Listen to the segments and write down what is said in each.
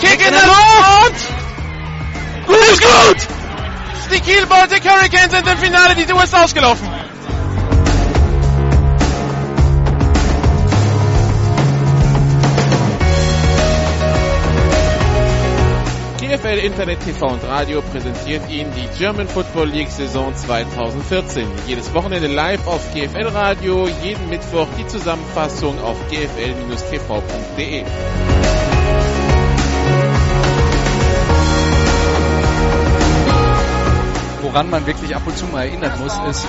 Kick in der Luft! Gut, ist gut! Die Kiel Baltic Hurricanes sind im Finale, die Uhr ist ausgelaufen. GFL Internet TV und Radio präsentiert Ihnen die German Football League Saison 2014. Jedes Wochenende live auf GFL Radio, jeden Mittwoch die Zusammenfassung auf gfl-tv.de. Woran man wirklich ab und zu mal erinnern muss, ist,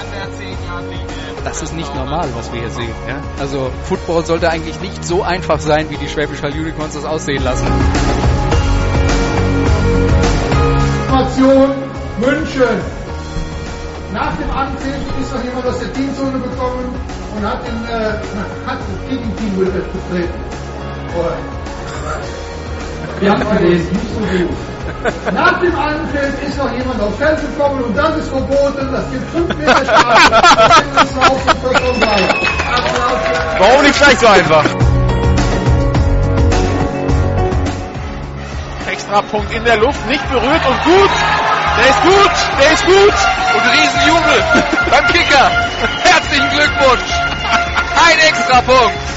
das ist nicht normal, was wir hier sehen. Ja? Also Football sollte eigentlich nicht so einfach sein, wie die Schwäbisch Hall Unicorns das aussehen lassen. Situation München. Nach dem Anpfiff ist noch jemand aus der Teamzone gekommen und hat den, äh, hat das Gegenteam betreten. Wir haben gelesen, nicht so gut. Nach dem Anpfiff ist noch jemand aufs Feld gekommen und das ist verboten. Das gibt 5 Meter Strafe. Warum nicht gleich so einfach? Extrapunkt in der Luft, nicht berührt und gut. Der ist gut, der ist gut. Und Riesenjubel beim Kicker. Herzlichen Glückwunsch. Ein Extrapunkt.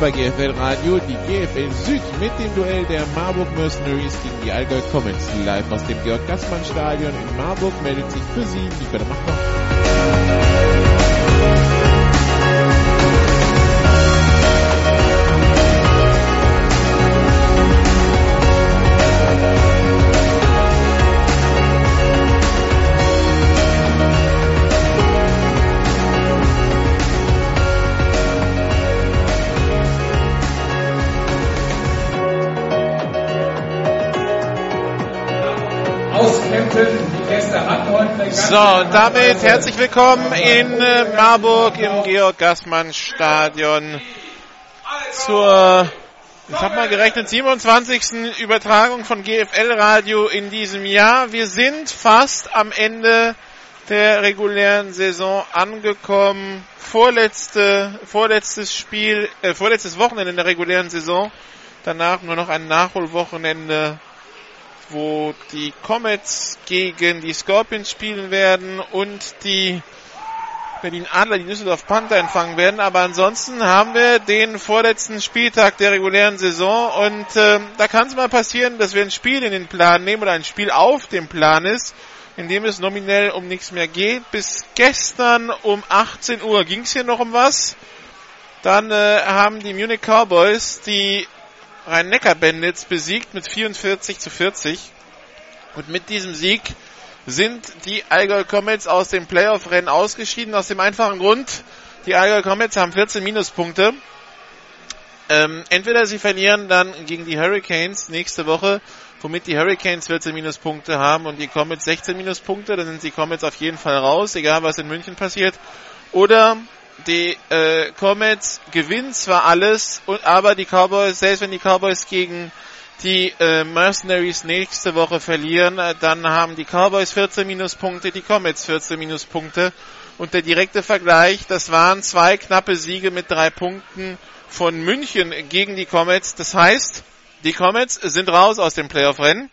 bei GFL Radio die GFL Süd mit dem Duell der Marburg Mercenaries gegen die Allgäu Comets. Live aus dem Georg Gassmann Stadion in Marburg meldet sich für Sie Nicola Machner. So, und damit herzlich willkommen in äh, Marburg im Georg Gassmann Stadion zur, ich habe mal gerechnet, 27. Übertragung von GFL Radio in diesem Jahr. Wir sind fast am Ende der regulären Saison angekommen. Vorletzte, vorletztes Spiel, äh, vorletztes Wochenende in der regulären Saison. Danach nur noch ein Nachholwochenende wo die Comets gegen die Scorpions spielen werden und die Berlin Adler die Düsseldorf Panther empfangen werden. Aber ansonsten haben wir den vorletzten Spieltag der regulären Saison und äh, da kann es mal passieren, dass wir ein Spiel in den Plan nehmen oder ein Spiel auf dem Plan ist, in dem es nominell um nichts mehr geht. Bis gestern um 18 Uhr ging es hier noch um was. Dann äh, haben die Munich Cowboys die Rhein-Neckar-Bandits besiegt mit 44 zu 40. Und mit diesem Sieg sind die Allgäu Comets aus dem Playoff-Rennen ausgeschieden. Aus dem einfachen Grund, die Allgäu Comets haben 14 Minuspunkte. Ähm, entweder sie verlieren dann gegen die Hurricanes nächste Woche, womit die Hurricanes 14 Minuspunkte haben und die Comets 16 Minuspunkte. Dann sind die Comets auf jeden Fall raus, egal was in München passiert. Oder die äh, Comets gewinnen zwar alles, und, aber die Cowboys, selbst wenn die Cowboys gegen die äh, Mercenaries nächste Woche verlieren, äh, dann haben die Cowboys 14 Minuspunkte, die Comets 14 Minuspunkte. Und der direkte Vergleich, das waren zwei knappe Siege mit drei Punkten von München gegen die Comets. Das heißt, die Comets sind raus aus dem Playoff-Rennen.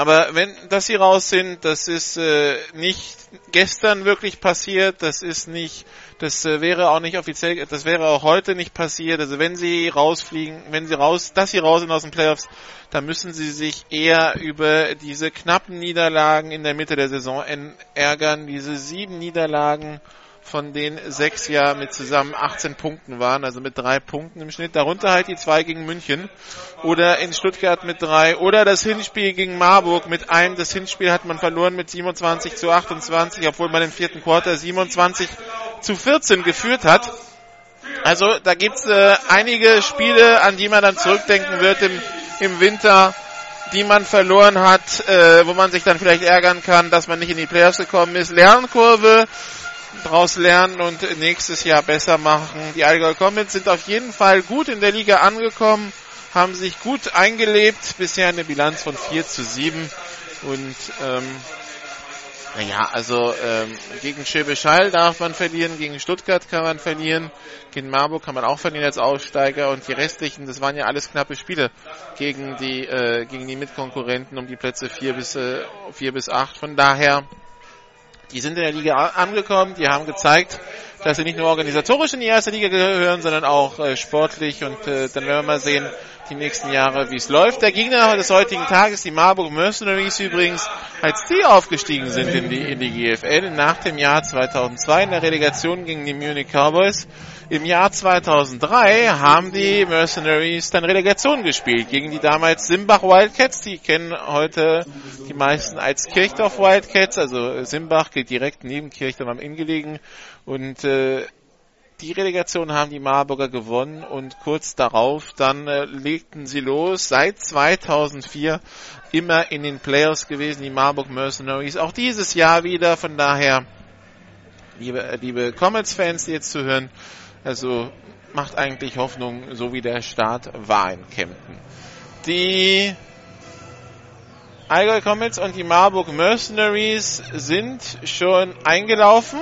Aber wenn das sie raus sind, das ist äh, nicht gestern wirklich passiert, das ist nicht, das äh, wäre auch nicht offiziell, das wäre auch heute nicht passiert. Also wenn sie rausfliegen, wenn sie raus, dass sie raus sind aus den Playoffs, dann müssen sie sich eher über diese knappen Niederlagen in der Mitte der Saison ärgern, diese sieben Niederlagen von den sechs ja mit zusammen 18 Punkten waren, also mit drei Punkten im Schnitt. Darunter halt die zwei gegen München oder in Stuttgart mit drei oder das Hinspiel gegen Marburg mit einem. Das Hinspiel hat man verloren mit 27 zu 28, obwohl man im vierten Quarter 27 zu 14 geführt hat. Also da gibt's äh, einige Spiele, an die man dann zurückdenken wird im, im Winter die man verloren hat, äh, wo man sich dann vielleicht ärgern kann, dass man nicht in die Playoffs gekommen ist. Lernkurve, daraus lernen und nächstes Jahr besser machen. Die Allgäu Comets sind auf jeden Fall gut in der Liga angekommen, haben sich gut eingelebt, bisher eine Bilanz von 4 zu 7 und ähm, naja, also ähm, gegen Schäbisch Hall darf man verlieren, gegen Stuttgart kann man verlieren, gegen Marburg kann man auch verlieren als Aussteiger und die restlichen, das waren ja alles knappe Spiele gegen die äh, gegen die Mitkonkurrenten um die Plätze 4 bis äh, 4 bis 8. Von daher, die sind in der Liga angekommen, die haben gezeigt, dass sie nicht nur organisatorisch in die erste Liga gehören, sondern auch äh, sportlich und äh, dann werden wir mal sehen, die nächsten Jahre, wie es läuft. Der Gegner des heutigen Tages, die Marburg Mercenaries übrigens, als die aufgestiegen sind in die, in die GFL nach dem Jahr 2002 in der Relegation gegen die Munich Cowboys. Im Jahr 2003 haben die Mercenaries dann Relegation gespielt gegen die damals Simbach Wildcats. Die kennen heute die meisten als Kirchdorf Wildcats. Also Simbach geht direkt neben Kirchdorf am Inn gelegen. Und äh, die Relegation haben die Marburger gewonnen und kurz darauf dann äh, legten sie los. Seit 2004 immer in den Playoffs gewesen, die Marburg Mercenaries. Auch dieses Jahr wieder. Von daher, liebe, äh, liebe Comets-Fans, die jetzt zuhören, also macht eigentlich Hoffnung, so wie der Start war in Kempten. Die Allgäu Comets und die Marburg Mercenaries sind schon eingelaufen.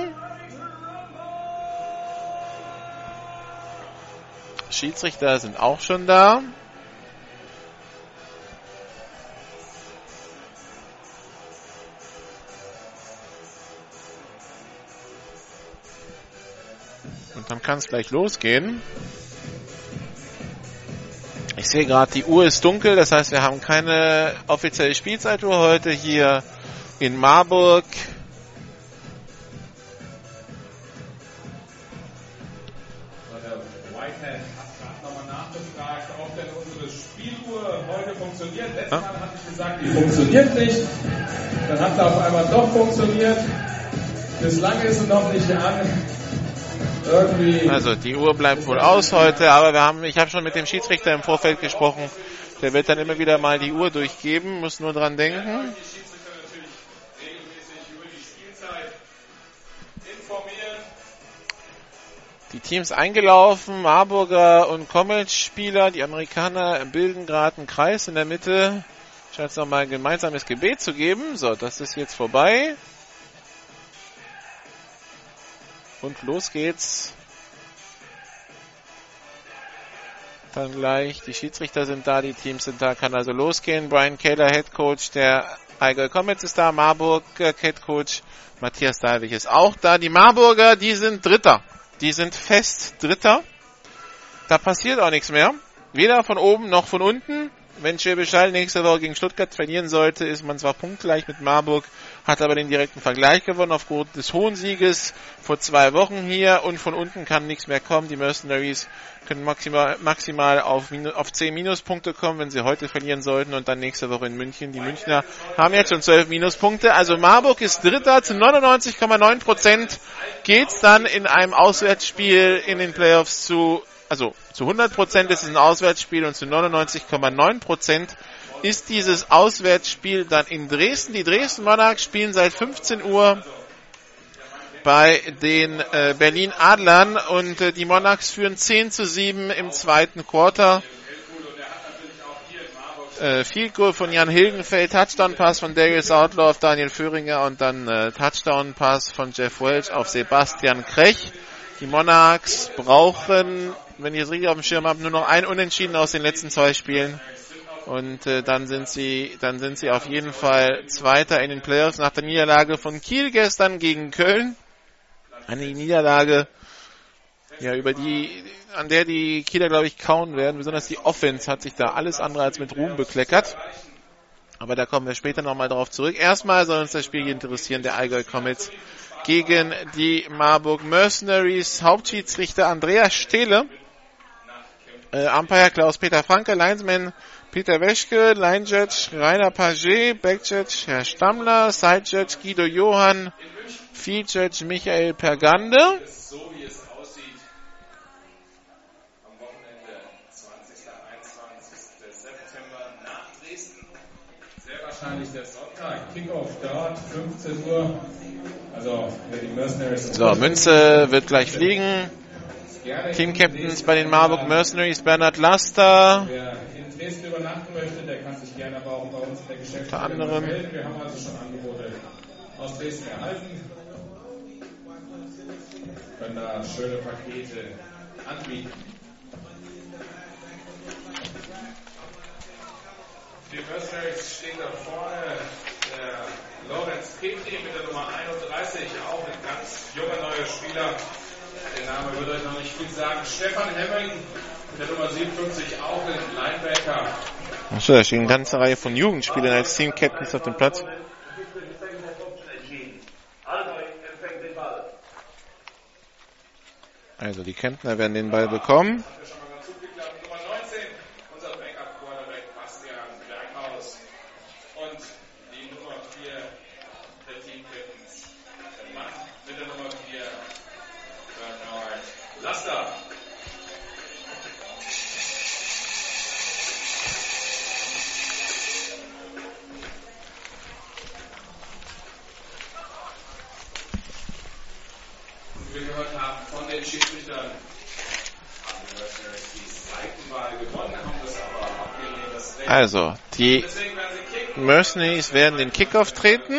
Schiedsrichter sind auch schon da. Dann kann es gleich losgehen. Ich sehe gerade, die Uhr ist dunkel, das heißt, wir haben keine offizielle Spielzeituhr heute hier in Marburg. Mal hatte ich gesagt, die funktioniert nicht. Dann hat sie auf einmal doch funktioniert. Bislang ist sie noch nicht an. Also die Uhr bleibt wohl aus heute, aber wir haben, ich habe schon mit dem Schiedsrichter im Vorfeld gesprochen. Der wird dann immer wieder mal die Uhr durchgeben, muss nur dran denken. Die Teams eingelaufen, Marburger und Comets-Spieler, die Amerikaner bilden gerade einen Kreis in der Mitte. Scheint es nochmal ein gemeinsames Gebet zu geben. So, das ist jetzt vorbei. Und los geht's. Dann gleich, die Schiedsrichter sind da, die Teams sind da, kann also losgehen. Brian Keller, Head Coach der Allgäu Comets ist da, Marburg Head Coach Matthias Dalwig ist auch da. Die Marburger, die sind Dritter. Die sind fest Dritter. Da passiert auch nichts mehr. Weder von oben noch von unten. Wenn Schwäbisch Hall nächste Woche gegen Stuttgart verlieren sollte, ist man zwar punktgleich mit Marburg, hat aber den direkten Vergleich gewonnen aufgrund des hohen Sieges vor zwei Wochen hier und von unten kann nichts mehr kommen. Die Mercenaries können maximal, maximal auf, auf 10 Minuspunkte kommen, wenn sie heute verlieren sollten und dann nächste Woche in München. Die Münchner haben jetzt schon 12 Minuspunkte. Also Marburg ist Dritter zu 99,9 Prozent geht's dann in einem Auswärtsspiel in den Playoffs zu also zu 100 Prozent ist es ein Auswärtsspiel und zu 99,9 Prozent ist dieses Auswärtsspiel dann in Dresden. Die Dresden Monarchs spielen seit 15 Uhr bei den äh, Berlin Adlern und äh, die Monarchs führen 10 zu 7 im zweiten Quarter. Äh, Field Goal von Jan Hilgenfeld, Touchdown Pass von Darius Outlaw auf Daniel Föhringer und dann äh, Touchdown Pass von Jeff Welch auf Sebastian Krech. Die Monarchs brauchen wenn ich es richtig auf dem Schirm habe, nur noch ein Unentschieden aus den letzten zwei Spielen. Und äh, dann sind sie, dann sind sie auf jeden Fall Zweiter in den Playoffs nach der Niederlage von Kiel gestern gegen Köln. Eine Niederlage, ja, über die, an der die Kieler, glaube ich, kauen werden. Besonders die Offense hat sich da alles andere als mit Ruhm bekleckert. Aber da kommen wir später nochmal drauf zurück. Erstmal soll uns das Spiel interessieren, der Allgäu Comets gegen die Marburg Mercenaries. Hauptschiedsrichter Andreas Stehle äh, Umpire Klaus-Peter Franke, Linesman Peter Weschke, Line Judge Rainer Paget, Back Judge Herr Stammler, Side Judge Guido Johann, Field Judge Michael Pergande. Wahrscheinlich der Sonntag. Kickoff dort, 15 Uhr. Also, wer die Mercenaries. So, Münze wird gleich fliegen. Team-Captains bei den Marburg Mercenaries Bernhard Laster. Wer in Dresden übernachten möchte, der kann sich gerne aber auch bei uns in der Geschäftsstelle Unter anderem. melden. Wir haben also schon Angebote aus Dresden erhalten. Können da schöne Pakete anbieten. Die Mercenaries stehen da vorne. Der Lorenz Petri mit der Nummer 31, auch ein ganz junger neuer Spieler. Der Name würde euch noch nicht viel sagen. Stefan Hemming mit der Nummer 57, auch ein Linebacker. Achso, da stehen eine ganze Reihe von Jugendspielern als Team-Captains auf dem Platz. Also die Kempner werden den Ball bekommen. Das Recht. Also, die. Mercenaries werden den Kickoff treten.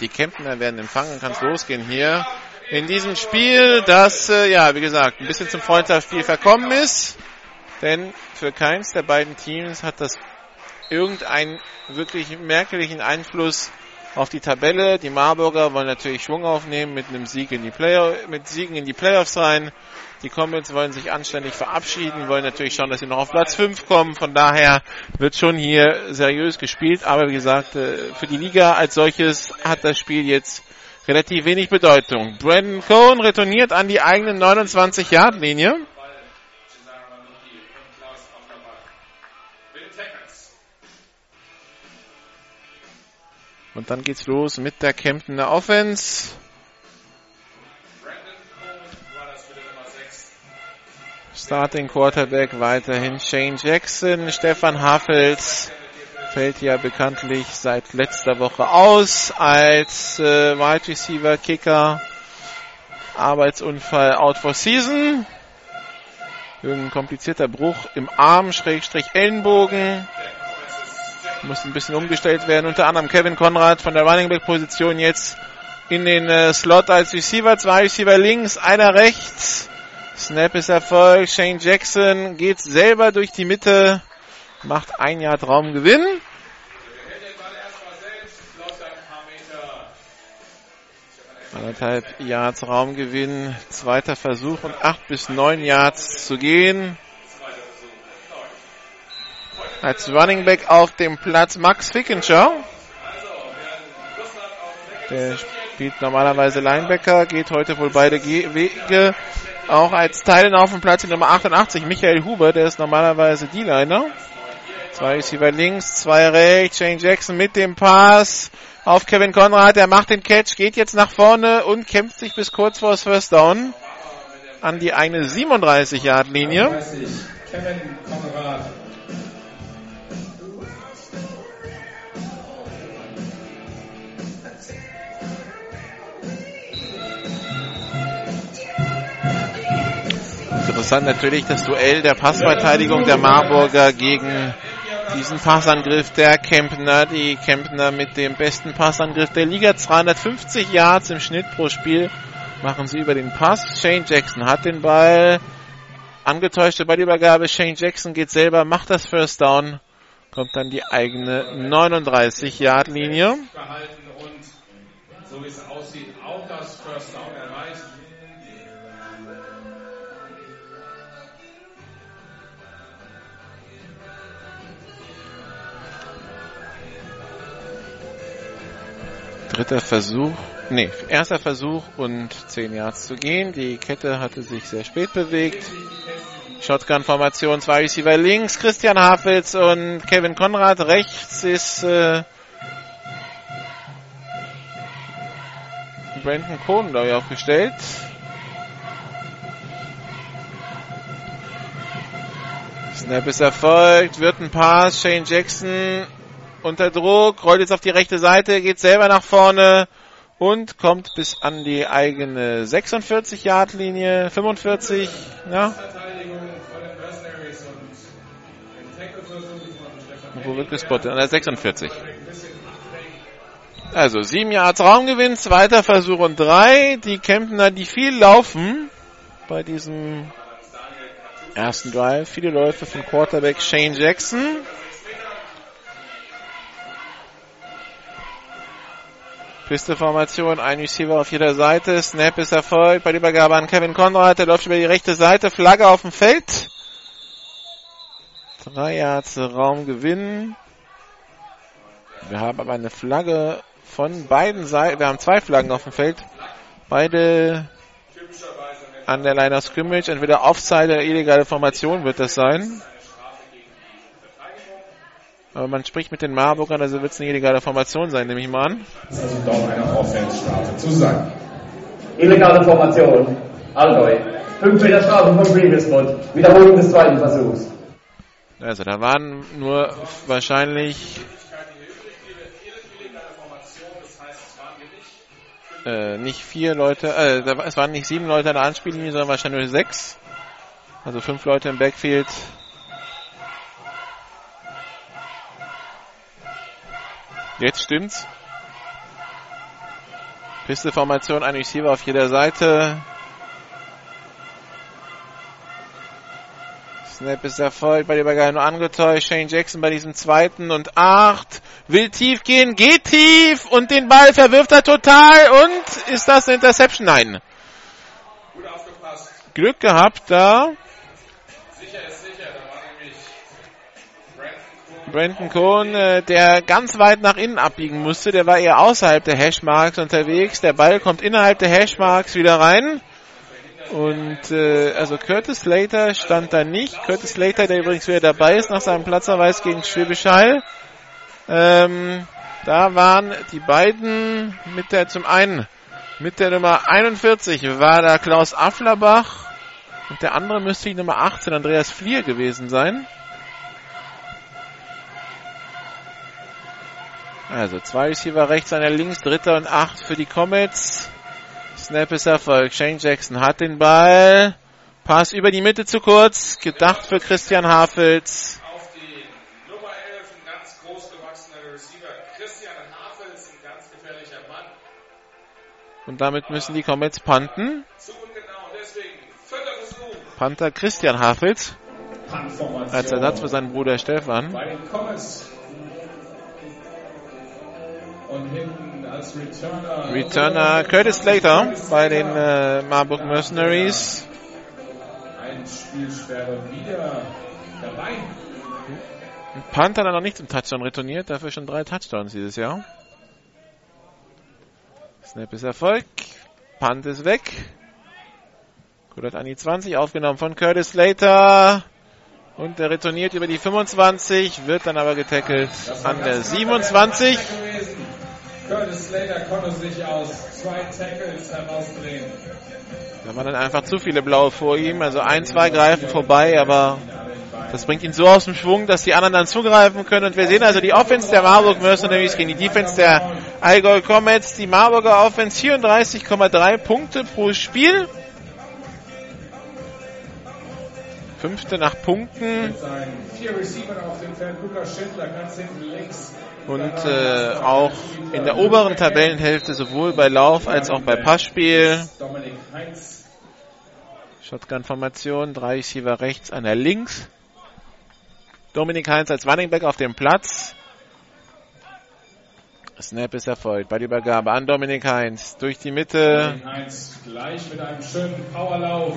Die Kempner werden empfangen, kann es losgehen hier. In diesem Spiel, das, äh, ja, wie gesagt, ein bisschen zum Freundschaftsspiel verkommen ist. Denn für keins der beiden Teams hat das irgendeinen wirklich merklichen Einfluss auf die Tabelle. Die Marburger wollen natürlich Schwung aufnehmen mit einem Sieg in die Playoff, mit Siegen in die Playoffs rein. Die Comets wollen sich anständig verabschieden, wollen natürlich schauen, dass sie noch auf Platz 5 kommen. Von daher wird schon hier seriös gespielt. Aber wie gesagt, äh, für die Liga als solches hat das Spiel jetzt relativ wenig Bedeutung. Brandon Cohn retourniert an die eigene 29-Yard-Linie. Und dann geht's los mit der Kemptener Offense. Brandon Cohn war das für die Nummer 6. Starting Quarterback weiterhin Shane Jackson. Stefan Hafels fällt ja bekanntlich seit letzter Woche aus als äh, Wide Receiver Kicker. Arbeitsunfall out for season. Irgendein komplizierter Bruch im Arm, Schrägstrich Ellenbogen. Muss ein bisschen umgestellt werden. Unter anderem Kevin Konrad von der Running Back Position jetzt in den äh, Slot als Receiver. Zwei Receiver links, einer rechts. Snap ist Erfolg. Shane Jackson geht selber durch die Mitte, macht ein Jahr Traumgewinn. Er. Anderthalb Yards Raumgewinn, zweiter Versuch und acht bis neun Yards zu gehen. Als Running Back auf dem Platz Max Fickenshaw. Der spielt normalerweise Linebacker, geht heute wohl beide Ge Wege. Auch als Teilen auf dem Platz die Nummer 88, Michael Huber, der ist normalerweise D-Liner. Zwei Receiver links, zwei rechts, Shane Jackson mit dem Pass auf Kevin Conrad, der macht den Catch, geht jetzt nach vorne und kämpft sich bis kurz vor das First Down an die eigene 37-Yard-Linie. 30, Kevin Konrad. Interessant natürlich das Duell der Passverteidigung der Marburger gegen diesen Passangriff der Kempner. Die Kempner mit dem besten Passangriff der Liga. 250 Yards im Schnitt pro Spiel machen sie über den Pass. Shane Jackson hat den Ball. Angetäuschte Ballübergabe. Shane Jackson geht selber, macht das First Down. Kommt dann die eigene 39-Yard-Linie. behalten und so wie es aussieht, auch das First Down erreicht. Dritter Versuch, nee, erster Versuch und 10 Yards zu gehen. Die Kette hatte sich sehr spät bewegt. Shotgun-Formation, zwei Receiver links, Christian Hafels und Kevin Konrad. Rechts ist äh, Brandon Cohn, glaube ich, aufgestellt. Snap ist erfolgt, wird ein Pass, Shane Jackson unter Druck, rollt jetzt auf die rechte Seite, geht selber nach vorne und kommt bis an die eigene 46 Yard Linie, 45, ja. Wo wird gespottet? An der 46. Also, sieben Yards Raumgewinn, zweiter Versuch und drei. Die Kemptener, die viel laufen bei diesem ersten Drive. Viele Läufe von Quarterback Shane Jackson. Pisteformation, ein Receiver auf jeder Seite. Snap ist erfolgt bei der Übergabe an Kevin Conrad. Der läuft über die rechte Seite. Flagge auf dem Feld. Drei Yards Raumgewinn. Wir haben aber eine Flagge von beiden Seiten. Wir haben zwei Flaggen auf dem Feld. Beide an der Line of Scrimmage. Entweder Offside oder illegale Formation wird das sein. Aber man spricht mit den Marburgern, also wird es eine illegale Formation sein, nehme ich mal an. Das ist also doch eine Offense-Strafe zu sein. Illegale Formation. Allgäu. 5 Meter Strafe vom Previous Spot. Wiederholung des zweiten Versuchs. Also da waren nur wahrscheinlich äh, nicht vier Leute, äh, da- es waren nicht sieben Leute an der Anspiellinie, sondern wahrscheinlich nur sechs. Also fünf Jetzt stimmt's. Pisteformation, ein Receiver auf jeder Seite. Snap ist erfolgt, bei der Übergabe nur angetäuscht. Shane Jackson bei diesem zweiten und acht. Will tief gehen, geht tief und den Ball verwirft er total und ist das eine Interception? Nein. Glück gehabt da. Brandon Cohn. Äh, der ganz weit nach innen abbiegen musste, der war eher außerhalb der Hashmarks unterwegs. Der Ball kommt innerhalb der Hashmarks wieder rein. Und äh, also Curtis Slater stand da nicht. Curtis Slater, der übrigens wieder dabei ist nach seinem Platzerweis gegen Schwäbisch Hall. Ähm, da waren die beiden mit der zum einen mit der Nummer 41 war da Klaus Afflerbach und der andere müsste die Nummer 18 Andreas Flier gewesen sein. Also zwei Receiver rechts, einer links, dritter und acht für die Comets. Snap ist Erfolg. Shane Jackson hat den Ball. Pass über die Mitte zu kurz. Gedacht für Christian Hafels. Auf die Nummer 11, ein ganz groß gewachsener Receiver. Christian Hafels, ein ganz gefährlicher Mann. Und damit müssen die Comets panten. Versuch. Panther Christian Hafels als Ersatz für seinen Bruder Stefan. Bei den Comets. Und hinten als Returner. Returner Curtis Slater bei den äh, Marburg Mercenaries. Ein Spielsperre wieder dabei. Panther dann noch nicht zum Touchdown retourniert, dafür schon drei Touchdowns dieses Jahr. Snap ist Erfolg. Punt ist weg. Gut an die 20, aufgenommen von Curtis Slater. Und er retourniert über die 25, wird dann aber getackelt an der 27. Curtis Slater konnte sich aus zwei Tackles herausdrehen. Da waren dann einfach zu viele Blaue vor ihm. Also ein, zwei greifen vorbei, aber das bringt ihn so aus dem Schwung, dass die anderen dann zugreifen können. Und wir sehen also die Offense der Marburg Mercenaries gegen die Defense der Allgäu Comets. Die Marburger Offense 34,3 Punkte pro Spiel. Fünfte nach Punkten vier Receivern auf dem Feld. Lukas Schindler ganz hinten links. Und äh, auch in der oberen Tabellenhälfte sowohl bei Lauf als auch bei Passspiel. Shotgun-Formation, drei Receiver rechts, einer links. Dominik Heinz als Running Back auf dem Platz. Snap ist erfolgt bei der Übergabe an Dominik Heinz durch die Mitte. Heinz.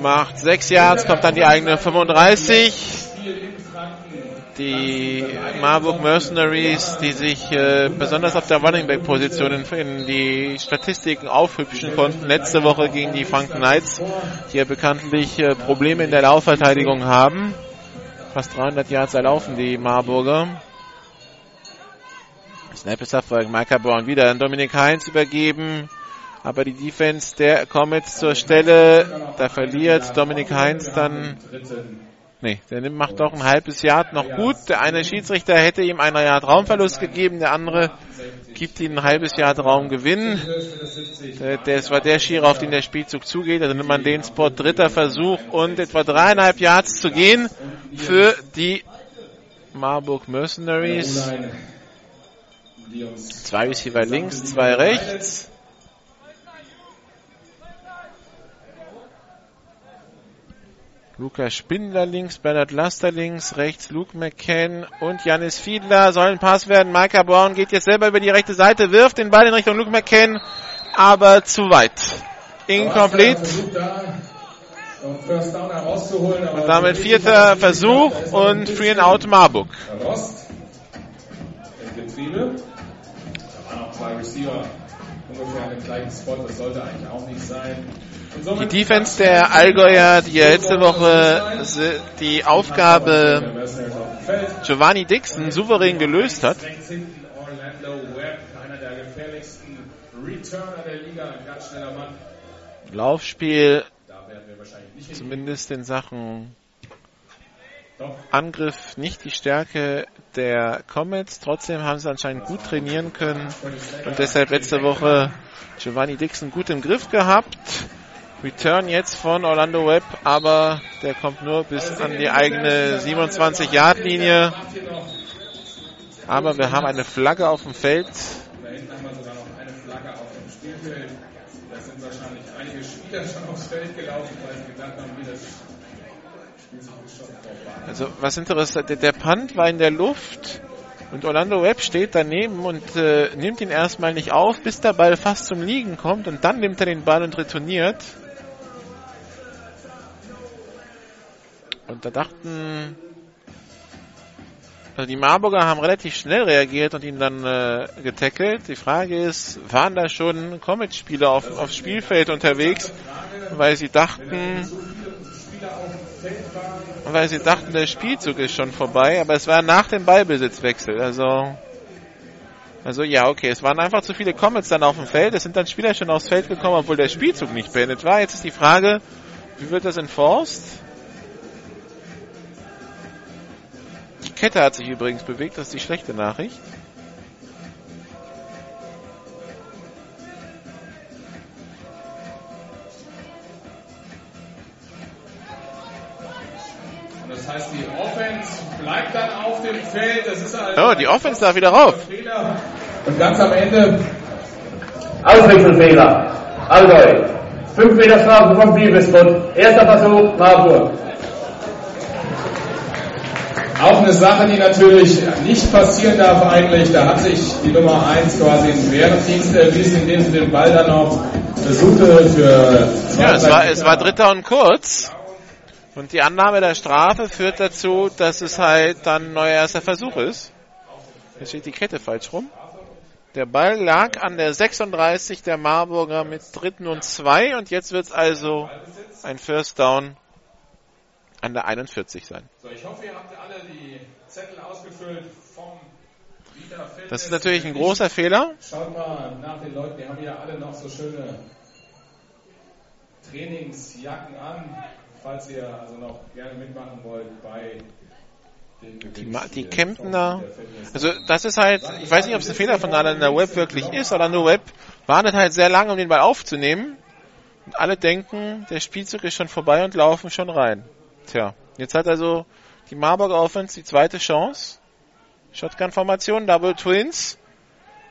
Macht sechs Yards, kommt dann die eigene 35. Die Marburg Mercenaries, die sich äh, besonders auf der Running Back Position in, in die Statistiken aufhübschen konnten, letzte Woche gegen die Franken Knights, die ja bekanntlich äh, Probleme in der Laufverteidigung haben. Fast 300 Yards erlaufen die Marburger. Snap ist Erfolg. Micah Brown wieder an Dominik Heinz übergeben. Aber die Defense der Comets zur Stelle. Da verliert Dominik Heinz dann. Nee, der nimmt, macht doch ein halbes Yard noch gut. Der eine Schiedsrichter hätte ihm einen Yard Raumverlust gegeben, der andere gibt ihm ein halbes Yard Raumgewinn. Der, das war der Schierer, auf den der Spielzug zugeht. Also nimmt man den Spot dritter Versuch und etwa dreieinhalb Yards zu gehen für die Marburg Mercenaries. Zwei Receiver links, zwei rechts. Lukas Spindler links, Bernhard Laster links, rechts Luke McCann und Janis Fiedler sollen Pass werden. Micah Brown geht jetzt selber über die rechte Seite, wirft den Ball in Richtung Luke McCann, aber zu weit. Incomplete. Und damit vierter Versuch und Free and Out Marburg. Rost. Im Getriebe. Da waren auch zwei Receiver ungefähr an dem gleichen Spot. Das sollte eigentlich auch nicht sein. Die Defense der Allgäuer, die letzte Woche die Aufgabe Giovanni Dixon souverän gelöst hat. Laufspiel, zumindest in Sachen Angriff nicht die Stärke der Comets. Trotzdem haben sie anscheinend gut trainieren können und deshalb letzte Woche Giovanni Dixon gut im Griff gehabt. Return jetzt von Orlando Webb, aber der kommt nur bis an die eigene 27-Yard-Linie. Aber wir haben eine Flagge auf dem Feld. Also was interessant, der, der Punt war in der Luft und Orlando Webb steht daneben und äh, nimmt ihn erstmal nicht auf, bis der Ball fast zum Liegen kommt und dann nimmt er den Ball und retourniert. Und da dachten, also die Marburger haben relativ schnell reagiert und ihn dann äh, getackelt. Die Frage ist, waren da schon Comet-Spieler auf, aufs Spielfeld unterwegs, weil sie dachten, weil sie dachten, der Spielzug ist schon vorbei, aber es war nach dem Ballbesitzwechsel. Also, also ja, okay, es waren einfach zu viele Comets dann auf dem Feld. Es sind dann Spieler schon aufs Feld gekommen, obwohl der Spielzug nicht beendet war. Jetzt ist die Frage, wie wird das enforced? Kette hat sich übrigens bewegt, das ist die schlechte Nachricht. Und das heißt, die Offense bleibt dann auf dem Feld. Das ist also Oh, die Offense darf wieder rauf. Und ganz am Ende Auswechselfehler. Allgäu. 5 Meter Strafe vom Bibelspot. Erster Versuch, Marburg. Auch eine Sache, die natürlich nicht passieren darf eigentlich. Da hat sich die Nummer 1 quasi einen Wehrdienst erwiesen, indem sie den Ball dann noch versuchte für Ja, es war, es war dritter und kurz. Und die Annahme der Strafe führt dazu, dass es halt dann ein neuer erster Versuch ist. Hier steht die Kette falsch rum. Der Ball lag an der 36 der Marburger mit dritten und zwei und jetzt wird es also ein First Down an der 41 sein. So, ich hoffe, ihr habt alle die Zettel ausgefüllt vom Vita Fitness. Das ist natürlich ein großer Fehler. Schaut mal nach den Leuten, die haben ja alle noch so schöne Trainingsjacken an, falls ihr also noch gerne mitmachen wollt bei Die, die Kemptner, also das ist halt, ich weiß nicht, ob es ein Fehler von Orlando Web wirklich ist. Orlando Web wartet halt sehr lange, um den Ball aufzunehmen. Und alle denken, der Spielzug ist schon vorbei und laufen schon rein. Tja, jetzt hat also die Marburger Offense die zweite Chance. Shotgun-Formation, Double Twins.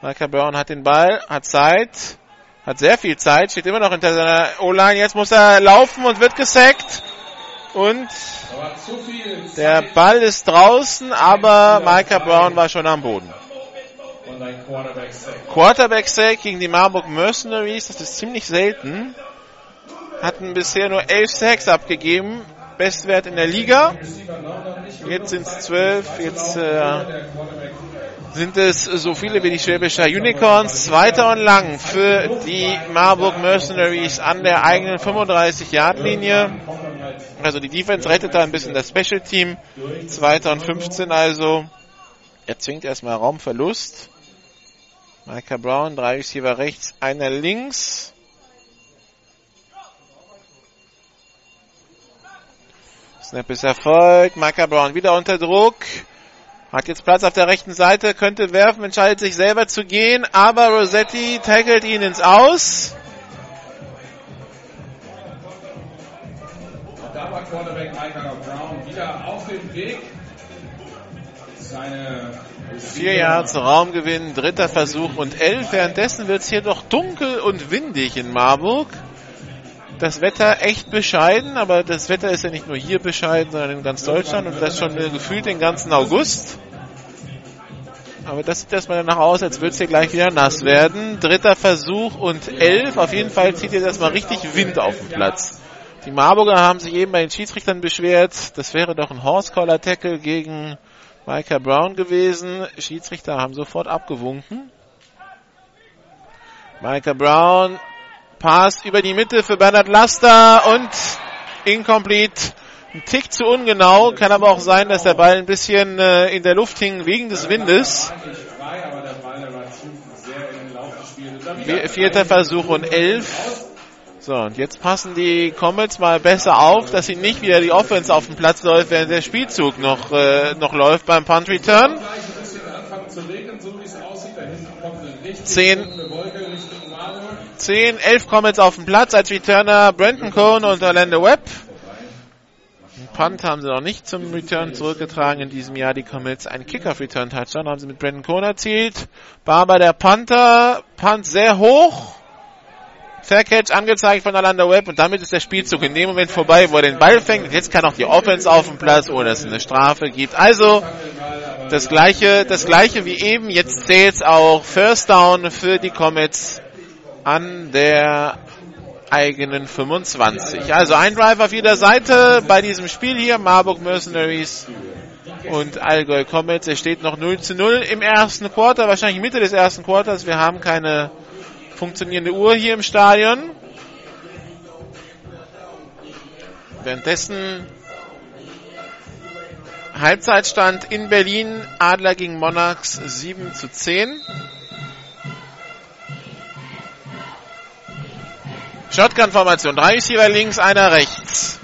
Michael Brown hat den Ball, hat Zeit, hat sehr viel Zeit, steht immer noch hinter seiner O-Line. Jetzt muss er laufen und wird gesackt. Und der Ball ist draußen, aber Micah Brown war schon am Boden. und ein Quarterback Sack. Quarterback Sack gegen die Marburg Mercenaries, das ist ziemlich selten. Hatten bisher nur elf Sacks abgegeben, Bestwert in der Liga. Jetzt sind es zwölf, jetzt äh, sind es so viele wie die Schwäbischer Unicorns. Zweiter und lang für die Marburg Mercenaries an der eigenen 35-Yard-Linie. Also die Defense rettet da ein bisschen das Special Team. Zweiter und 15 also. Er zwingt erstmal Raumverlust. Micah Brown, drei Receiver rechts, einer links. Snap ist erfolgt. Micah Brown wieder unter Druck. Hat jetzt Platz auf der rechten Seite, könnte werfen, entscheidet sich selber zu gehen, aber Rossetti tackelt ihn ins Aus. Und da war Quarterback Micah Brown wieder auf dem Weg. Seine Vier Yards Raumgewinn, dritter Versuch und elf. Währenddessen wird es hier doch dunkel und windig in Marburg. Das Wetter echt bescheiden, aber das Wetter ist ja nicht nur hier bescheiden, sondern in ganz Deutschland und das schon gefühlt den ganzen August. Aber das sieht erstmal danach aus, als würde es hier gleich wieder nass werden. Dritter Versuch und elf. Auf jeden Fall zieht jetzt erstmal richtig Wind auf den Platz. Die Marburger haben sich eben bei den Schiedsrichtern beschwert. Das wäre doch ein Horse-Collar-Tackle gegen Micah Brown gewesen. Schiedsrichter haben sofort abgewunken. Micah Brown Pass über die Mitte für Bernhard Laster und incomplete. Ein Tick zu ungenau. Kann aber auch sein, dass der Ball ein bisschen äh, in der Luft hing wegen des Windes. Vierter Versuch und elf. So, und jetzt passen die Comets mal besser auf, dass sie nicht wieder die Offense auf dem Platz läuft, während der Spielzug noch, äh, noch läuft beim Punt Return. Zehn, zehn, elf Comets auf dem Platz als Returner Brandon Cohn und Orlando Webb. Punt haben sie noch nicht zum Return zurückgetragen in diesem Jahr. Die Comets ein Kickoff-Return-Touchdown haben sie mit Brandon Cohn erzielt. Barber der Panther, Punt sehr hoch. Faircatch angezeigt von Orlando Webb und damit ist der Spielzug in dem Moment vorbei, wo er den Ball fängt. Jetzt kann auch die Offense auf dem Platz, ohne dass es eine Strafe gibt. Also das gleiche, das gleiche wie eben. Jetzt zählt auch First Down für die Comets an der eigenen 25. Also ein Drive auf jeder Seite bei diesem Spiel hier. Marburg Mercenaries und Allgäu Comets. Es steht noch 0 zu 0 im ersten Quarter, wahrscheinlich Mitte des ersten Quarters. Wir haben keine funktionierende Uhr hier im Stadion. Währenddessen Halbzeitstand in Berlin, Adler gegen Monarchs 7 zu 10. Shotgun-Formation, drei Receiver links, einer rechts.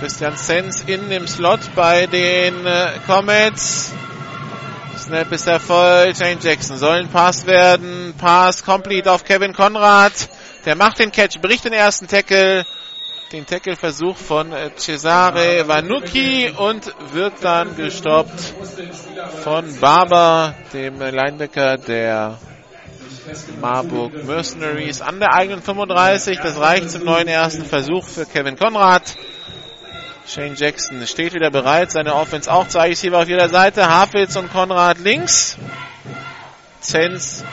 Christian Sens in dem Slot bei den äh, Comets. Snap ist erfolgt. Shane Jackson soll ein Pass werden. Pass complete auf Kevin Konrad. Der macht den Catch, bricht den ersten Tackle. Den Tackle-Versuch von äh, Cesare Vanucci und wird dann gestoppt von Barber, dem Linebacker der Marburg Mercenaries an der eigenen 35. Das reicht zum neuen ersten Versuch für Kevin Konrad. Shane Jackson steht wieder bereit. Seine Offense auch zwei Receiver auf jeder Seite. Hafitz und Konrad links. Zenz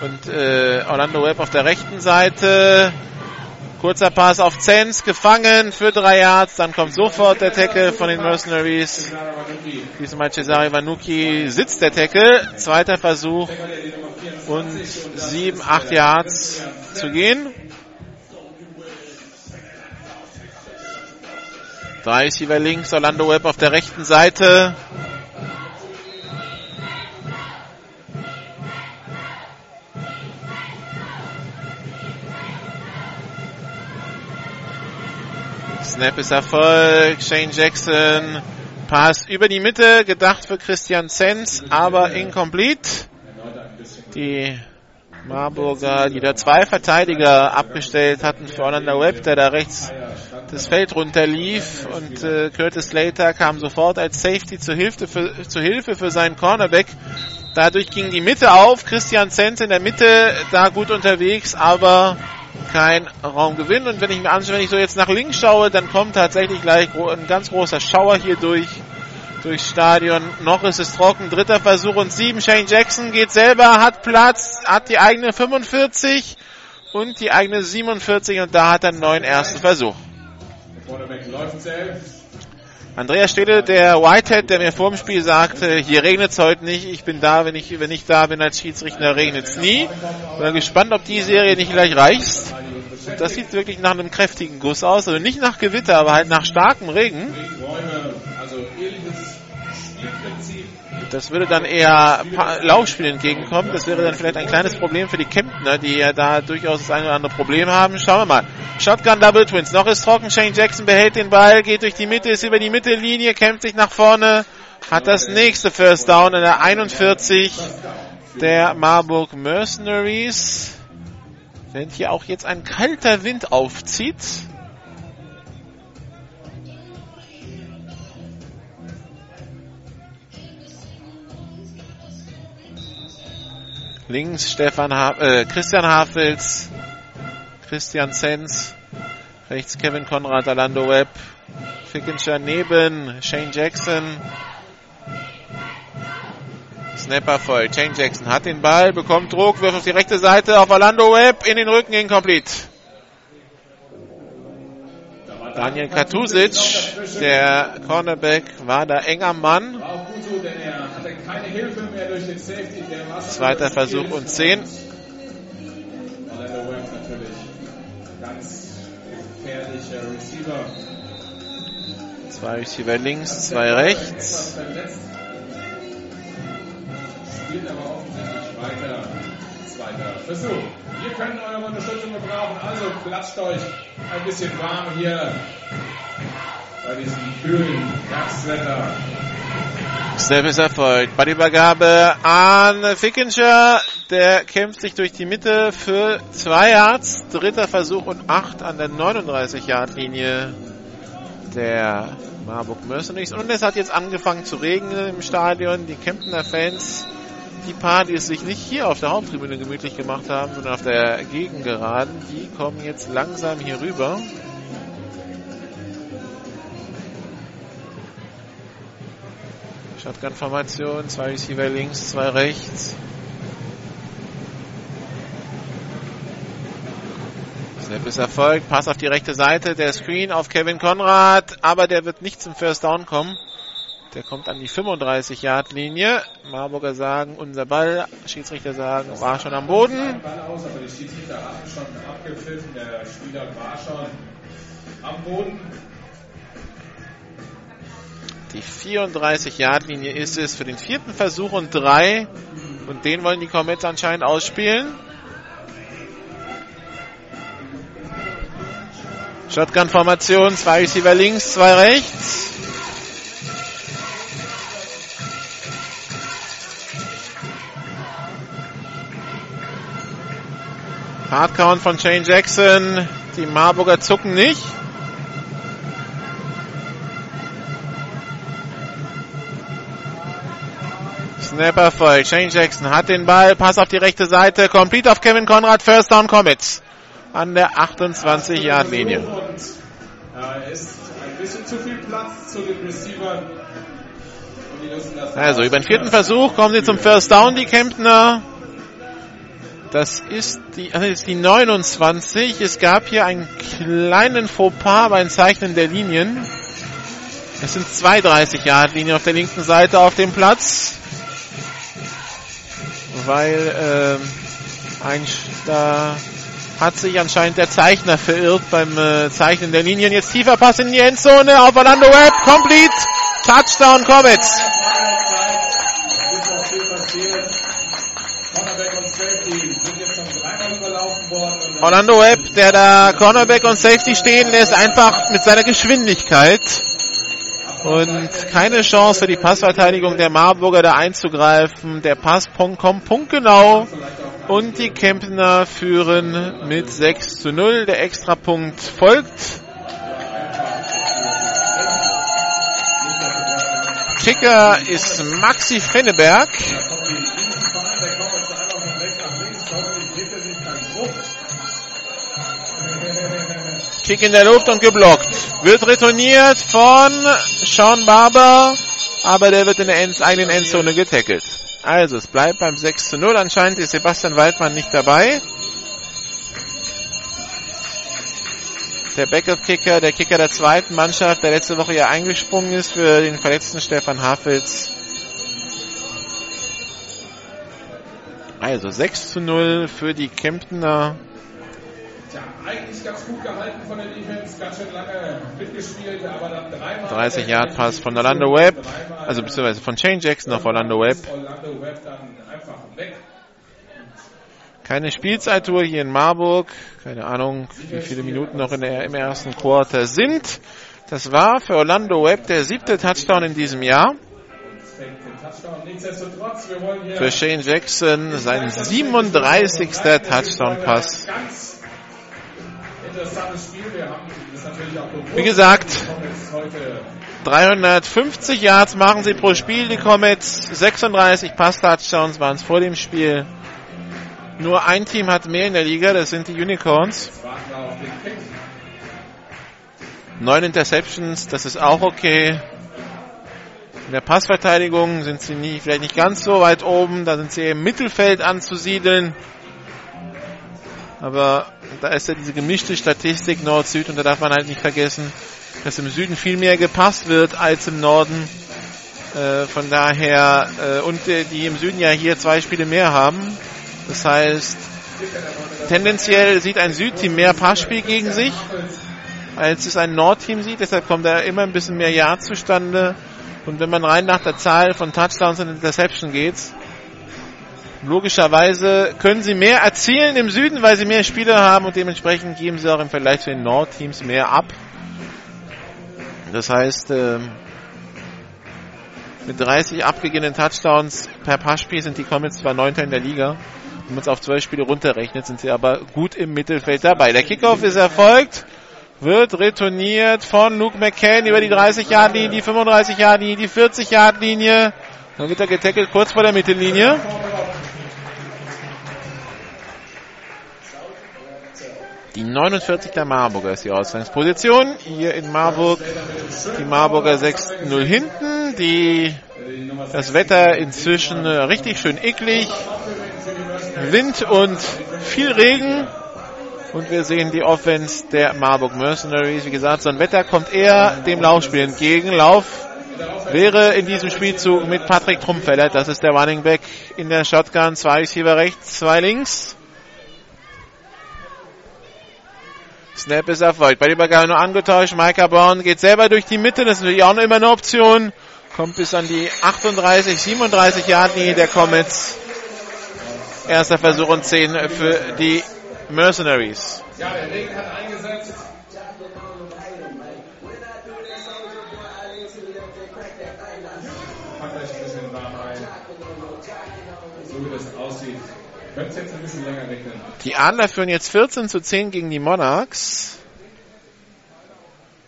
und äh, Orlando Webb auf der rechten Seite. Kurzer Pass auf Zenz, gefangen für drei Yards. Dann kommt sofort der Tackle von den Mercenaries. Diesmal Cesare Vanucci sitzt der Tackle. Zweiter Versuch und sieben, acht Yards zu gehen. Drei Receiver links, Orlando Webb auf der rechten Seite. Snap ist Erfolg. Shane Jackson. Pass über die Mitte, gedacht für Christian Zenz, aber incomplete. Die Marburger, die da zwei Verteidiger abgestellt hatten für Orlando Webb, der da rechts das Feld runterlief und äh, Curtis Slater kam sofort als Safety zur Hilfe für, zur Hilfe für seinen Cornerback. Dadurch ging die Mitte auf. Christian Zenz in der Mitte da gut unterwegs, aber kein Raumgewinn. Und wenn ich mir anschaue, wenn ich so jetzt nach links schaue, dann kommt tatsächlich gleich ein ganz großer Schauer hier durch durchs Stadion. Noch ist es trocken. Dritter Versuch und sieben. Shane Jackson geht selber, hat Platz, hat die eigene 45 und die eigene 47 und da hat er neuen ersten Versuch. Andreas Stede, der Whitehead, der mir vor dem Spiel sagte, hier regnet es heute nicht, ich bin da, wenn ich, wenn ich da bin als Schiedsrichter, regnet es nie. Bin gespannt, ob die Serie nicht gleich reicht. Das sieht wirklich nach einem kräftigen Guss aus, also nicht nach Gewitter, aber halt nach starkem Regen. Das würde dann eher Laufspiel entgegenkommen. Das wäre dann vielleicht ein kleines Problem für die Kemptner, die ja da durchaus das eine oder andere Problem haben. Schauen wir mal. Shotgun Double Twins. Noch ist trocken. Shane Jackson behält den Ball, geht durch die Mitte, ist über die Mittellinie, kämpft sich nach vorne, hat das nächste First Down in der 41 der Marburg Mercenaries. Wenn hier auch jetzt ein kalter Wind aufzieht. Links Stefan ha äh, Christian Hafels, Christian Sens, rechts Kevin Konrad, Alando Webb, Fickenscher neben Shane Jackson. Snapper voll. Shane Jackson hat den Ball, bekommt Druck, wirft auf die rechte Seite auf Orlando Webb in den Rücken, incomplete. Daniel Katusic, der Cornerback, war da enger Mann. Zweiter Versuch und 10. Zwei Receiver links, zwei rechts. Spielt aber offensichtlich weiter. Zweiter Versuch. Wir können eure Unterstützung gebrauchen, also klatscht euch ein bisschen warm hier bei diesem kühlen Herbstwetter. Snap ist erfolgt. Ballübergabe an Fickenscher. Der kämpft sich durch die Mitte für zwei Yards. Dritter Versuch und acht an der 39-Yard-Linie der Marburg Mercenaries. Und es hat jetzt angefangen zu regnen im Stadion. Die Kemptener Fans die paar, die es sich nicht hier auf der Haupttribüne gemütlich gemacht haben, sondern auf der Gegengeraden, die kommen jetzt langsam hier rüber. Shotgun-Formation, zwei Receiver links, zwei rechts. Snap ist erfolgt, Pass auf die rechte Seite, der Screen auf Kevin Konrad, aber der wird nicht zum First Down kommen. Der kommt an die 35-Yard-Linie. Marburger sagen, unser Ball. Schiedsrichter sagen, war schon am Boden. Ball aus, aber die Schiedsrichter hatten schon abgepfiffen. Der Spieler war schon am Boden. Die 34-Yard-Linie ist es für den vierten Versuch und drei. Und den wollen die Comets anscheinend ausspielen. Shotgun-Formation, zwei Receiver links, zwei rechts. Hardcount von Shane Jackson. Die Marburger zucken nicht. Snapper voll. Shane Jackson hat den Ball. Pass auf die rechte Seite. Complete auf Kevin Konrad. First down Comets. An der 28 Yard Linie. Also über den vierten Versuch kommen sie zum First Down, die Kemptner. Das ist die, also das ist die 29. Es gab hier einen kleinen Fauxpas beim Zeichnen der Linien. Es sind zwei 30 Yard Linien auf der linken Seite auf dem Platz. Weil äh, ein, da hat sich anscheinend der Zeichner verirrt beim äh, Zeichnen der Linien. Jetzt tiefer Pass in die Endzone auf Orlando Webb. Complete. Touchdown Comets. Orlando Webb, der da Cornerback und Safety stehen lässt, einfach mit seiner Geschwindigkeit. Und keine Chance die Passverteidigung der Marburger da einzugreifen. Der Pass kommt punktgenau. Und die Kempner führen mit 6 zu 0. Der Extrapunkt folgt. Kicker ist Maxi Fenneberg. Kick in der Luft und geblockt. Wird retourniert von Sean Barber, aber der wird in der End eigenen Endzone getackelt. Also, es bleibt beim 6 zu 0. Anscheinend ist Sebastian Waldmann nicht dabei. Der Backup-Kicker, der Kicker der zweiten Mannschaft, der letzte Woche ja eingesprungen ist für den verletzten Stefan Hafels. Also 6 zu 0 für die Kemptener. Tja, eigentlich ganz gut gehalten von der Defense, ganz schön lange mitgespielt, aber dann dreimal. 30 Yard Pass von Orlando Webb, also beziehungsweise von Shane Jackson auf Orlando Webb. Orlando Webb dann einfach weg. Keine Spielzeituhr hier in Marburg. Keine Ahnung, wie viele Minuten noch in der, im ersten Quarter sind. Das war für Orlando Webb der siebte Touchdown in diesem Jahr. Für Shane Jackson sein 37. Touchdown-Pass. Interessantes Spiel. Wir haben das natürlich auch bewusst. Wie gesagt, Comets heute 350 Yards machen sie pro Spiel, die Comets. 36 Pass-Touchdowns waren es vor dem Spiel. Nur ein Team hat mehr in der Liga, das sind die Unicorns. Neun Interceptions, das ist auch okay. In der Passverteidigung sind sie nie, vielleicht nicht ganz so weit oben, da sind sie im Mittelfeld anzusiedeln. Aber da ist ja diese gemischte Statistik Nord-Süd und da darf man halt nicht vergessen, dass im Süden viel mehr gepasst wird als im Norden. Äh, von daher, äh, und äh, die im Süden ja hier zwei Spiele mehr haben. Das heißt, tendenziell sieht ein Südteam mehr Passspiel gegen sich, als es ein Nordteam sieht. Deshalb kommt da immer ein bisschen mehr Yards zustande. Und wenn man rein nach der Zahl von Touchdowns und Interception geht, logischerweise können sie mehr erzielen im Süden, weil sie mehr Spieler haben und dementsprechend geben sie auch im Vergleich zu den Nordteams mehr ab. Das heißt, ähm, mit 30 abgegebenen Touchdowns per Passspiel sind die Comets zwar Neunter in der Liga. Wenn man es auf 12 Spiele runterrechnet, sind sie aber gut im Mittelfeld dabei. Der Kickoff ist erfolgt, wird retourniert von Luke McCann über die 30-Yard-Linie, die 35-Yard-Linie, die 40-Yard-Linie. Dann wird er getackelt kurz vor der Mittellinie. Die 49 der Marburger ist die Ausgangsposition. Hier in Marburg die Marburger 6-0 hinten. Die, das Wetter inzwischen richtig schön eklig. Wind und viel Regen. Und wir sehen die Offense der Marburg Mercenaries. Wie gesagt, so ein Wetter kommt eher dem Laufspiel entgegen. Lauf wäre in diesem Spielzug mit Patrick Trumpfeller. Das ist der Running Back in der Shotgun. Zwei Receiver rechts, zwei links. Snap ist erfolgt. Bei Übergabe nur angetauscht. Micah Brown geht selber durch die Mitte. Das ist natürlich auch immer eine Option. Kommt bis an die 38, 37 Yard Linie der Comets. Erster Versuch und 10 für die Mercenaries. Ja, der Regen hat eingesetzt. Euch ein bisschen warm ein. So wie das aussieht. Könnte es jetzt ein bisschen länger regnen. Die Adler führen jetzt 14 zu 10 gegen die Monarchs.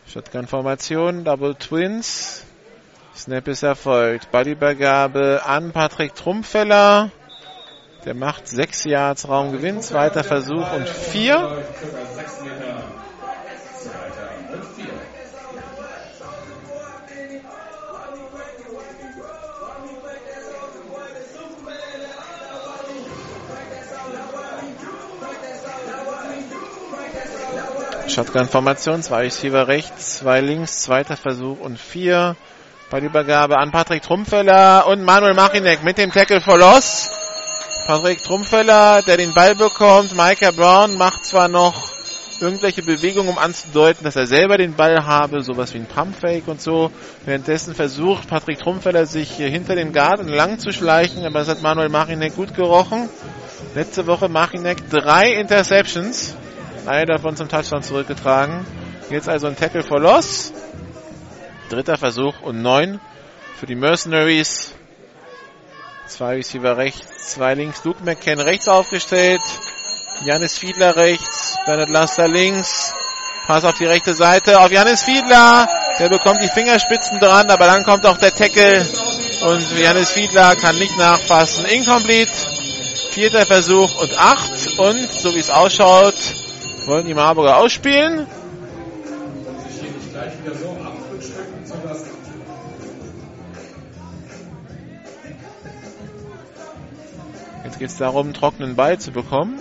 Shotgun-Formation, Double Twins. Snap ist erfolgt. Bodyübergabe an Patrick Trumpfeller. Der macht 6 Yards Raumgewinn. Zweiter Versuch und 4. Shotgun-Formation, zwei Receiver rechts, zwei links, zweiter Versuch und vier. Bei der Übergabe an Patrick Trumpfeller und Manuel Machinek mit dem Tackle for Loss. Patrick Trumpfeller, der den Ball bekommt. Micah Brown macht zwar noch irgendwelche Bewegungen, um anzudeuten, dass er selber den Ball habe, sowas wie ein Pumpfake und so. Währenddessen versucht Patrick Trumpfeller sich hinter dem Guard entlang zu schleichen, aber das hat Manuel Machinek gut gerochen. Letzte Woche Machinek drei Interceptions. Eine davon zum Touchdown zurückgetragen. Jetzt also ein Tackle for Loss. Dritter Versuch und neun für die Mercenaries. Zwei Receiver rechts, zwei links. Luke McCann rechts aufgestellt. Janis Fiedler rechts. Bernhard Laster links. Pass auf die rechte Seite. Auf Janis Fiedler. Der bekommt die Fingerspitzen dran, aber dann kommt auch der Tackle. Und Janis Fiedler kann nicht nachfassen. Incomplete. Vierter Versuch und acht. Und so wie es ausschaut, wollen die Marburger ausspielen. Jetzt geht es darum, einen trockenen Ball zu bekommen.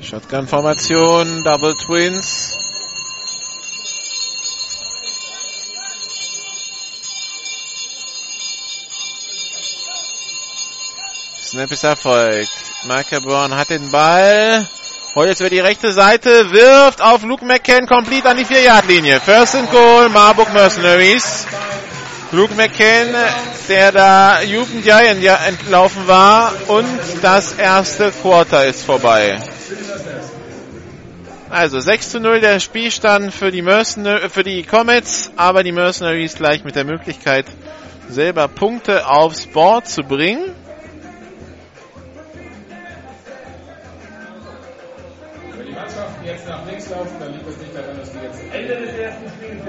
Shotgun-Formation, Double Twins. Snap ist erfolgt. Brown hat den Ball. Holt jetzt über die rechte Seite, wirft auf Luke McCann komplett an die 4-Yard-Linie. First and Goal, Marburg Mercenaries. Luke McCann, der da Jugendjahren ja entlaufen war und das erste Quarter ist vorbei. Also 6 zu 0 der Spielstand für die, Mercenar für die Comets, aber die Mercenaries gleich mit der Möglichkeit, selber Punkte aufs Board zu bringen. Nach links laufen, dann liegt es nicht daran, dass die jetzt Ende des ersten Spiels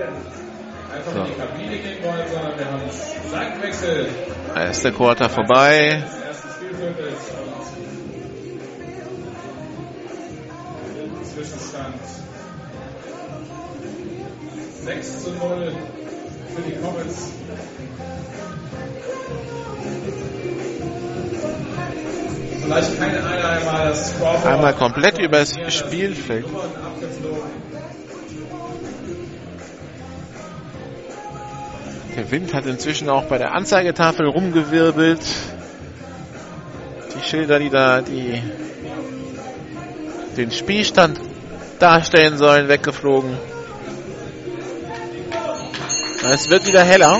einfach So. in die Kabine gehen wollen, sondern wir haben Seitenwechsel Erste Quarter vorbei. Zwischenstand 6 zu 0 für die Comets. Einmal komplett übers Spielfeld. Der Wind hat inzwischen auch bei der Anzeigetafel rumgewirbelt. Die Schilder, die da die den Spielstand darstellen sollen, weggeflogen. Es wird wieder heller.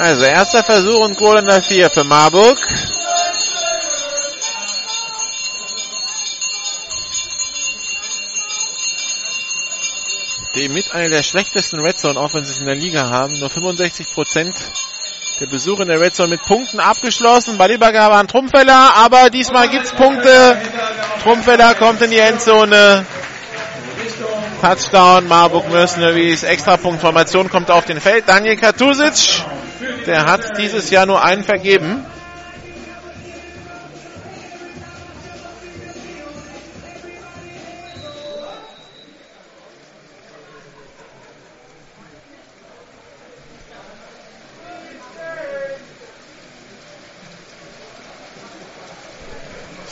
Also erster Versuch und Goal in der 4 für Marburg. die mit einer der schlechtesten Red Zone Offenses in der Liga haben. Nur 65% der Besuche in der Red Zone mit Punkten abgeschlossen. Ballübergabe an Trumpfeller, aber diesmal gibt's Punkte. Trumpfeller kommt in die Endzone. Touchdown, Marburg Mercenaries, Extrapunktformation kommt auf den Feld. Daniel Katusic, der hat dieses Jahr nur einen vergeben.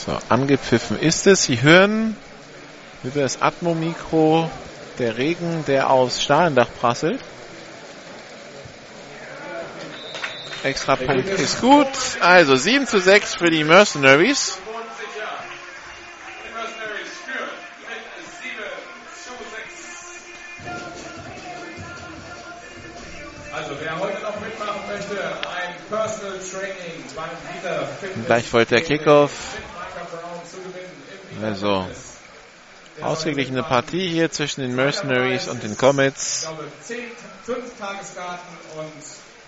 So, angepfiffen ist es. Sie hören über das Atmo-Mikro der Regen, der aufs Stahlendach prasselt. Extra Punkt ist gut. Also 7 zu 6 für die Mercenaries. Die Mercenaries führen mit 7 zu 6. Also wer heute noch mitmachen möchte, ein Personal Training beim Wieder Fitness. Gleich folgt der Kickoff. Also ausgeglichene Partie hier zwischen den Mercenaries und den Comets. Ich glaube, 10, 5 Tageskarten und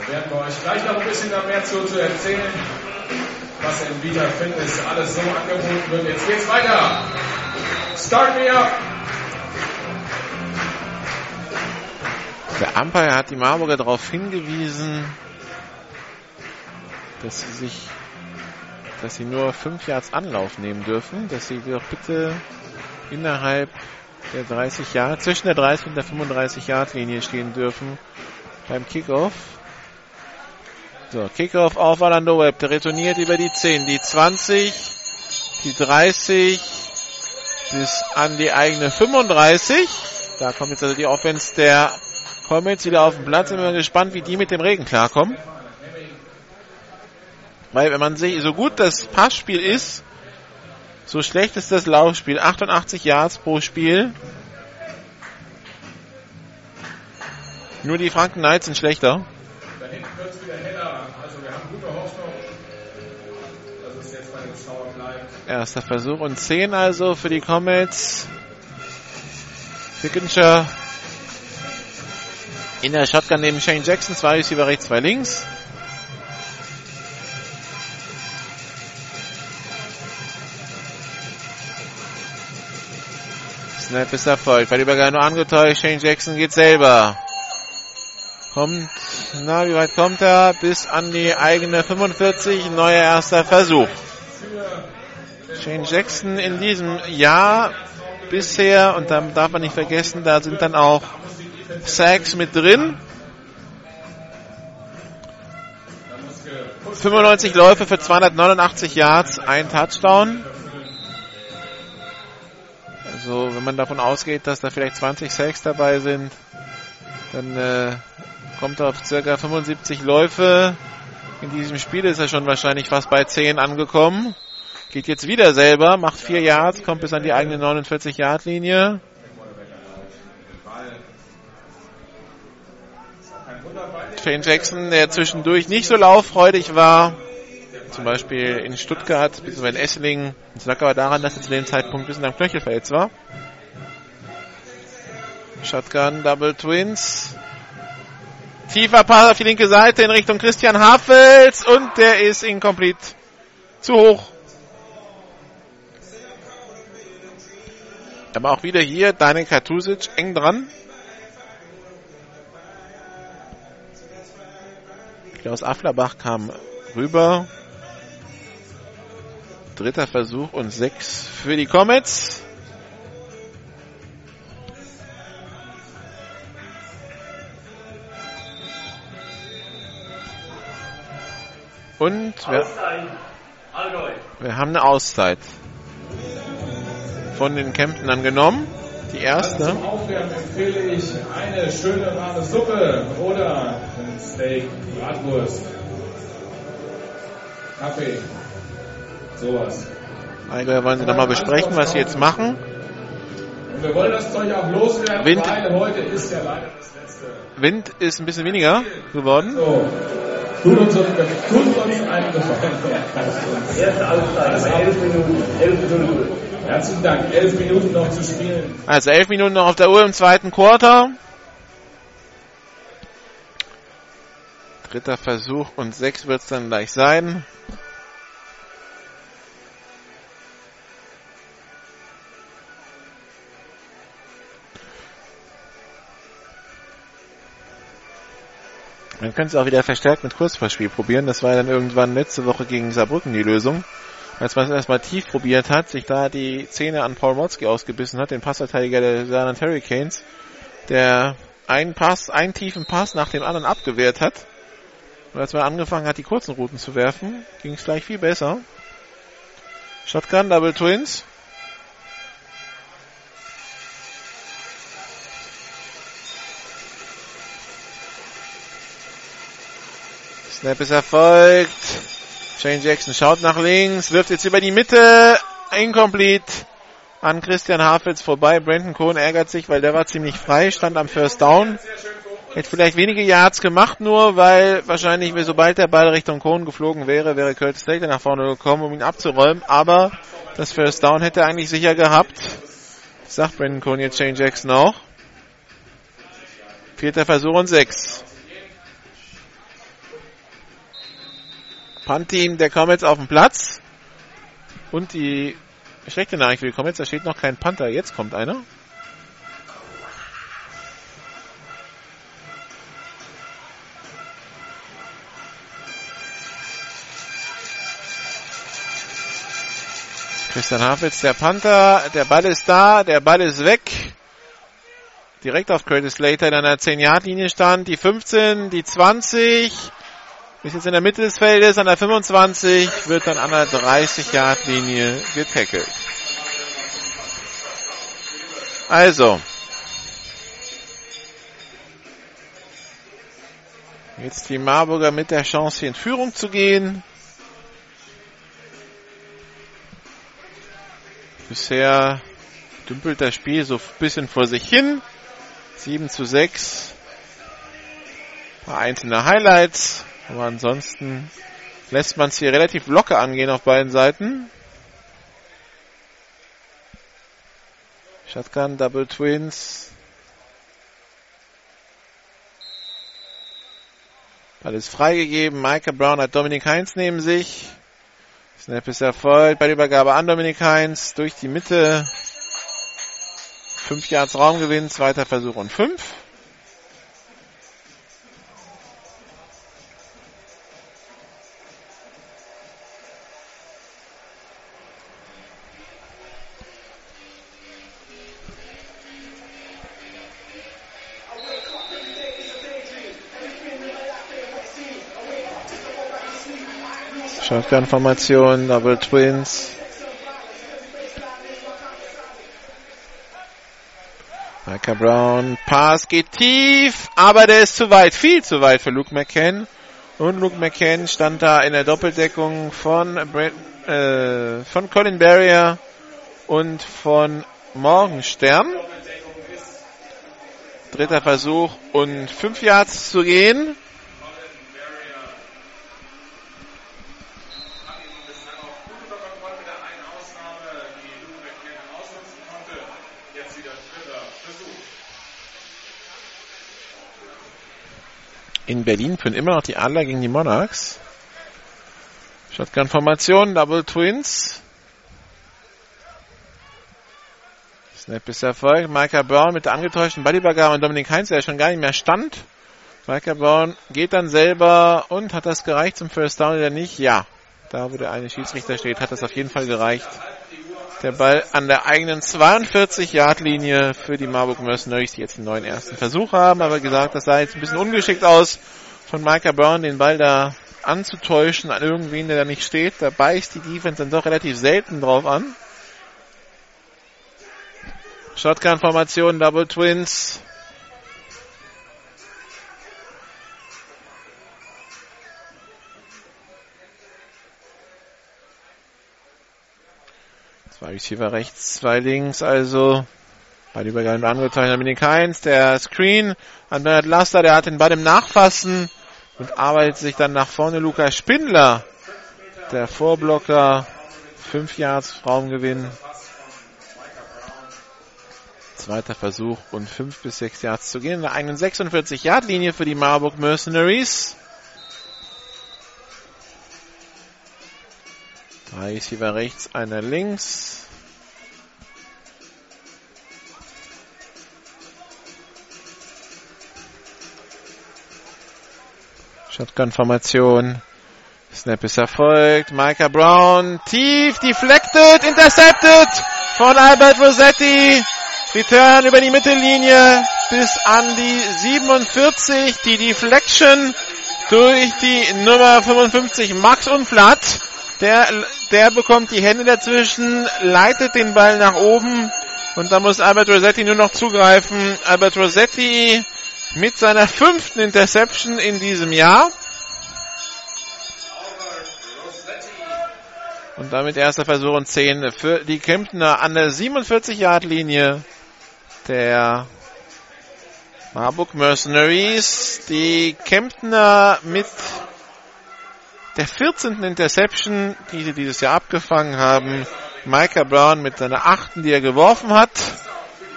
Da werden wir euch gleich noch ein bisschen mehr zu, zu erzählen, was in Vita Fitness alles so angeboten wird. Jetzt geht's weiter. Start me up. Der Umpire hat die Marburger darauf hingewiesen, dass sie sich, dass sie nur 5 Yards Anlauf nehmen dürfen, dass sie doch bitte innerhalb der 30 Yard, zwischen der 30 und der 35 Yard Linie stehen dürfen beim Kickoff. So, Kickoff auf Orlando Webb, der retourniert über die 10, die 20, die 30 bis an die eigene 35. Da kommt jetzt also die Offense der Comets wieder auf den Platz. Sind wir gespannt, wie die mit dem Regen klarkommen. Weil wenn man sich, so gut das Passspiel ist, so schlecht ist das Laufspiel. 88 Yards pro Spiel. Nur die Franken Knights sind schlechter. Da wieder. Erster Versuch und 10 also für die Comets. Signature in der Shotgun neben Shane Jackson. Zwei Receiver rechts, zwei links. Snap ist erfolgt. Bei Übergang nur angetäuscht. Shane Jackson geht selber. Kommt, na, wie weit kommt er? Bis an die eigene 45. Neuer erster Versuch. Shane Jackson in diesem Jahr bisher, und da darf man nicht vergessen, da sind dann auch Sacks mit drin. 95 Läufe für 289 Yards, ein Touchdown. Also, wenn man davon ausgeht, dass da vielleicht 20 Sacks dabei sind, dann äh, kommt er auf circa 75 Läufe. In diesem Spiel ist er schon wahrscheinlich fast bei 10 angekommen. Geht jetzt wieder selber, macht 4 Yards, kommt bis an die eigene 49 Yard Linie. Shane Jackson, der zwischendurch nicht so lauffreudig war, zum Beispiel in Stuttgart, bzw. in Esslingen. Das lag aber daran, dass er zu dem Zeitpunkt ein bisschen am Knöchel verletzt war. Shotgun, Double Twins. Tiefer Pass auf die linke Seite in Richtung Christian Hafels und der ist incomplete. Zu hoch. Aber auch wieder hier Daniel Katusic eng dran. Klaus Afflerbach kam rüber. Dritter Versuch und sechs für die Comets. Und wir, wir haben eine Auszeit von den Kemptenern genommen. Die erste. Zum Aufwärmen empfehle ich eine schöne warme Suppe oder ein Steak, Bratwurst, Kaffee, sowas. Eigel wollen sie nochmal besprechen, was sie jetzt machen. Und wir wollen das Zeug auch loswerden, Wind. heute ist ja leider das letzte. Wind ist ein bisschen weniger geworden. So, tut uns, einen Gefallen. Erste Auszeit, 11 Minuten, 11 Minuten. Herzlichen Dank. Elf Minuten noch zu spielen. Also elf Minuten noch auf der Uhr im zweiten Quarter. Dritter Versuch und sechs wird es dann gleich sein. Man könnte es auch wieder verstärkt mit Kurzverspiel probieren. Das war dann irgendwann letzte Woche gegen Saarbrücken die Lösung. Als man es erstmal tief probiert hat, sich da die Zähne an Paul Motzki ausgebissen hat, den Passverteidiger der Saarland Hurricanes, der einen Pass, einen tiefen Pass nach dem anderen abgewehrt hat. Und als man angefangen hat, die kurzen Routen zu werfen, ging es gleich viel besser. Shotgun, Double Twins. Snap ist erfolgt. Shane Jackson schaut nach links, wirft jetzt über die Mitte. Incomplete an Christian Hafels vorbei. Brandon Cohn ärgert sich, weil der war ziemlich frei, stand am First Down. Hätte vielleicht wenige Yards gemacht, nur weil wahrscheinlich, sobald der Ball Richtung Cohn geflogen wäre, wäre Curtis Slater nach vorne gekommen, um ihn abzuräumen. Aber das First Down hätte er eigentlich sicher gehabt. Sagt Brandon Cohn jetzt Shane Jackson auch. Vierter Versuch und sechs. Punt-Team der Comets auf dem Platz. Und die schlechte Nachricht die Comets, da steht noch kein Panther. Jetzt kommt einer. Christian Hafels, der Panther, der Ball ist da, der Ball ist weg. Direkt auf Curtis Slater in einer 10-Yard-Linie stand. Die 15, die 20. Ist jetzt in der Mitte des Feldes an der 25, wird dann an der 30-Yard-Linie getackelt. Also. Jetzt die Marburger mit der Chance, hier in Führung zu gehen. Bisher dümpelt das Spiel so ein bisschen vor sich hin. 7 zu 6. Ein paar einzelne Highlights. Aber ansonsten lässt man es hier relativ locker angehen auf beiden Seiten. Shotgun, Double Twins. Ball ist freigegeben. Michael Brown hat Dominik Heinz neben sich. Snap ist erfolgt. Bei der Übergabe an Dominik Heinz durch die Mitte. Fünf Yards Raumgewinn, zweiter Versuch und fünf. Shotgun-Formation, Double Twins. Micah Brown, Pass geht tief, aber der ist zu weit, viel zu weit für Luke McCann. Und Luke McCann stand da in der Doppeldeckung von, äh, von Colin Barrier und von Morgenstern. Dritter Versuch und fünf Yards zu gehen. In Berlin führen immer noch die Adler gegen die Monarchs. Shotgun-Formation, Double Twins. Snap ist Erfolg. Micah Brown mit der angetäuschten Bodybagarre und Dominik Heinz, der schon gar nicht mehr stand. Micah Brown geht dann selber und hat das gereicht zum First Down oder nicht? Ja. Da, wo der eine Schiedsrichter steht, hat das auf jeden Fall gereicht. Der Ball an der eigenen 42-Yard-Linie für die Marburg Mercenaries, die jetzt einen neuen ersten Versuch haben. Aber gesagt, das sah jetzt ein bisschen ungeschickt aus von Micah Brown, den Ball da anzutäuschen an irgendwen, der da nicht steht. Da beißt die Defense dann doch relativ selten drauf an. Shotgun-Formation, Double Twins. Zwei Receiver rechts, zwei links, also bei Übergang angezeigt Dominik Heinz, der Screen an Bernhard Laster, der hat den Ball im Nachfassen und arbeitet sich dann nach vorne. Lukas Spindler, der Vorblocker, fünf Yards Raumgewinn. Zweiter Versuch und fünf bis sechs Yards zu gehen. In der eigenen 46 Yard Linie für die Marburg Mercenaries. Drei Receiver rechts, einer links. Shotgun-Formation. Snap ist erfolgt. Micah Brown tief deflected, intercepted von Albert Rossetti. Return über die Mittellinie bis an die 47. Die Deflection durch die Nummer 55 Max Unflatt. Der, der bekommt die Hände dazwischen, leitet den Ball nach oben und da muss Albert Rossetti nur noch zugreifen. Albert Rossetti mit seiner fünften Interception in diesem Jahr. Und damit erster Versuch und 10 für die Kemptner an der 47-Yard-Linie der Marburg Mercenaries. Die Kemptner mit der 14. Interception, die sie dieses Jahr abgefangen haben. Micah Brown mit seiner achten, die er geworfen hat.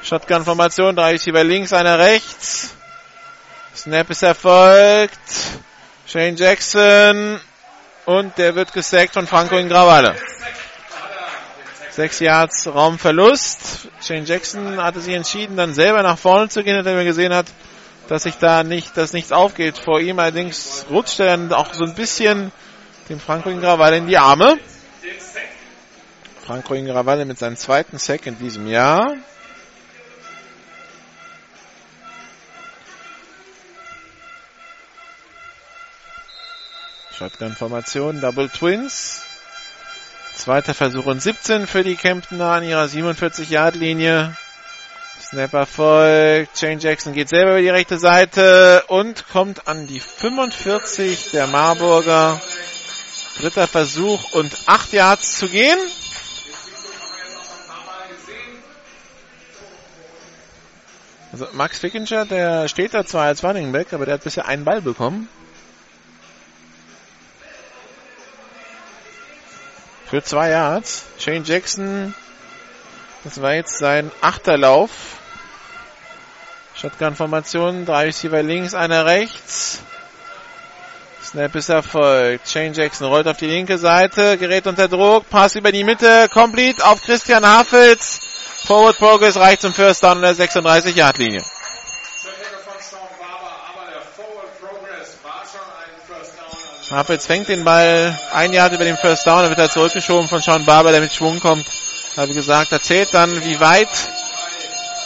Shotgun-Formation, drei Receiver links, einer rechts. Snap ist erfolgt. Shane Jackson und der wird gesackt von Franco in Gravalle. Sechs Yards Raumverlust. Shane Jackson hatte sich entschieden, dann selber nach vorne zu gehen, nachdem er gesehen hat, dass sich da nicht, dass nichts aufgeht vor ihm. Allerdings rutscht er dann auch so ein bisschen dem Franco Ingravalle in die Arme. Franco Ingravalle mit seinem zweiten Sack in diesem Jahr. Shotgun-Formation, Double Twins. Zweiter Versuch und 17 für die Kemptener an ihrer 47-Yard-Linie. Snapper folgt. Shane Jackson geht selber über die rechte Seite und kommt an die 45 der Marburger. Dritter Versuch und 8 Yards zu gehen. Also Max Fickinger, der steht da zwar als Running Back, aber der hat bisher einen Ball bekommen. Für zwei Yards. Shane Jackson, das war jetzt sein achter Lauf. Shotgun-Formation, drei Receiver links, einer rechts. Snap ist erfolgt. Shane Jackson rollt auf die linke Seite, gerät unter Druck, Pass über die Mitte, complete auf Christian Hafels. Forward Progress reicht zum First Down in der 36-Yard-Linie. Hafels fängt den Ball ein Yard über den First Down, dann wird er zurückgeschoben von Sean Barber, der mit Schwung kommt. Habe gesagt, erzählt dann, wie weit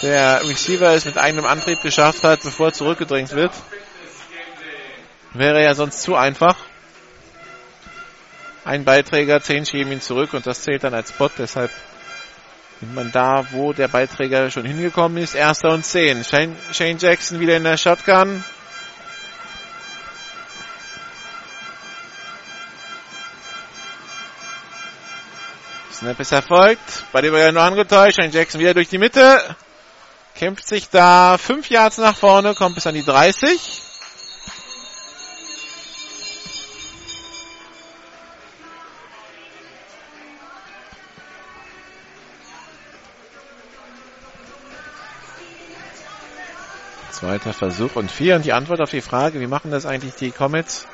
der Receiver es mit eigenem Antrieb geschafft hat, bevor er zurückgedrängt wird. Wäre ja sonst zu einfach. Ein Beiträger, zehn schieben ihn zurück und das zählt dann als Spot, deshalb nimmt man da, wo der Beiträger schon hingekommen ist. Erster und zehn. Shane, Shane Jackson wieder in der Shotgun. Snap ist erfolgt. Bei dem war nur angetäuscht. Shane Jackson wieder durch die Mitte. Kämpft sich da fünf Yards nach vorne, kommt bis an die 30. Zweiter Versuch und vier. Und die Antwort auf die Frage, wie machen das eigentlich die Comets,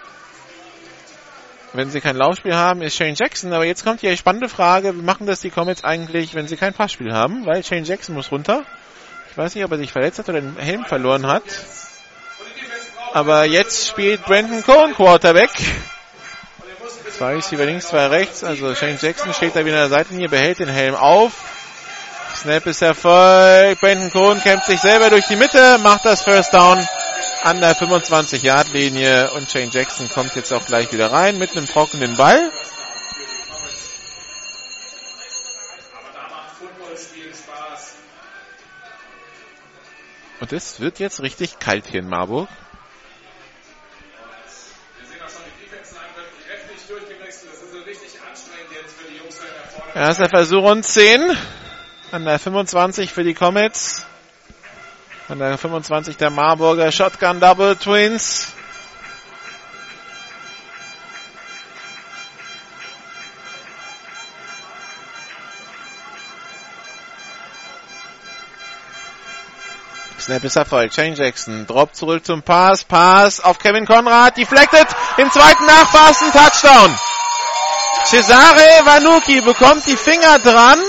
wenn sie kein Laufspiel haben, ist Shane Jackson. Aber jetzt kommt die spannende Frage, wie machen das die Comets eigentlich, wenn sie kein Passspiel haben? Weil Shane Jackson muss runter. Ich weiß nicht, ob er sich verletzt hat oder den Helm verloren hat. Aber jetzt spielt Brandon Cohen Quarterback. Zwei Receiver links, zwei rechts. Also Shane Jackson steht da wieder an der Seitenlinie, behält den Helm auf. Snap ist Erfolg. Brandon Cohen kämpft sich selber durch die Mitte, macht das First Down an der 25-Yard-Linie und Shane Jackson kommt jetzt auch gleich wieder rein mit einem trockenen Ball. Und es wird jetzt richtig kalt hier in Marburg. Erster Versuch und 10. An der 25 für die Comets. An der 25 der Marburger Shotgun Double Twins. Snap ist erfolgt. Shane Jackson. Drop zurück zum Pass. Pass auf Kevin Konrad. Deflected. Im zweiten Nachpassen. Touchdown. Cesare Vanucci bekommt die Finger dran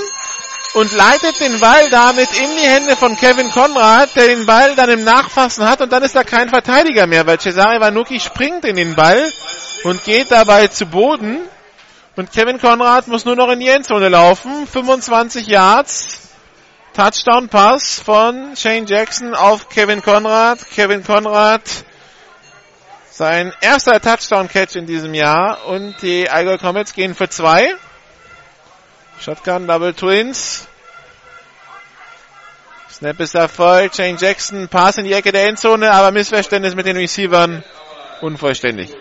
und leitet den Ball damit in die Hände von Kevin Konrad, der den Ball dann im Nachfassen hat und dann ist da kein Verteidiger mehr, weil Cesare Vanucci springt in den Ball und geht dabei zu Boden und Kevin Konrad muss nur noch in die Endzone laufen. 25 Yards. Touchdown Pass von Shane Jackson auf Kevin Konrad. Kevin Konrad sein erster Touchdown Catch in diesem Jahr und die Allgäu Comets gehen für zwei. Shotgun Double Twins. Snap ist erfolgt. Shane Jackson Pass in die Ecke der Endzone, aber Missverständnis mit den Receivern. Unvollständig.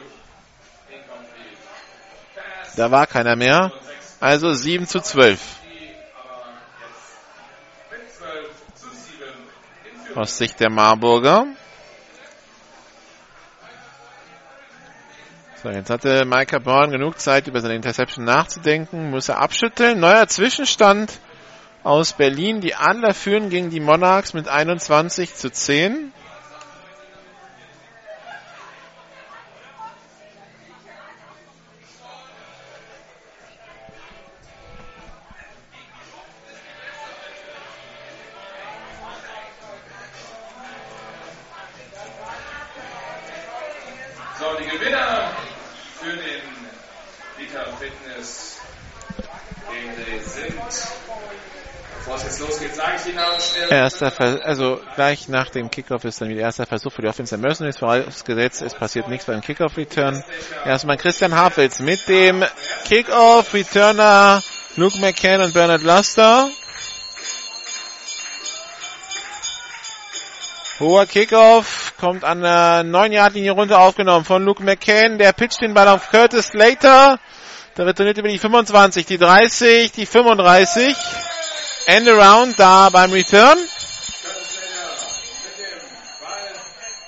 Da war keiner mehr. Also 7 zu 12. Aus Sicht der Marburger. So, jetzt hatte Micah Brown genug Zeit, über seine Interception nachzudenken. Muss er abschütteln. Neuer Zwischenstand aus Berlin. Die Adler führen gegen die Monarchs mit 21 zu 10. So, die Gewinner für den Vita Fitness Game Day sind, bevor es jetzt losgeht, sage ich die Namen schnell. Erster Vers also gleich nach dem Kickoff ist dann wieder erster Versuch für die Offense der Mercenaries. Vorausgesetzt, es passiert nichts beim Kickoff-Return. Erstmal Christian Hafels mit dem Kickoff-Returner Luke McCann und Bernard Luster. Hoher Kickoff, kommt an der 9-Yard-Linie runter aufgenommen von Luke McCann. Der pitcht den Ball auf Curtis Slater. Der retourniert über die 25, die 30, die 35. End around da beim Return.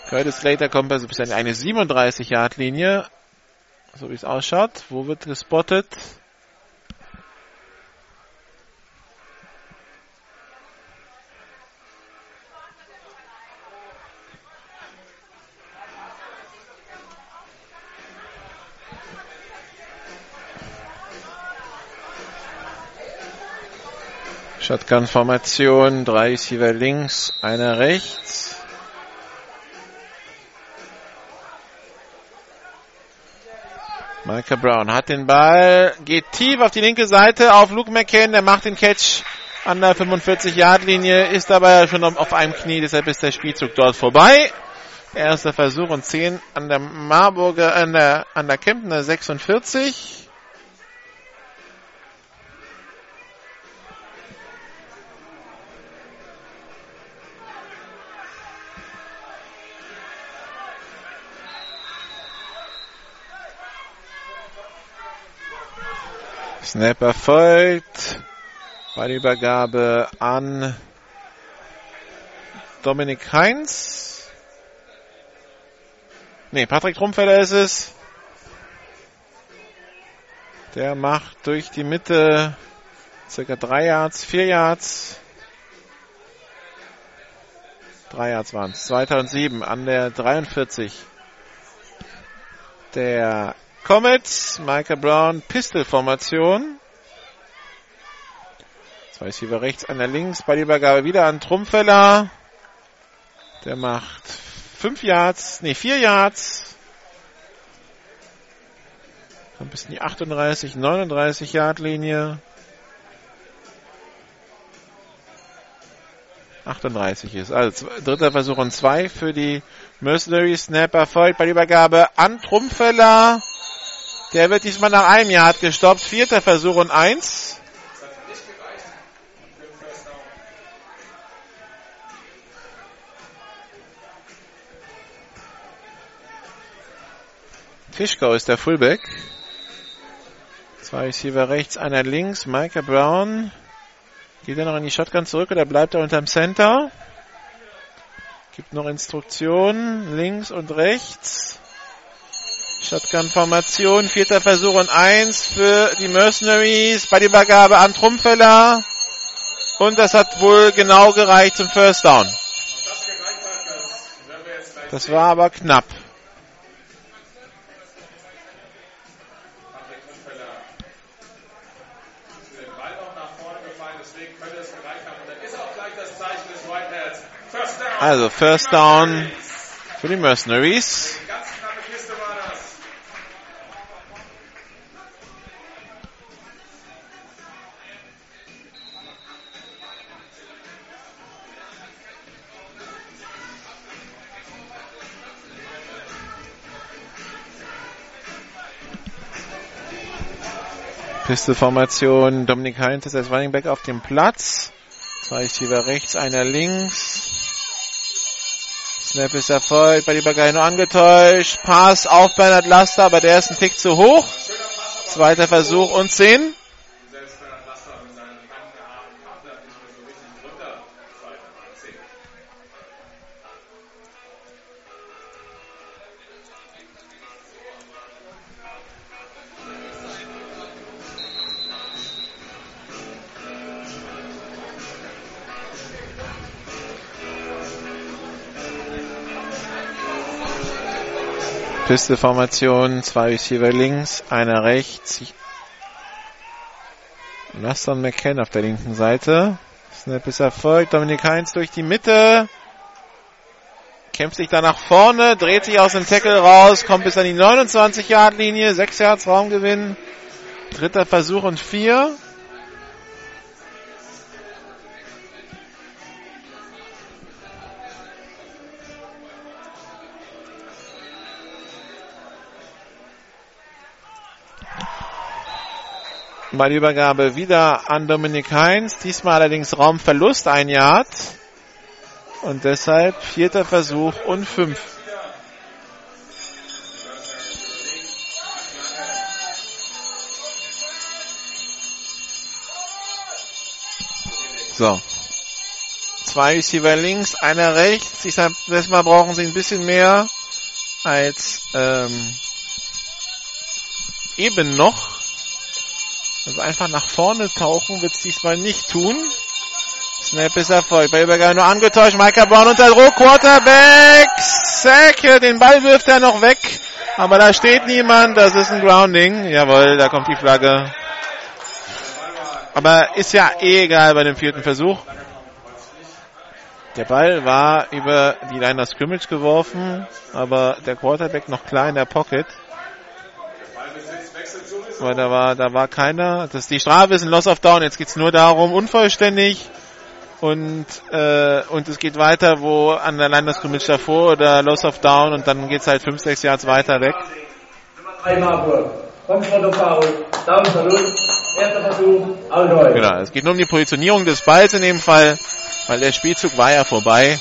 Curtis Slater kommt also bis an eine 37-Yard-Linie. So wie es ausschaut. Wo wird gespottet? Shotgun-Formation, drei Receiver links, einer rechts. Micah Brown hat den Ball, geht tief auf die linke Seite auf Luke McCann, der macht den Catch an der 45-Yard-Linie, ist dabei schon auf einem Knie, deshalb ist der Spielzug dort vorbei. Erster Versuch und 10 an der Marburger, an der, an der Kempner 46. Snap erfolgt. Ballübergabe an Dominik Heinz. Ne, Patrick Trumpfeller ist es. Der macht durch die Mitte circa drei Yards, vier Yards. Drei Yards waren es. 2007 an der 43. Der Comets, Michael Brown, Pistol-Formation. Zwei Receiver rechts, einer links. Bei der Übergabe wieder an Trumpfeller. Der macht fünf Yards, nee, vier Yards. Kommt bis in die 38, 39 Yard Linie. 38 ist. Also dritter Versuch und zwei für die Mercenary Snapper folgt bei der Übergabe an Trumpfeller. Der wird diesmal nach einem Yard gestoppt. Vierter Versuch und eins. Fischkau ist der Fullback. Zwei Receiver rechts, einer links. Micah Brown. Geht er noch in die Shotgun zurück oder bleibt er unterm Center? Gibt noch Instruktionen links und rechts. Shotgun-Formation, vierter Versuch und eins für die Mercenaries bei der Übergabe an Trumpfeller. Und das hat wohl genau gereicht zum First Down. Das war aber knapp. Also First Down für die Mercenaries. Pistol-Formation. Dominik Heinz ist als Running Back auf dem Platz. Zwei Receiver rechts, einer links. Snap ist erfolgt, bei die nur angetäuscht. Pass auf Bernhard Laster, aber der ist ein Tick zu hoch. Zweiter Versuch und 10. Pisteformation, zwei Receiver links, einer rechts. Laston McCann auf der linken Seite. Snap ist erfolgt. Dominik Heinz durch die Mitte. Kämpft sich da nach vorne, dreht sich aus dem Tackle raus, kommt bis an die 29 Yard Linie, 6 Yards Raumgewinn. Dritter Versuch und 4. Bei der Übergabe wieder an Dominik Heinz. Diesmal allerdings Raumverlust, ein Yard. Und deshalb vierter Versuch und fünf. So. Zwei Receiver links, einer rechts. Ich sag, diesmal brauchen sie ein bisschen mehr als ähm, eben noch. Also einfach nach vorne tauchen wird es diesmal nicht tun. Snap ist Erfolg. Bei Übergabe nur angetäuscht. Micah Brown unter Druck. Quarterback. Sack. Den Ball wirft er noch weg. Aber da steht niemand. Das ist ein Grounding. Jawohl, da kommt die Flagge. Aber ist ja eh egal bei dem vierten Versuch. Der Ball war über die Line of Scrimmage geworfen, aber der Quarterback noch klar in der Pocket. Weil da war, da war keiner. Das die Strafe ist ein Loss of Down. Jetzt geht's nur darum, unvollständig. Und, äh, und es geht weiter, wo an der Landeskommission davor oder Loss of Down und dann geht's halt 5, 6 Yards weiter weg. Genau, es geht nur um die Positionierung des Balls in dem Fall, weil der Spielzug war ja vorbei.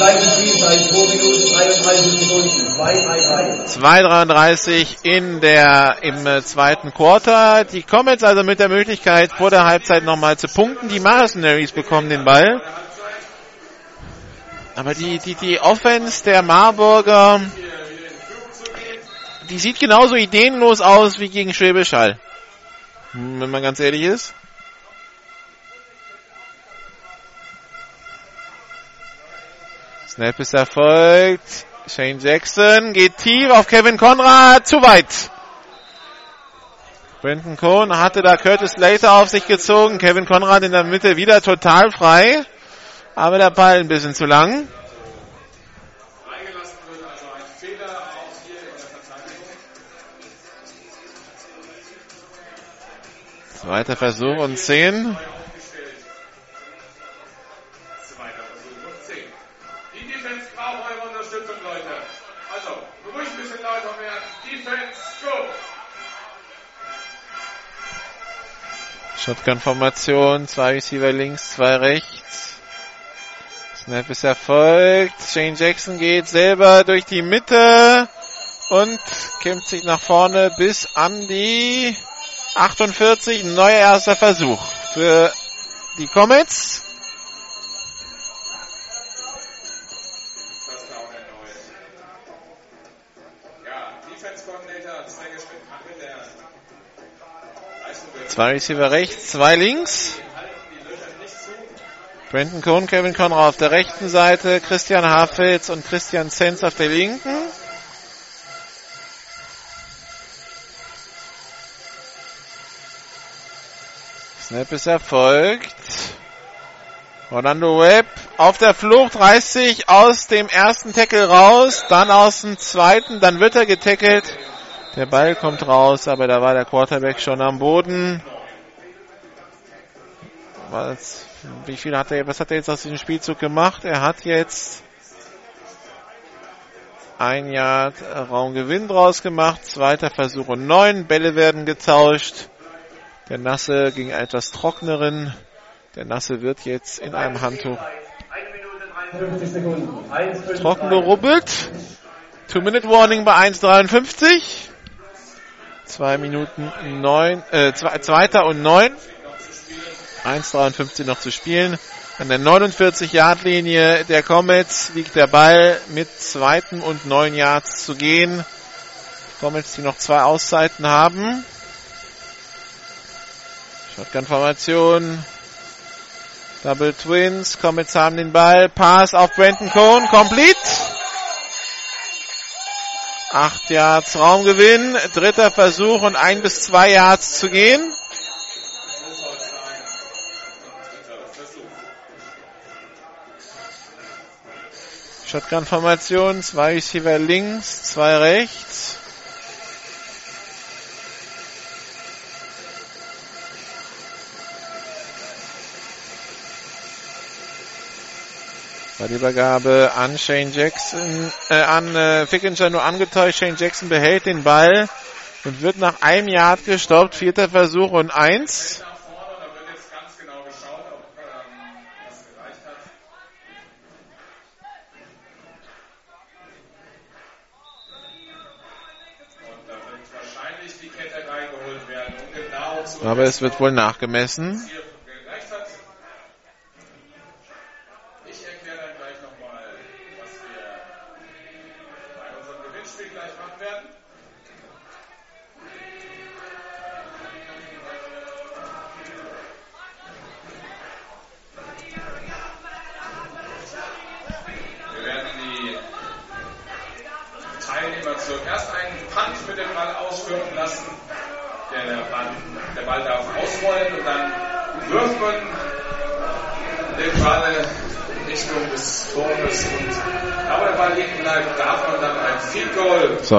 2-3-3. 2,33 in der, im zweiten Quarter. Die Comets also mit der Möglichkeit, vor der Halbzeit nochmal zu punkten. Die Mercenaries bekommen den Ball. Aber die, die, die Offense der Marburger, die sieht genauso ideenlos aus wie gegen Schwäbisch Hall. Wenn man ganz ehrlich ist. Snap ist erfolgt. Shane Jackson geht tief auf Kevin Conrad. Zu weit. Brenton Cohn hatte da Curtis Later auf sich gezogen. Kevin Conrad in der Mitte wieder total frei. Aber der Ball ein bisschen zu lang. Zweiter Versuch und 10. Shotgun-Formation. Zwei Receiver links, zwei rechts. Snap ist erfolgt. Shane Jackson geht selber durch die Mitte und kämpft sich nach vorne bis an die 48. Neuer erster Versuch für die Comets. Zwei Receiver rechts, zwei links. Brandon Cohn, Kevin Conrad auf der rechten Seite, Christian Hafels und Christian Zenz auf der linken. Snap ist erfolgt. Orlando Webb auf der Flucht reißt sich aus dem ersten Tackle raus, dann aus dem zweiten, dann wird er getackelt. Der Ball kommt raus, aber da war der Quarterback schon am Boden. Was, wie viel hat er, was hat er jetzt aus diesem Spielzug gemacht? Er hat jetzt ein Yard Raumgewinn draus gemacht, zweiter Versuch und neun. Bälle werden getauscht. Der Nasse gegen etwas trockneren. Der Nasse wird jetzt in einem Handtuch 1 Minute 53 Sekunden. 1, 5, trocken gerubbelt. Two-Minute-Warning bei 1,53. Zwei Minuten neun, äh, zwei, zweiter und neun. 1,53 noch zu spielen. An der 49-Yard-Linie der Comets liegt der Ball mit zweiten und neun Yards zu gehen. Comets, die noch zwei Auszeiten haben. Shotgun-Formation. Double Twins. Comets haben den Ball. Pass auf Brenton Cohn. Complete. Acht Yards Raumgewinn. Dritter Versuch und ein bis zwei Yards zu gehen. Shotgun-Formation. Zwei Receiver links, zwei rechts. Ballübergabe an Shane Jackson, äh, an äh, Fickinger nur angetäuscht. Shane Jackson behält den Ball und wird nach einem Yard gestoppt. Vierter Versuch und eins. nach vorne, da wird jetzt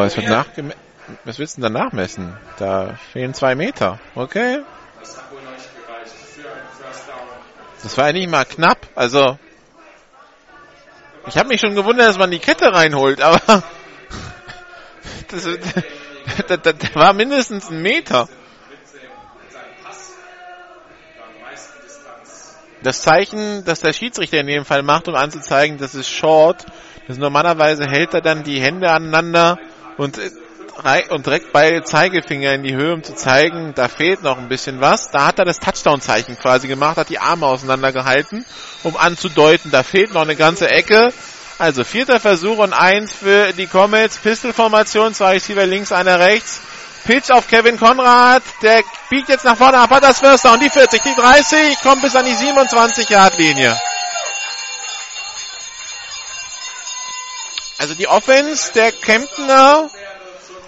So, es wird nachgemessen. Was willst du denn da nachmessen? Da fehlen zwei Meter. Okay. Das war ja nicht mal knapp. Also, ich habe mich schon gewundert, dass man die Kette reinholt, aber das, das, das, das war mindestens ein Meter. Das Zeichen, das der Schiedsrichter in dem Fall macht, um anzuzeigen, das ist Short. Das normalerweise hält er dann die Hände aneinander und, äh, und direkt beide Zeigefinger in die Höhe, um zu zeigen, da fehlt noch ein bisschen was. Da hat er das Touchdown-Zeichen quasi gemacht, hat die Arme auseinandergehalten, um anzudeuten, da fehlt noch eine ganze Ecke. Also vierter Versuch und eins für die Comets. Pistol-Formation, zwei Receiver links, einer rechts. Pitch auf Kevin Konrad. Der biegt jetzt nach vorne ab. Hat das Förster und die 40, die 30, kommt bis an die 27-Yard-Linie. Also die Offense der Kemptener,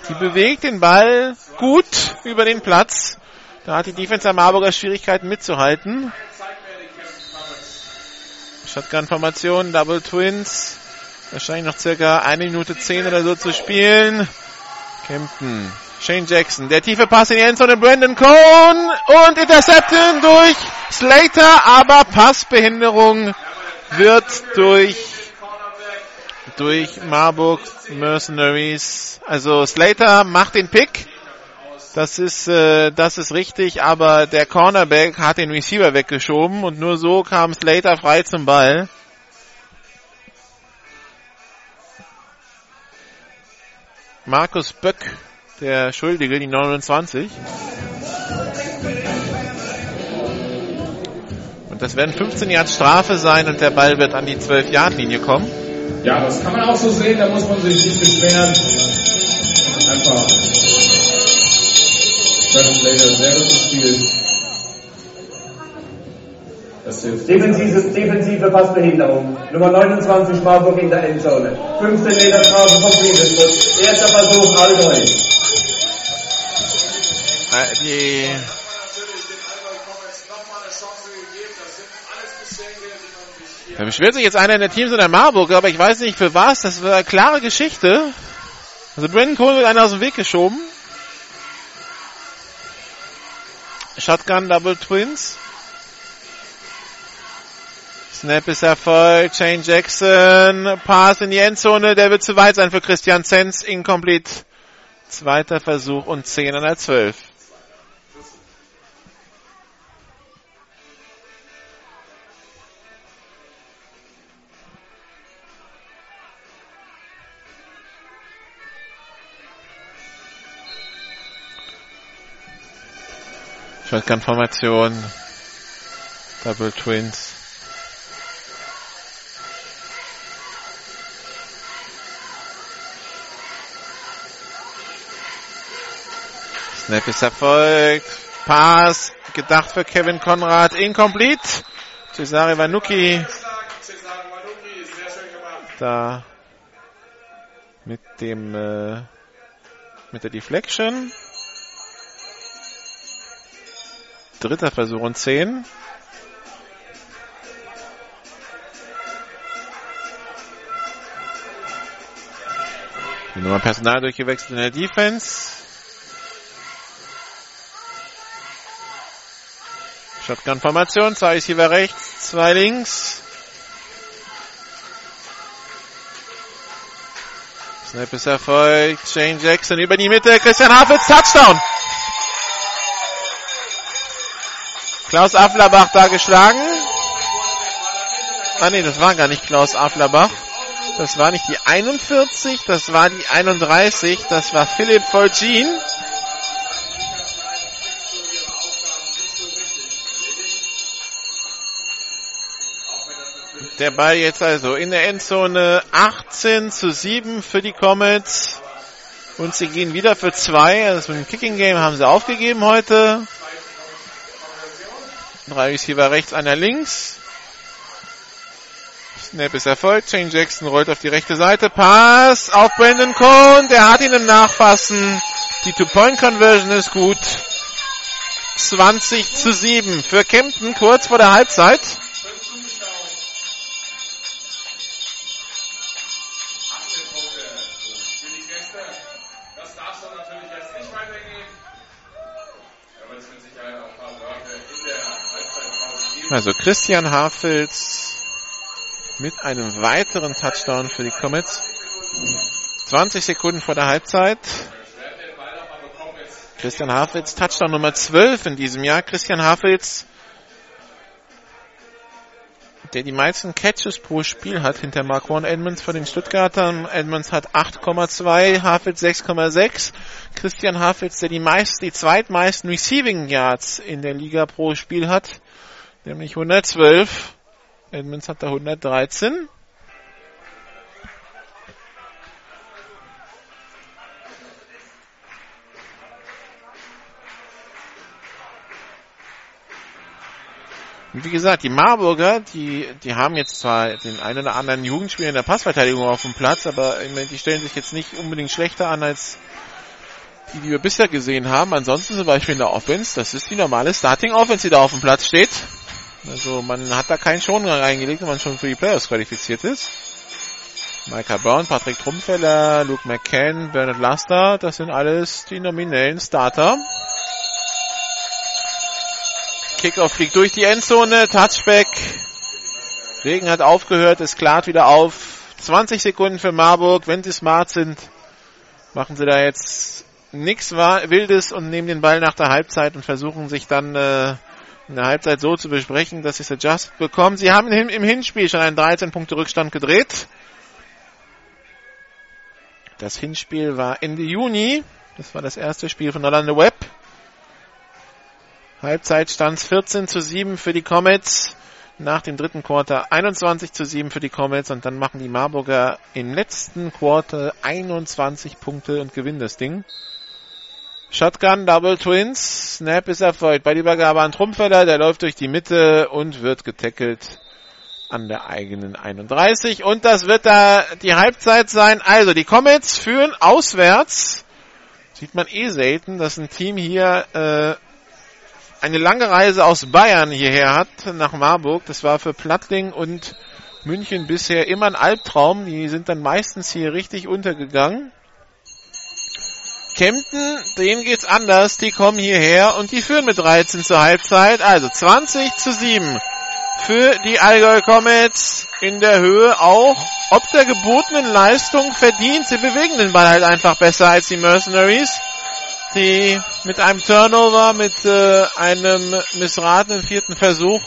die bewegt den Ball gut über den Platz. Da hat die Defense der Marburger Schwierigkeiten mitzuhalten. Shotgun-Formation, Double Twins. Wahrscheinlich noch circa eine Minute zehn oder so zu spielen. Kempten Shane Jackson. Der tiefe Pass in die Endzone. Brandon Cohn und Interception durch Slater, aber Passbehinderung wird durch durch Marburg Mercenaries. Also Slater macht den Pick. Das ist äh, das ist richtig, aber der Cornerback hat den Receiver weggeschoben und nur so kam Slater frei zum Ball. Markus Böck der Schuldige, die 29. Und das werden 15 Yards Strafe sein und der Ball wird an die 12-Yard-Linie kommen. Ja, das kann man auch so sehen, da muss man sich nicht beschweren. Einfach Slater sehr gut gespielt. Defensive, defensive Passbehinderung. Nummer 29 Marburg in der Endzone. 15 Meter Strafe vom Friedensbus. Erster Versuch, Allgäu. Äh, die da beschwert sich jetzt einer in der Teams in der Marburg, aber ich weiß nicht für was. Das war eine klare Geschichte. Also Brandon Cole wird einer aus dem Weg geschoben. Shotgun Double Twins. Snap ist erfolgt. Shane Jackson. Pass in die Endzone. Der wird zu weit sein für Christian Zenz. Incomplete. Zweiter Versuch und 10 an der 12. Shotgun-Formation. Double Twins. Snap ist erfolgt. Pass. Gedacht für Kevin Konrad. Incomplete. Cesare Vanucci. Da. Mit dem, äh, mit der Deflection. Dritter Versuch und 10. Die Nummer Personal durchgewechselt in der Defense. Shotgun-Formation, zwei Receiver rechts, zwei links. Snap ist erfolgt. Shane Jackson über die Mitte. Christian Hafitz, Touchdown. Klaus Afflerbach da geschlagen. Ah nee, das war gar nicht Klaus Afflerbach. Das war nicht die 41, das war die 31. Das war Philipp Volcin. Der Ball jetzt also in der Endzone 18 zu 7 für die Comets. Und sie gehen wieder für zwei. Also mit dem Kicking Game haben sie aufgegeben heute. Drei Receiver rechts, einer links. Snap ist erfolgt. Shane Jackson rollt auf die rechte Seite. Pass auf Brandon Cohn. Der hat ihn im Nachfassen. Die Two-Point-Conversion ist gut. 20 zu 7 für Kempten kurz vor der Halbzeit. Also Christian Hafels mit einem weiteren Touchdown für die Comets. 20 Sekunden vor der Halbzeit. Christian Hafels, Touchdown Nummer 12 in diesem Jahr. Christian Hafels der die meisten Catches pro Spiel hat hinter Marquand Edmonds von den Stuttgartern. Edmonds hat 8,2, Hafitz 6,6. Christian Hafitz, der die meisten, die zweitmeisten Receiving Yards in der Liga pro Spiel hat, nämlich 112. Edmonds hat da 113. Und wie gesagt, die Marburger, die, die haben jetzt zwar den einen oder anderen Jugendspieler in der Passverteidigung auf dem Platz, aber die stellen sich jetzt nicht unbedingt schlechter an als die, die wir bisher gesehen haben. Ansonsten zum Beispiel in der Offense, das ist die normale Starting Offense, die da auf dem Platz steht. Also man hat da keinen Schongang reingelegt, wenn man schon für die Playoffs qualifiziert ist. Micah Brown, Patrick Trumpfeller, Luke McCann, Bernard Laster, das sind alles die nominellen Starter. Kickoff fliegt durch die Endzone. Touchback. Regen hat aufgehört. Es klart wieder auf. 20 Sekunden für Marburg. Wenn sie smart sind, machen sie da jetzt nichts Wildes und nehmen den Ball nach der Halbzeit und versuchen sich dann äh, in der Halbzeit so zu besprechen, dass sie es adjust bekommen. Sie haben im Hinspiel schon einen 13 Punkte Rückstand gedreht. Das Hinspiel war Ende Juni. Das war das erste Spiel von Orlando Webb. Halbzeit stand 14 zu 7 für die Comets. Nach dem dritten Quarter 21 zu 7 für die Comets und dann machen die Marburger im letzten Quarter 21 Punkte und gewinnen das Ding. Shotgun, Double Twins. Snap ist erfolgt. Bei Übergabe an Trumpfeller, der läuft durch die Mitte und wird getackelt an der eigenen 31. Und das wird da die Halbzeit sein. Also, die Comets führen auswärts. Sieht man eh selten, dass ein Team hier äh, eine lange Reise aus Bayern hierher hat, nach Marburg. Das war für Plattling und München bisher immer ein Albtraum. Die sind dann meistens hier richtig untergegangen. Kempten, denen geht's anders. Die kommen hierher und die führen mit 13 zur Halbzeit. Also 20 zu 7 für die Allgäu Comets in der Höhe auch. Ob der gebotenen Leistung verdient. Sie bewegen den Ball halt einfach besser als die Mercenaries die mit einem Turnover, mit äh, einem missratenen vierten Versuch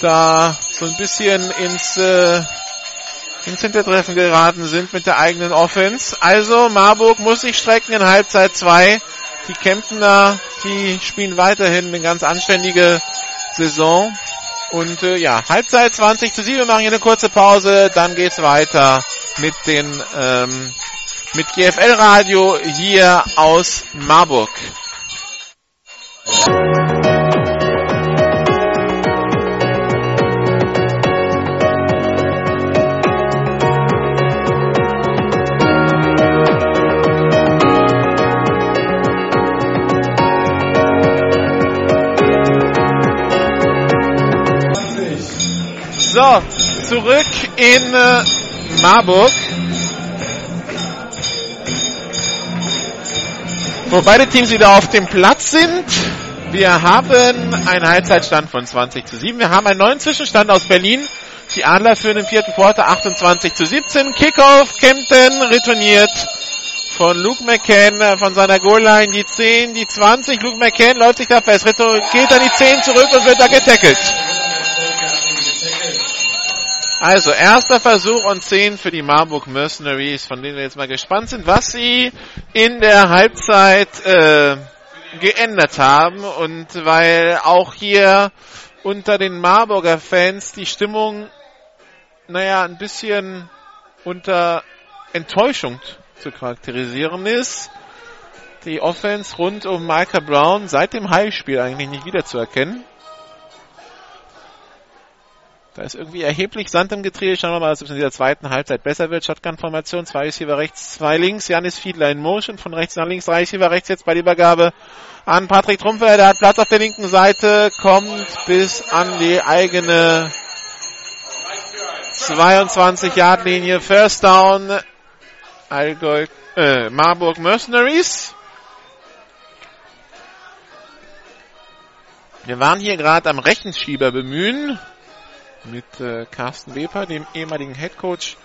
da so ein bisschen ins, äh, ins Hintertreffen geraten sind mit der eigenen Offense. Also Marburg muss sich strecken in Halbzeit 2. Die Kemptener, die spielen weiterhin eine ganz anständige Saison. Und äh, ja, Halbzeit 20 zu 7, wir machen hier eine kurze Pause, dann geht's weiter mit den ähm, mit GFL Radio hier aus Marburg. Zurück in äh, Marburg. wo beide Teams wieder auf dem Platz sind. Wir haben einen Halbzeitstand von 20 zu 7. Wir haben einen neuen Zwischenstand aus Berlin. Die Adler führen im vierten Quarter 28 zu 17. Kickoff, Kempten retourniert von Luke McCann äh, von seiner Goalline. Die 10, die 20. Luke McCann läuft sich da fest, geht an die 10 zurück und wird da getackelt. Also, erster Versuch und 10 für die Marburg Mercenaries, von denen wir jetzt mal gespannt sind, was sie in der Halbzeit äh, geändert haben. Und weil auch hier unter den Marburger Fans die Stimmung, naja, ein bisschen unter Enttäuschung zu charakterisieren ist. Die Offense rund um Micah Brown seit dem Highspiel eigentlich nicht wiederzuerkennen. Da ist irgendwie erheblich Sand im Getriebe. Schauen wir mal, es in dieser zweiten Halbzeit besser wird. Shotgun-Formation, zwei Receiver rechts, zwei links. Janis Fiedler in Motion, von rechts nach links, drei Receiver rechts jetzt bei der Übergabe an Patrick Trumpfer. Der hat Platz auf der linken Seite, kommt bis an die eigene 22-Yard-Linie. First Down, Allgäu, äh, Marburg Mercenaries. Wir waren hier gerade am Rechenschieber bemühen mit äh, Carsten Weber, dem ehemaligen Head Coach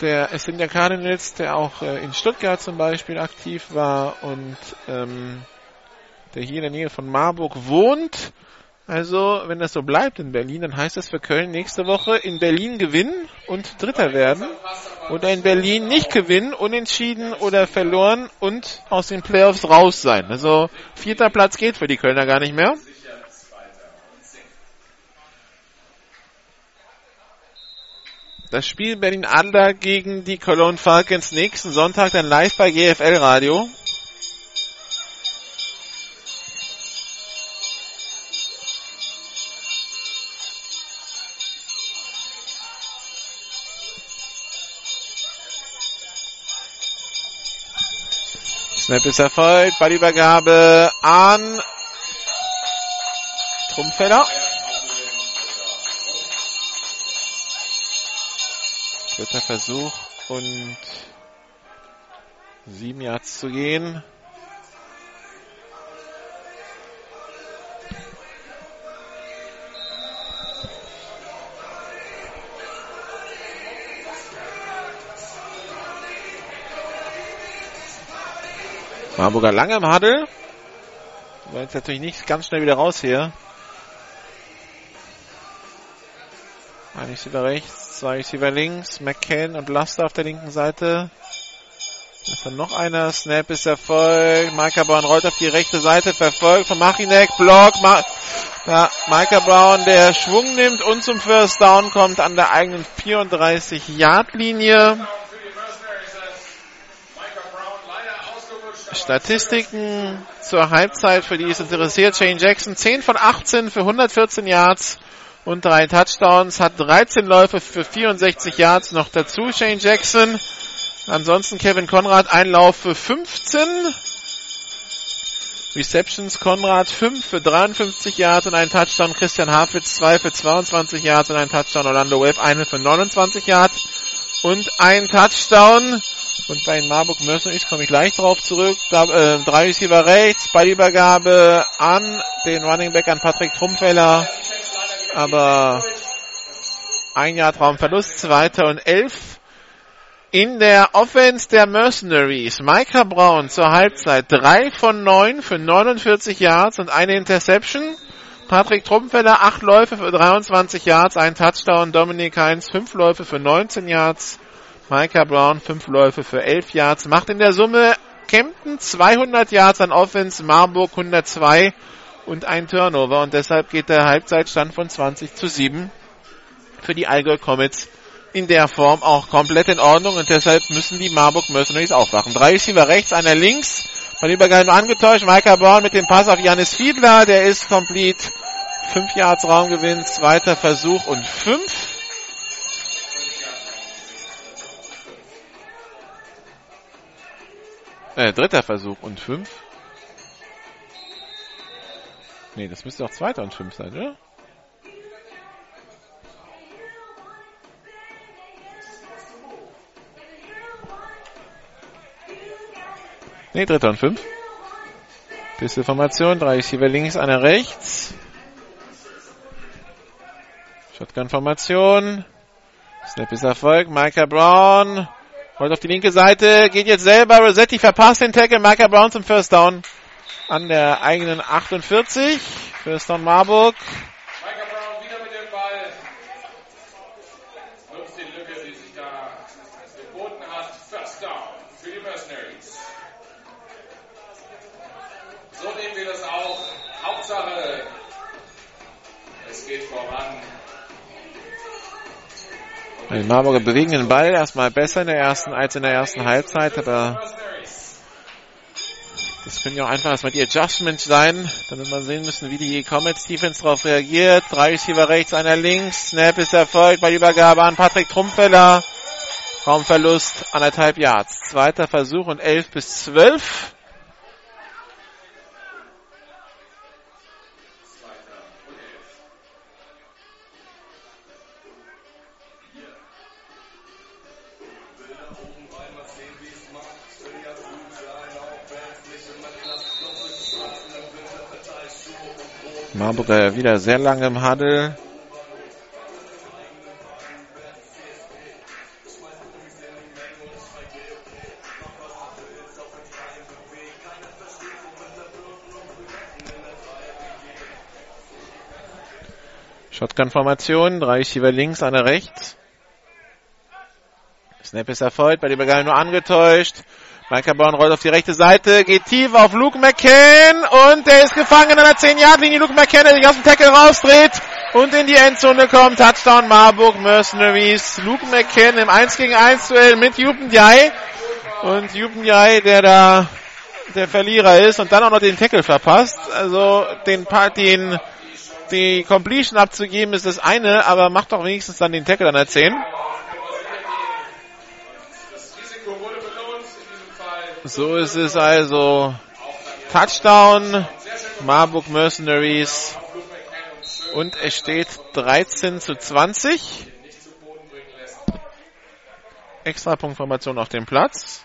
der Essener Cardinals, der auch äh, in Stuttgart zum Beispiel aktiv war und ähm, der hier in der Nähe von Marburg wohnt. Also, wenn das so bleibt in Berlin, dann heißt das für Köln nächste Woche in Berlin gewinnen und Dritter werden. Oder in Berlin nicht gewinnen, unentschieden oder verloren und aus den Playoffs raus sein. Also, vierter Platz geht für die Kölner gar nicht mehr. Das Spiel Berlin Adler gegen die Cologne Falcons nächsten Sonntag dann live bei GFL Radio. Snap ist erfolgt. Ballübergabe an Trumpfeller. Dritter Versuch und sieben Yards zu gehen. Marburger lange im Huddle. War jetzt natürlich nicht ganz schnell wieder raus hier. Ein Receiver rechts, zwei Receiver links, McCann und Laster auf der linken Seite. Ist dann noch einer. Snap ist erfolgt. Micah Brown rollt auf die rechte Seite, verfolgt von Machinek. Block. Ma ja, Micah Brown, der Schwung nimmt und zum First Down kommt an der eigenen 34-Yard-Linie. Statistiken zur Halbzeit, für die es interessiert. Shane Jackson 10 von 18 für 114 Yards und drei Touchdowns, hat 13 Läufe für 64 Yards noch dazu. Shane Jackson. Ansonsten Kevin Konrad ein Lauf für 15. Receptions Konrad 5 für 53 Yards und ein Touchdown. Christian Hafitz 2 für 22 Yards und ein Touchdown. Orlando Webb 1 für 29 Yards und ein Touchdown. Und bei den Marburg Mercenaries komme ich gleich drauf zurück. Da, äh, drei Receiver rechts, Ballübergabe an den Running Back an Patrick Trumpfeller. Aber ein Jahr Traumverlust, zweiter und elf. In der Offense der Mercenaries, Micah Brown zur Halbzeit, drei von neun für 49 Yards und eine Interception. Patrick Trumpfeller, acht Läufe für 23 Yards, ein Touchdown. Dominik Heinz, fünf Läufe für 19 Yards. Micah Brown, fünf Läufe für 11 Yards. Macht in der Summe Kempten 200 Yards an Offense, Marburg 102 und ein Turnover. Und deshalb geht der Halbzeitstand von 20 zu 7 für die Allgäu Comets in der Form auch komplett in Ordnung. Und deshalb müssen die Marburg Mercenaries aufwachen. Drei Receiver rechts, einer links. Von Übergang angetäuscht. Maika Born mit dem Pass auf Janis Fiedler. Der ist complete. 5 Yards Raumgewinn, zweiter Versuch und fünf. Äh, dritter Versuch und fünf. Ne, das müsste auch zweiter und fünf sein, oder? Ne, dritter und fünf. Pistolformation, drei Receiver links, einer rechts. Shotgun-Formation. Snap ist Erfolg. Micah Brown. Holt auf die linke Seite. Geht jetzt selber. Rosetti verpasst den Tackle. Micah Brown zum First Down an der eigenen 48. First Down Marburg. Micah Brown wieder mit dem Ball. Nutzt die Lücke, die sich da geboten hat. First Down für die Mercenaries. So nehmen wir das auch. Hauptsache, es geht voran. Die Marburger bewegen den Ball erstmal besser in der ersten als in der ersten Halbzeit, aber das können ja auch einfach erstmal die Adjustments sein, damit wir sehen müssen, wie die Comets Defense darauf reagiert. Drei Receiver rechts, einer links. Snap ist erfolgt bei Übergabe an Patrick Trumpfeller. Raumverlust anderthalb Yards. Zweiter Versuch und elf bis zwölf. Marburger wieder sehr lange im Huddle. Shotgun-Formation, drei Receiver links, einer rechts. Snap ist erfolgt, bei dem Ball nur angetäuscht. Brown rollt auf die rechte Seite, geht tief auf Luke McCann und der ist gefangen an der 10-Yard-Linie. Luke McCann, der sich aus dem Tackle rausdreht und in die Endzone kommt. Touchdown Marburg Mercenaries. Luke McCann im 1 gegen 1 Duell mit Jupen Jai. Und Jupen Jai, der da der Verlierer ist und dann auch noch den Tackle verpasst. Also den den die Completion abzugeben ist das eine, aber macht doch wenigstens dann den Tackle an der 10. So ist es also. Touchdown, Marburg Mercenaries. Und es steht 13 zu 20. Extrapunktformation auf dem Platz.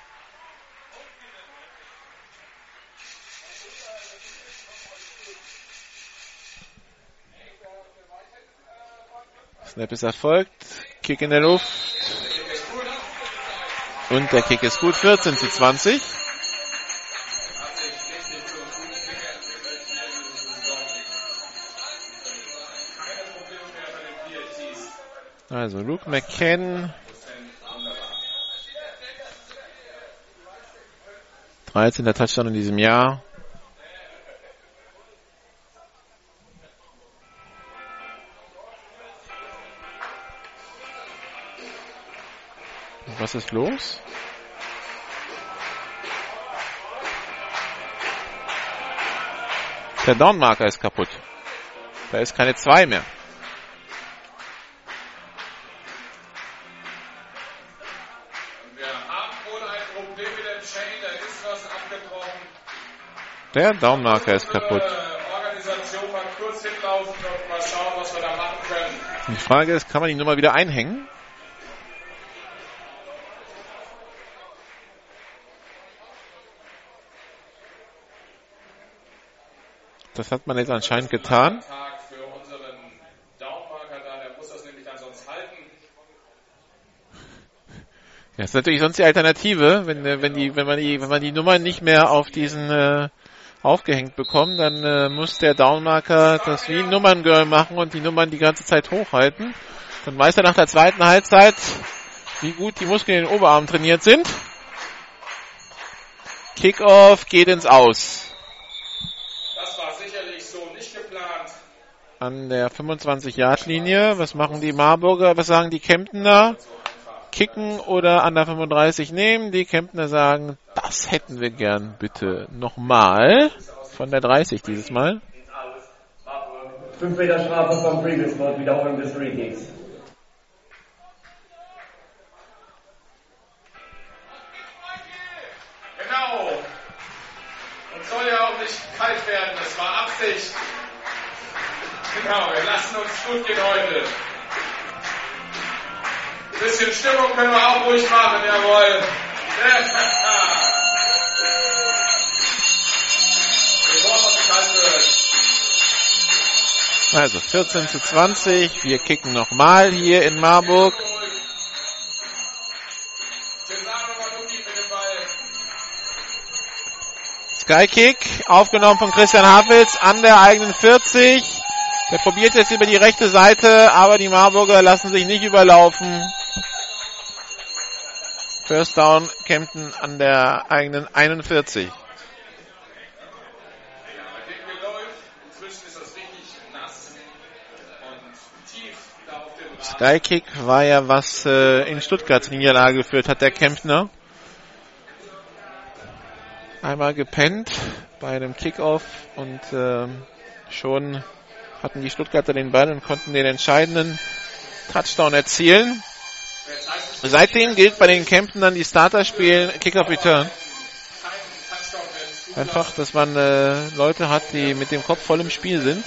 Snap ist erfolgt. Kick in der Luft. Und der Kick ist gut. 14 zu 20. Also Luke McCann. 13. Touchdown in diesem Jahr. Was ist los? Der Downmarker ist kaputt. Da ist keine 2 mehr. Der Downmarker ist kaputt. Die Frage ist, kann man die Nummer wieder einhängen? Das hat man jetzt anscheinend getan. Ja, das ist natürlich sonst die Alternative, wenn, wenn die, wenn man die, wenn man die Nummer nicht mehr auf diesen äh, aufgehängt bekommt, dann äh, muss der Downmarker das wie ein Nummerngirl machen und die Nummern die ganze Zeit hochhalten. Dann weiß er nach der zweiten Halbzeit, wie gut die Muskeln in den Oberarmen trainiert sind. Kickoff geht ins Aus. An der 25-Yard-Linie. Was machen die Marburger? Was sagen die Kemptener? Kicken oder an der 35 nehmen? Die Kemptener sagen, das hätten wir gern bitte nochmal. Von der 30 dieses Mal. 5 Meter Strafe vom Previous Spot, Wiederholung des Free Kicks. Genau. Und soll ja auch nicht kalt werden. Das war Absicht. Genau, wir lassen uns gut gehen heute. Ein bisschen Stimmung können wir auch ruhig machen, jawohl. Also 14 zu 20. Wir kicken nochmal hier in Marburg. Skykick, aufgenommen von Christian Havels an der eigenen 40. Der probiert jetzt über die rechte Seite, aber die Marburger lassen sich nicht überlaufen. First down Kempten an der eigenen 41. Skykick war ja was äh, in Stuttgart Niederlage geführt hat, der Kemptner. Einmal gepennt bei einem Kickoff und äh, schon hatten die Stuttgarter den Ball und konnten den entscheidenden Touchdown erzielen. Seitdem gilt bei den Kempten dann die Starter-Spielen Kickoff Return. Einfach, dass man äh, Leute hat, die mit dem Kopf voll im Spiel sind.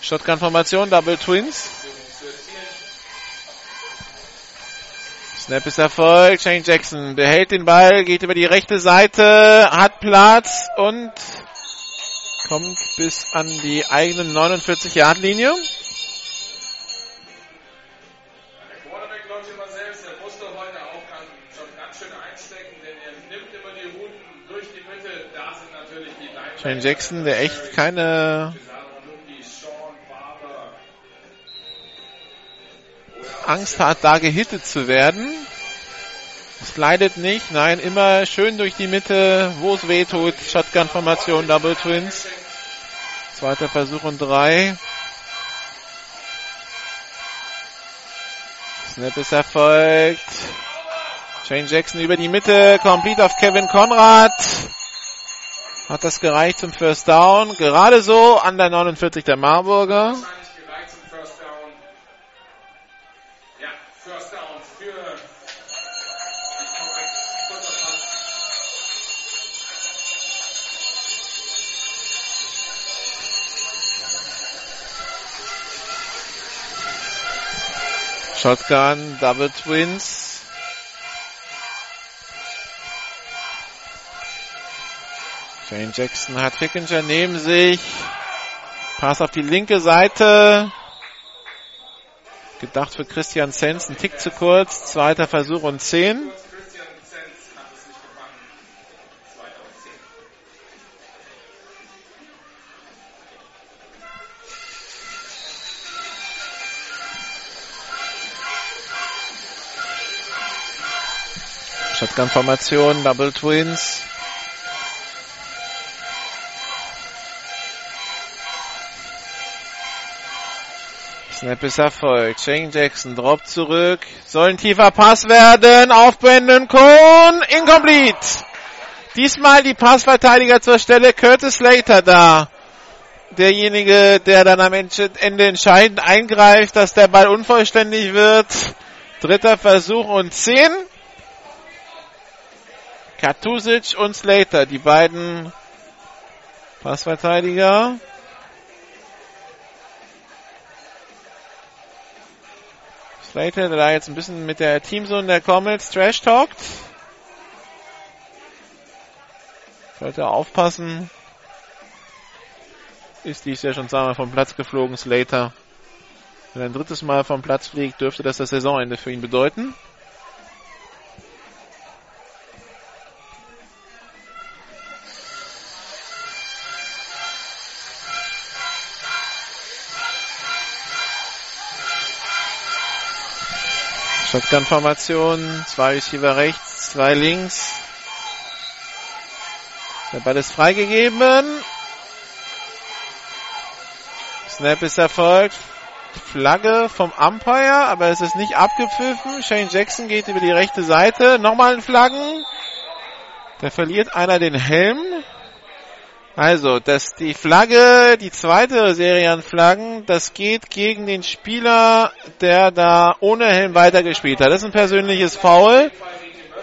Shotgun-Formation, Double Twins. Snap ist Erfolg. Shane Jackson behält den Ball, geht über die rechte Seite, hat Platz und kommt bis an die eigenen 49 Yard Linie. Shane Jackson, der echt keine Angst hat, da gehittet zu werden. Es leidet nicht, nein, immer schön durch die Mitte, wo es weh tut. Shotgun-Formation, Double Twins. Zweiter Versuch und drei. Snap ist erfolgt. Shane Jackson über die Mitte, complete auf Kevin Konrad. Hat das gereicht zum First Down? Gerade so an der 49 der Marburger. Shotgun, Double Twins. Jane Jackson hat Hickinger neben sich. Pass auf die linke Seite. Gedacht für Christian Sens, ein Tick zu kurz. Zweiter Versuch und 10. Shotgun-Formation, Double Twins. Snap ist erfolgt. Shane Jackson droppt zurück. Soll ein tiefer Pass werden. Auf Brandon Cohn. Incomplete. Diesmal die Passverteidiger zur Stelle. Curtis Slater da. Derjenige, der dann am Ende entscheidend eingreift, dass der Ball unvollständig wird. Dritter Versuch und 10. Katusic und Slater, die beiden Passverteidiger. Slater, der da jetzt ein bisschen mit der Teamzone der Comets trash talkt. Sollte aufpassen. Ist dies ja schon zweimal vom Platz geflogen, Slater. Wenn er ein drittes Mal vom Platz fliegt, dürfte das das Saisonende für ihn bedeuten. Shotgun-Formation, zwei Receiver rechts, zwei links. Der Ball ist freigegeben. Snap ist erfolgt. Flagge vom Umpire, aber es ist nicht abgepfiffen. Shane Jackson geht über die rechte Seite. Nochmal ein Flaggen. Da verliert einer den Helm. Also, dass die Flagge, die zweite Serie an Flaggen, das geht gegen den Spieler, der da ohne Helm weitergespielt hat. Das ist ein persönliches Foul.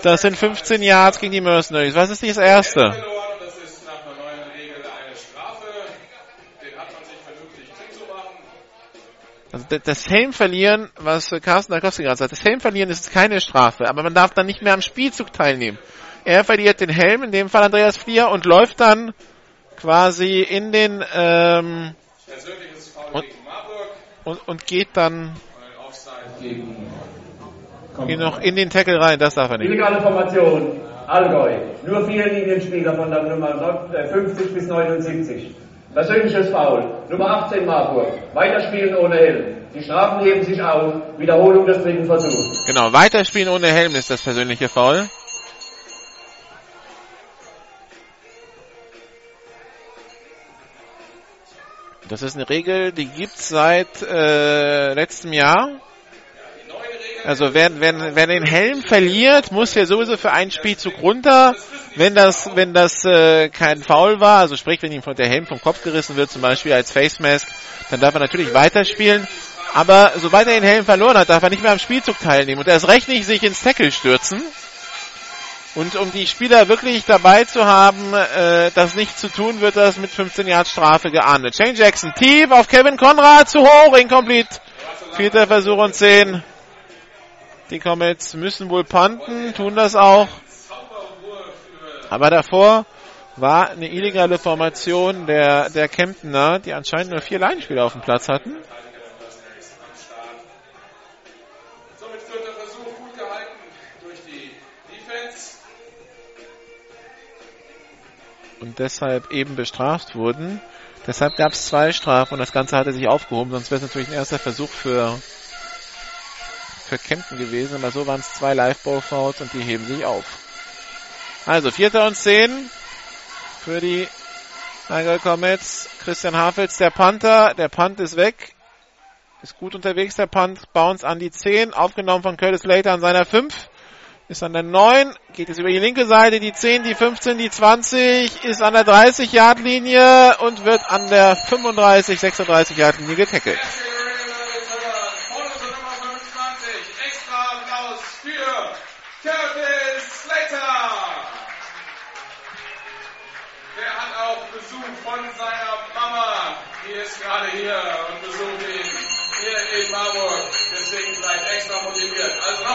Das sind 15 Yards gegen die Mercenaries. Was ist das erste? Also das Helm verlieren, was Carsten Darkowski gerade sagt, das Helm verlieren ist keine Strafe, aber man darf dann nicht mehr am Spielzug teilnehmen. Er verliert den Helm, in dem Fall Andreas Flier, und läuft dann quasi in den ähm, und, und, und geht dann geht noch in den Tackle rein, das darf er nicht. Illegale Formation, Allgäu. Nur vier Linienspieler von der Nummer 50 bis 79. Persönliches Foul. Nummer 18 Marburg. Weiterspielen ohne Helm. Die Strafen heben sich auf. Wiederholung des dritten Versuchs. Genau, weiterspielen ohne Helm ist das persönliche Foul. Das ist eine Regel, die gibt's seit äh, letztem Jahr. Also wer, wer, wer den Helm verliert, muss ja sowieso für einen Spielzug runter. Wenn das, wenn das äh, kein Foul war, also sprich, wenn ihm der Helm vom Kopf gerissen wird, zum Beispiel als Face Mask, dann darf er natürlich weiterspielen. Aber sobald er den Helm verloren hat, darf er nicht mehr am Spielzug teilnehmen und erst recht nicht sich ins Tackle stürzen. Und um die Spieler wirklich dabei zu haben, äh, das nicht zu tun, wird das mit 15 Yards Strafe geahndet. Shane Jackson, tief auf Kevin Konrad, zu hoch, incomplete. Vierter Versuch und 10. Die Comets müssen wohl punten, tun das auch. Aber davor war eine illegale Formation der, der Kemptener, die anscheinend nur vier Leinspieler auf dem Platz hatten. Und deshalb eben bestraft wurden. Deshalb gab es zwei Strafen und das Ganze hatte sich aufgehoben, sonst wäre es natürlich ein erster Versuch für für Kempten gewesen, aber so waren es zwei Live-Ball-Fouls und die heben sich auf. Also vierter und zehn für die Allgäu Comets. Christian Hafels, der Panther, der Punt ist weg. Ist gut unterwegs, der Punt. Bounce an die 10, aufgenommen von Curtis Later an seiner 5. Ist an der 9, geht es über die linke Seite, die 10, die 15, die 20, ist an der 30-Yard-Linie und wird an der 35, 36-Yard-Linie getackelt.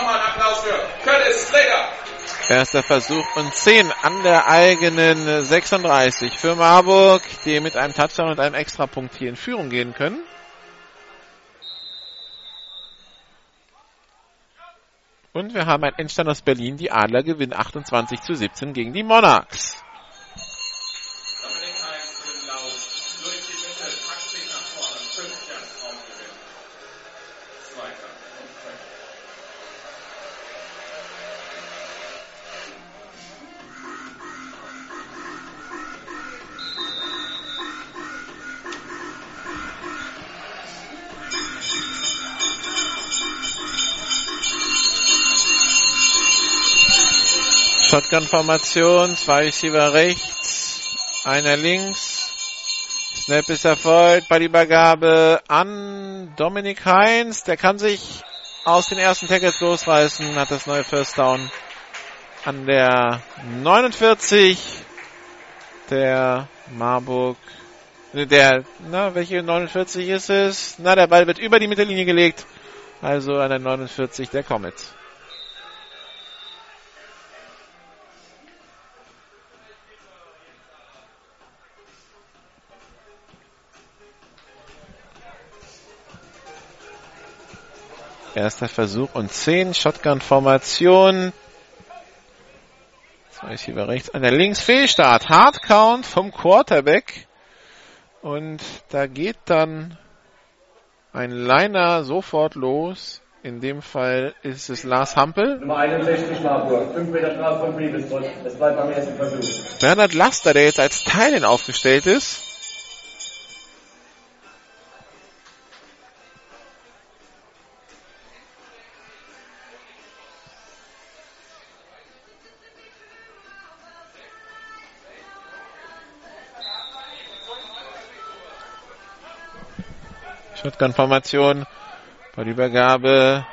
Nochmal einen Applaus für Curtis Slater. Erster Versuch und 10 an der eigenen 36 für Marburg, die mit einem Touchdown und einem Extrapunkt hier in Führung gehen können. Und wir haben einen Endstand aus Berlin. Die Adler gewinnen 28 zu 17 gegen die Monarchs. Shotgun-Formation, zwei Receiver rechts, einer links. Snap ist erfolgt bei die Übergabe an Dominik Heinz. Der kann sich aus den ersten Tackles losreißen, hat das neue First Down an der 49 der Marburg. Der, na, welche 49 ist es? Na, der Ball wird über die Mittellinie gelegt. Also an der 49 der Comets. Erster Versuch und 10. Shotgun-Formation. Zwei Receiver rechts, einer links. Fehlstart. Hardcount vom Quarterback. Und da geht dann ein Liner sofort los. In dem Fall ist es Lars Hampel. Nummer 61 Marburg. 5 Meter Strafe von Friedrichsburg. Das bleibt beim ersten Versuch. Bernhard Laster, der jetzt als Teilen aufgestellt ist. Shotgun-Formation. Bei der Übergabe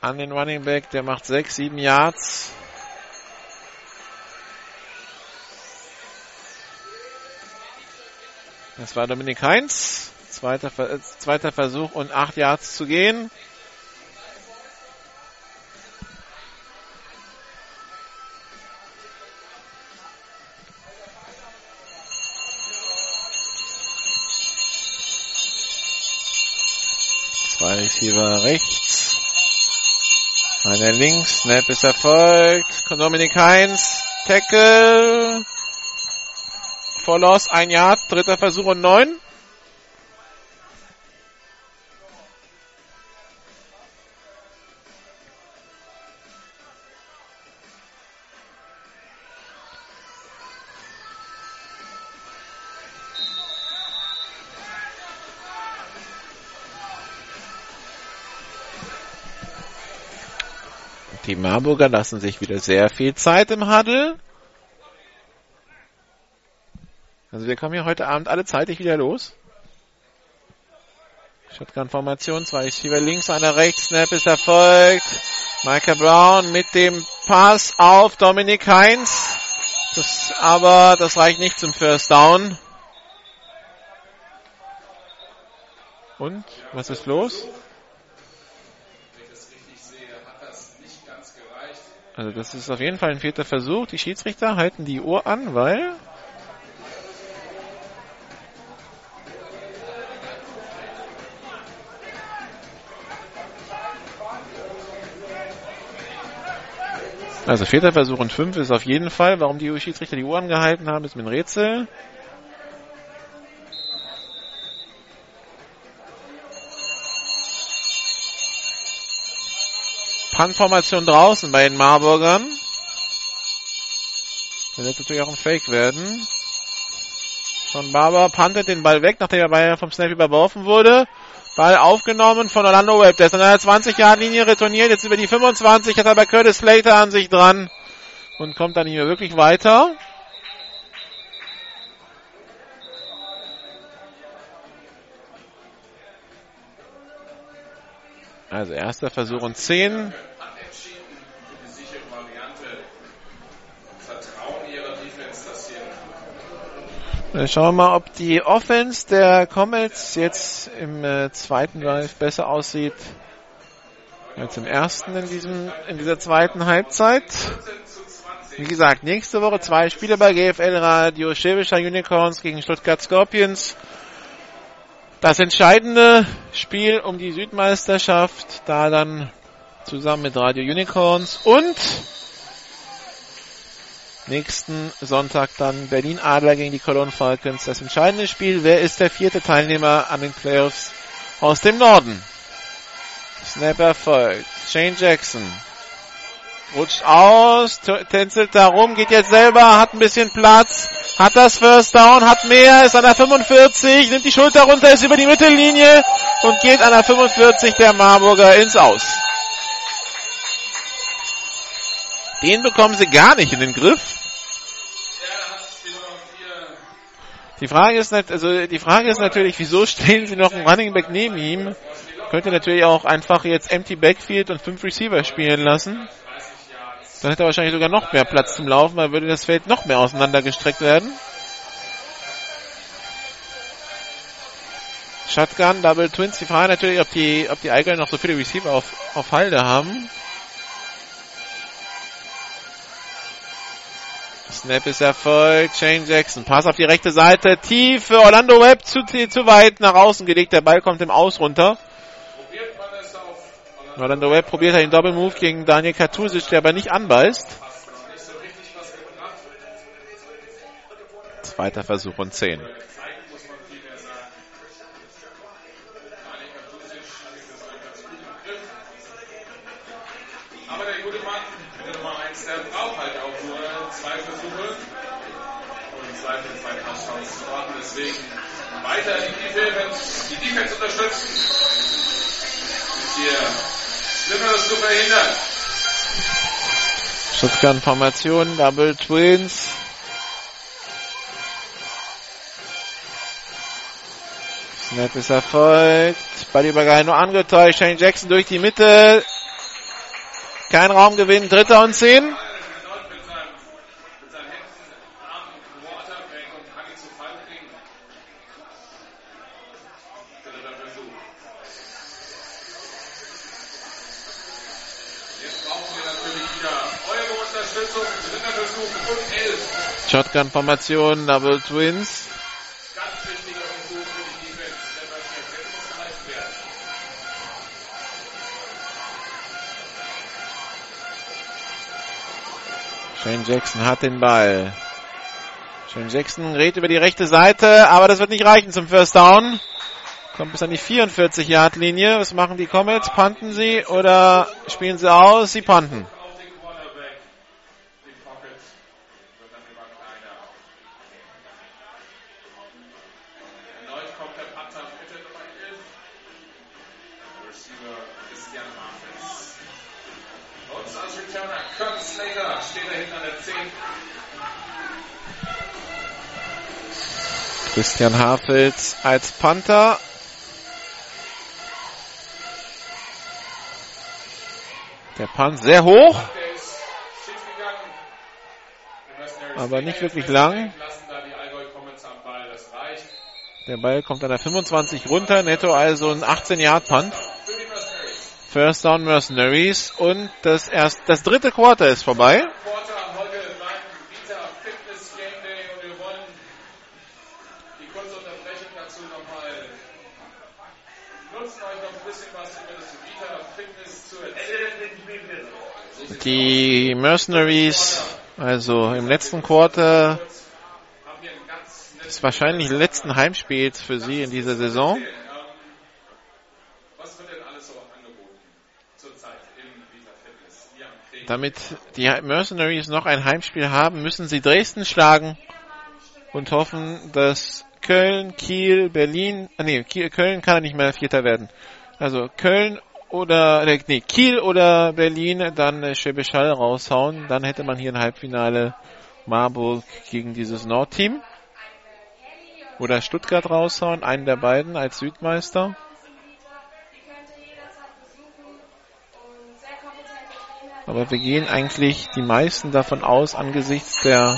an den Running Back. Der macht 6, 7 Yards. Das war Dominik Heinz. Zweiter, äh, zweiter Versuch und 8 Yards zu gehen. Receiver rechts. Einer links. Snap ist erfolgt. Dominik Heinz. Tackle. Loss. Ein Yard. Dritter Versuch und neun. Die Marburger lassen sich wieder sehr viel Zeit im Huddle. Also wir kommen hier heute Abend alle zeitig wieder los. Shotgun-Formation, zwei Schieber links, einer rechts, Snap ist erfolgt. Micah Brown mit dem Pass auf Dominik Heinz. Das, aber das reicht nicht zum First Down. Und, was ist los? Also das ist auf jeden Fall ein vierter Versuch. Die Schiedsrichter halten die Uhr an, weil Also vierter Versuch und fünf ist auf jeden Fall. Warum die Schiedsrichter die Uhr angehalten haben, ist mir ein Rätsel. Punt-Formation draußen bei den Marburgern. Das wird natürlich auch ein Fake werden. Schon Barber puntet den Ball weg, nachdem er vom Snap überworfen wurde. Ball aufgenommen von Orlando Webb. Der ist an der 20-Yard-Linie retourniert. Jetzt über die 25 hat aber Curtis Slater an sich dran und kommt dann mehr wirklich weiter. Also erster Versuch und 10. Dann schauen wir mal, ob die Offense der Comets jetzt im äh, zweiten Drive besser aussieht als im ersten in diesem in dieser zweiten Halbzeit. Wie gesagt, nächste Woche zwei Spiele bei GFL Radio, Schäbischer Unicorns gegen Stuttgart Scorpions. Das entscheidende Spiel um die Südmeisterschaft, da dann zusammen mit Radio Unicorns und nächsten Sonntag dann Berlin Adler gegen die Cologne Falcons. Das entscheidende Spiel. Wer ist der vierte Teilnehmer an den Playoffs aus dem Norden? Snap erfolgt. Shane Jackson rutscht aus, tänzelt da rum, geht jetzt selber, hat ein bisschen Platz, hat das First Down, hat mehr, ist an der 45, nimmt die Schulter runter, ist über die Mittellinie und geht an der 45 der Marburger ins Aus. Den bekommen sie gar nicht in den Griff. Die Frage ist also die Frage ist natürlich, wieso stellen sie noch einen Running Back neben ihm? Könnte natürlich auch einfach jetzt Empty Backfield und fünf Receiver spielen lassen. Dann hätte er wahrscheinlich sogar noch mehr Platz zum Laufen, weil würde das Feld noch mehr auseinandergestreckt werden. Shotgun, Double Twins. Die Frage natürlich, ob die, ob die Eigeln noch so viele Receiver auf, auf Halde haben. Snap ist erfolgt. Shane Jackson. Pass auf die rechte Seite. Tief für Orlando Webb. Zu, zu weit nach außen gelegt. Der Ball kommt im Aus runter. Orlando Webb probiert einen Double Move gegen Daniel Katusic, der aber nicht anbeißt. Zweiter Versuch und 10. Aber der gute Mann, der Nummer 1, der braucht halt. Deswegen weiter die Defense, die Defense unterstützen. Hier Schlimmeres zu verhindern. Shotgun-Formation, Double Twins. Snap ist erfolgt. Ballübergabe nur angetäuscht. Shane Jackson durch die Mitte. Kein Raumgewinn. Dritter und zehn. Muss erreicht werden. Shane Jackson hat den Ball. Shane Jackson redet über die rechte Seite, aber das wird nicht reichen zum First Down. Kommt bis an die 44-Yard-Linie. Was machen die Comets? Punten sie oder spielen sie aus? Sie punten. Christian Hafels als Panther. Der Punt sehr hoch, aber nicht wirklich lang. Der Ball kommt an der 25 runter, netto also ein 18-Yard-Punt. für die Mercenaries. First Down Mercenaries und das erst, das dritte Quarter ist vorbei. Quarter heute beim Vita Fitness Game Day und wir wollen die kurze Unterbrechung dazu nochmal nutzen, euch noch ein bisschen was über das Vita Fitness zu erzählen. Die Mercenaries, also im letzten Quarter, ist wahrscheinlich letzten Heimspiels für sie in dieser Saison. Damit die Mercenaries noch ein Heimspiel haben, müssen sie Dresden schlagen und hoffen, dass Köln, Kiel, Berlin, ah, nee, Köln kann nicht mehr Vierter werden. Also Köln oder, nee, Kiel oder Berlin dann äh, Hall raushauen, dann hätte man hier ein Halbfinale Marburg gegen dieses Nordteam. Oder Stuttgart raushauen, einen der beiden als Südmeister. Aber wir gehen eigentlich die meisten davon aus, angesichts der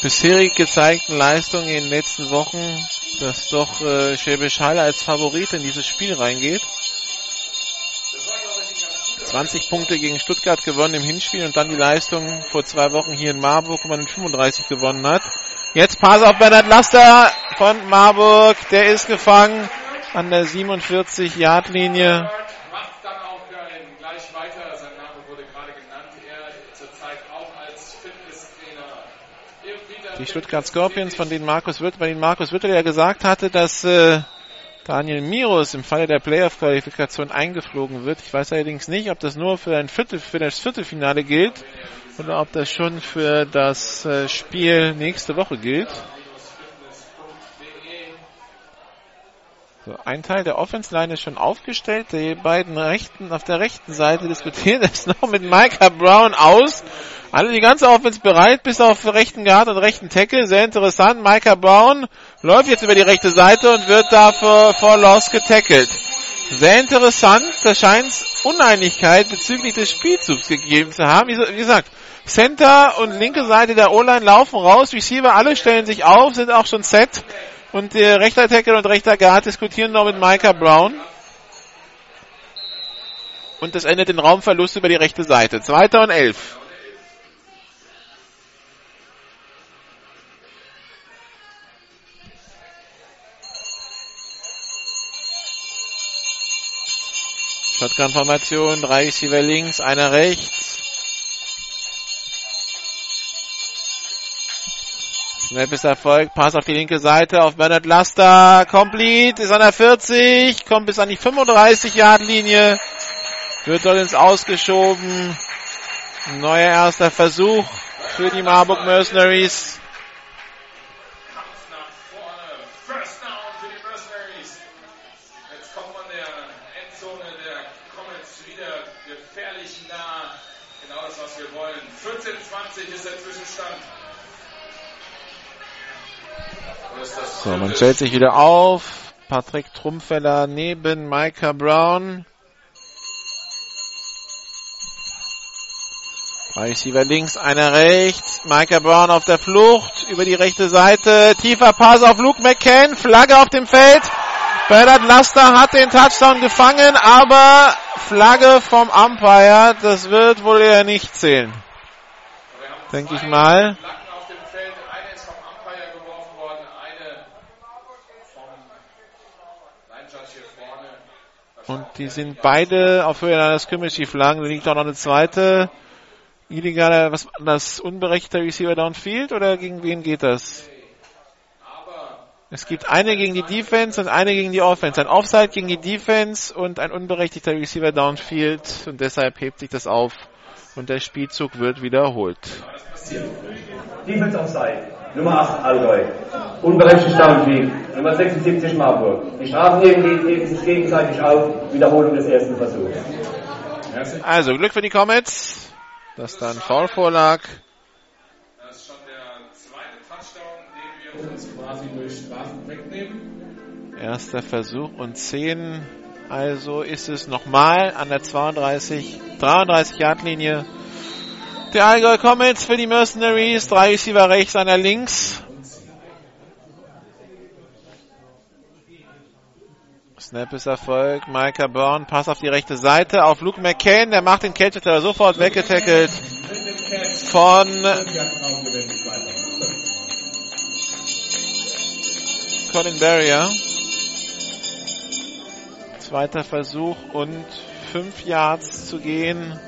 bisherig gezeigten Leistungen in den letzten Wochen, dass doch äh, Schwäbisch Hall als Favorit in dieses Spiel reingeht. 20 Punkte gegen Stuttgart gewonnen im Hinspiel und dann die Leistung vor zwei Wochen hier in Marburg, wo man in 35 gewonnen hat. Jetzt Pass auf Bernhard Laster von Marburg, der ist gefangen an der 47-Yard-Linie. die Stuttgart Scorpions, von denen Markus Wirt, bei denen Markus Wirt ja gesagt hatte, dass äh, Daniel Miros im Falle der Playoff-Qualifikation eingeflogen wird. Ich weiß allerdings nicht, ob das nur für ein Viertel, für das Viertelfinale gilt oder ob das schon für das äh, Spiel nächste Woche gilt. So, ein Teil der Offense-Line ist schon aufgestellt. Die beiden rechten, auf der rechten Seite diskutieren es noch mit Micah Brown aus. Alle die ganze Offense bereit, bis auf rechten Guard und rechten Tackle. Sehr interessant. Micah Brown läuft jetzt über die rechte Seite und wird dafür vor Loss getackelt. Sehr interessant. Da scheint Uneinigkeit bezüglich des Spielzugs gegeben zu haben. Wie gesagt, Center und linke Seite der O-Line laufen raus. Receiver alle stellen sich auf, sind auch schon set. Und der rechter Tackle und rechter Guard diskutieren noch mit Micah Brown. Und das endet in Raumverlust über die rechte Seite. Zweiter und elf. Shotgun-Formation, drei Receiver links, einer rechts. Ist Erfolg, Pass auf die linke Seite, auf Bernard Laster, complete, ist an der 40, kommt bis an die 35-Yard-Linie, wird dort ins Ausgeschoben. Neuer erster Versuch für die Marburg Mercenaries. Stellt sich wieder auf. Patrick Trumpfeller neben Micah Brown. Receiver links, einer rechts. Micah Brown auf der Flucht über die rechte Seite. Tiefer Pass auf Luke McCann. Flagge auf dem Feld. Bernard Laster hat den Touchdown gefangen, aber Flagge vom Umpire. Das wird wohl eher nicht zählen. Denke ich mal. Und die sind beide auf Höhe Scrimmage die Flaggen. Da liegt auch noch eine zweite. Illegale, was, das unberechtigte Receiver Downfield oder gegen wen geht das? Es gibt eine gegen die Defense und eine gegen die Offense. Ein Offside gegen die Defense und ein unberechtigter Receiver Downfield und deshalb hebt sich das auf und der Spielzug wird wiederholt. Defense Offside. Nummer 8 Allgäu. Unberechtigt Downfield. Nummer 76 Marburg. Die Strafen nehmen, nehmen sich gegenseitig auf. Wiederholung des ersten Versuchs. Also Glück für die Comets, dass dann Foul vorlag. Das ist schon der zweite Touchdown, den wir uns quasi durch Strafen wegnehmen. Erster Versuch und 10. Also ist es nochmal an der 32, 33 Yard Linie der Allgäu Comets für die Mercenaries. Drei Receiver rechts, einer links. Snap ist Erfolg. Micah Byrne, Pass auf die rechte Seite auf Luke McCain. Der macht den Catch, hat sofort weggetackelt von Colin Barrier. Zweiter Versuch und fünf Yards zu gehen.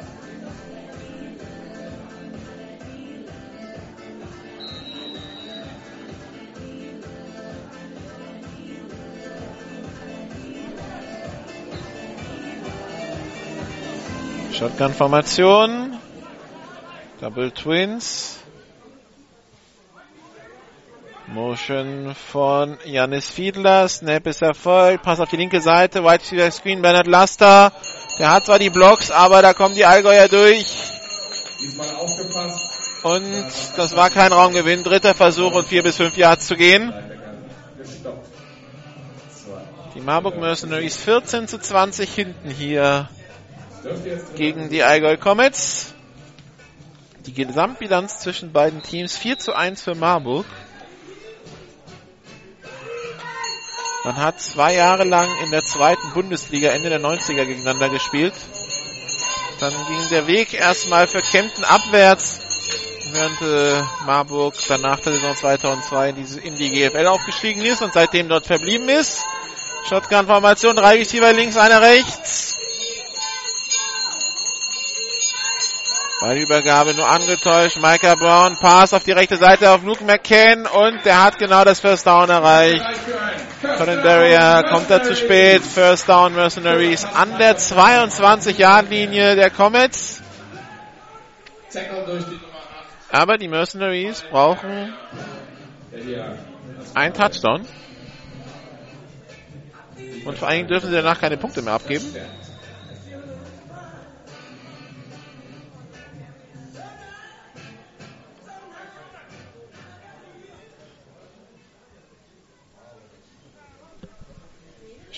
Shotgun-Formation. Double Twins. Motion von Janis Fiedler. Snap ist erfolgt. Pass auf die linke Seite. White Receiver Screen. Bernhard Laster. Der hat zwar die Blocks, aber da kommen die Allgäuer durch. Und das war kein Raumgewinn. Dritter Versuch und vier bis fünf Yards zu gehen. Die Marburg Mercenaries 14 zu 20 hinten hier gegen die Allgäu Comets. Die Gesamtbilanz zwischen beiden Teams 4 zu 1 für Marburg. Man hat zwei Jahre lang in der zweiten Bundesliga Ende der 90er gegeneinander gespielt. Dann ging der Weg erstmal für Kempten abwärts, während äh, Marburg dann nach der Saison 2002 in, diese, in die GFL aufgestiegen ist und seitdem dort verblieben ist. Shotgun-Formation, drei Receiver links, einer rechts. Ballübergabe nur angetäuscht. Micah Brown, Pass auf die rechte Seite auf Luke McCann und der hat genau das First Down erreicht. Colin Derrier kommt da zu spät. First Down Mercenaries an der 22-Yard-Linie der Comets. Aber die Mercenaries brauchen 8. Der hier einen Touchdown. Und vor allen Dingen dürfen sie danach keine Punkte mehr abgeben.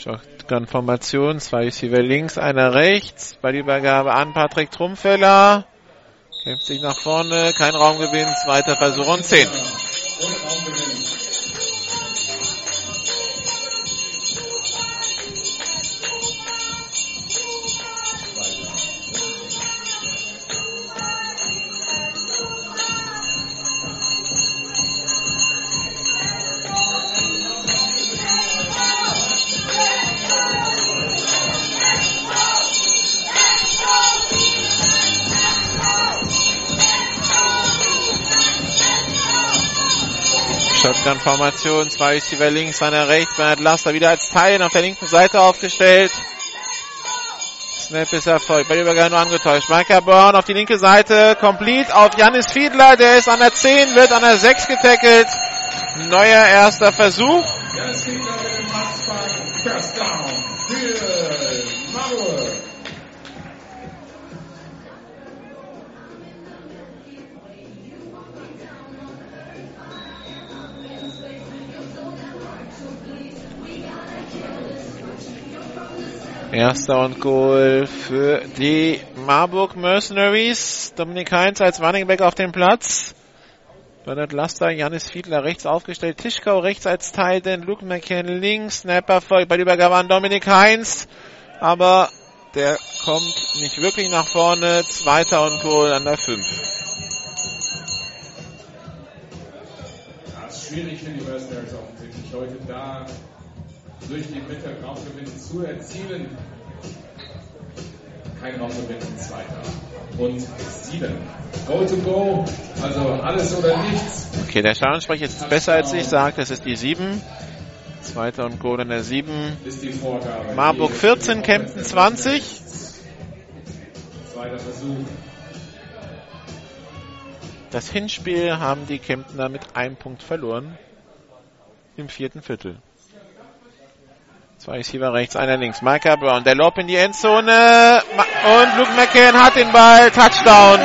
Shotgun-Formation, zwei Receiver links, einer rechts. Ballübergabe an Patrick Trumpfeller. Kämpft sich nach vorne, kein Raumgewinn, zweiter Versuch und 10. Shotgun-Formation, zwei Receiver links, einer rechts, Bernhard Laster wieder als Teil auf der linken Seite aufgestellt. Snap ist erfolgt, bei Übergang nur angetäuscht. Micah Brown auf die linke Seite, complete auf Janis Fiedler, der ist an der 10, wird an der 6 getackelt. Neuer erster Versuch. Ganz Erster und Goal für die Marburg Mercenaries. Dominik Heinz als Running Back auf dem Platz. Bernhard Laster, Janis Fiedler rechts aufgestellt, Tischkau rechts als Teil, denn Luke McCann links, Snapper folgt bei der Übergabe an Dominik Heinz, aber der kommt nicht wirklich nach vorne, zweiter und Goal an der 5. Ja, ist schwierig für die Mercenaries offensichtlich heute da durch die Mitte Raumgewinn zu erzielen. Kein Raumgewinn, zweiter. Und sieben. Go to go, also alles oder nichts. Okay, der Stadionsprecher ist besser als ich sagt, das ist die 7. Zweiter und Goal an der 7. Ist die Vorgabe. Marburg Die 14, Kempten 20. Zweiter Versuch. Das Hinspiel haben die Kemptner mit einem Punkt verloren. Im vierten Viertel. Zwei Receiver rechts, einer links. Micah Brown, der Lob in die Endzone. Und Luke McCann hat den Ball. Touchdown.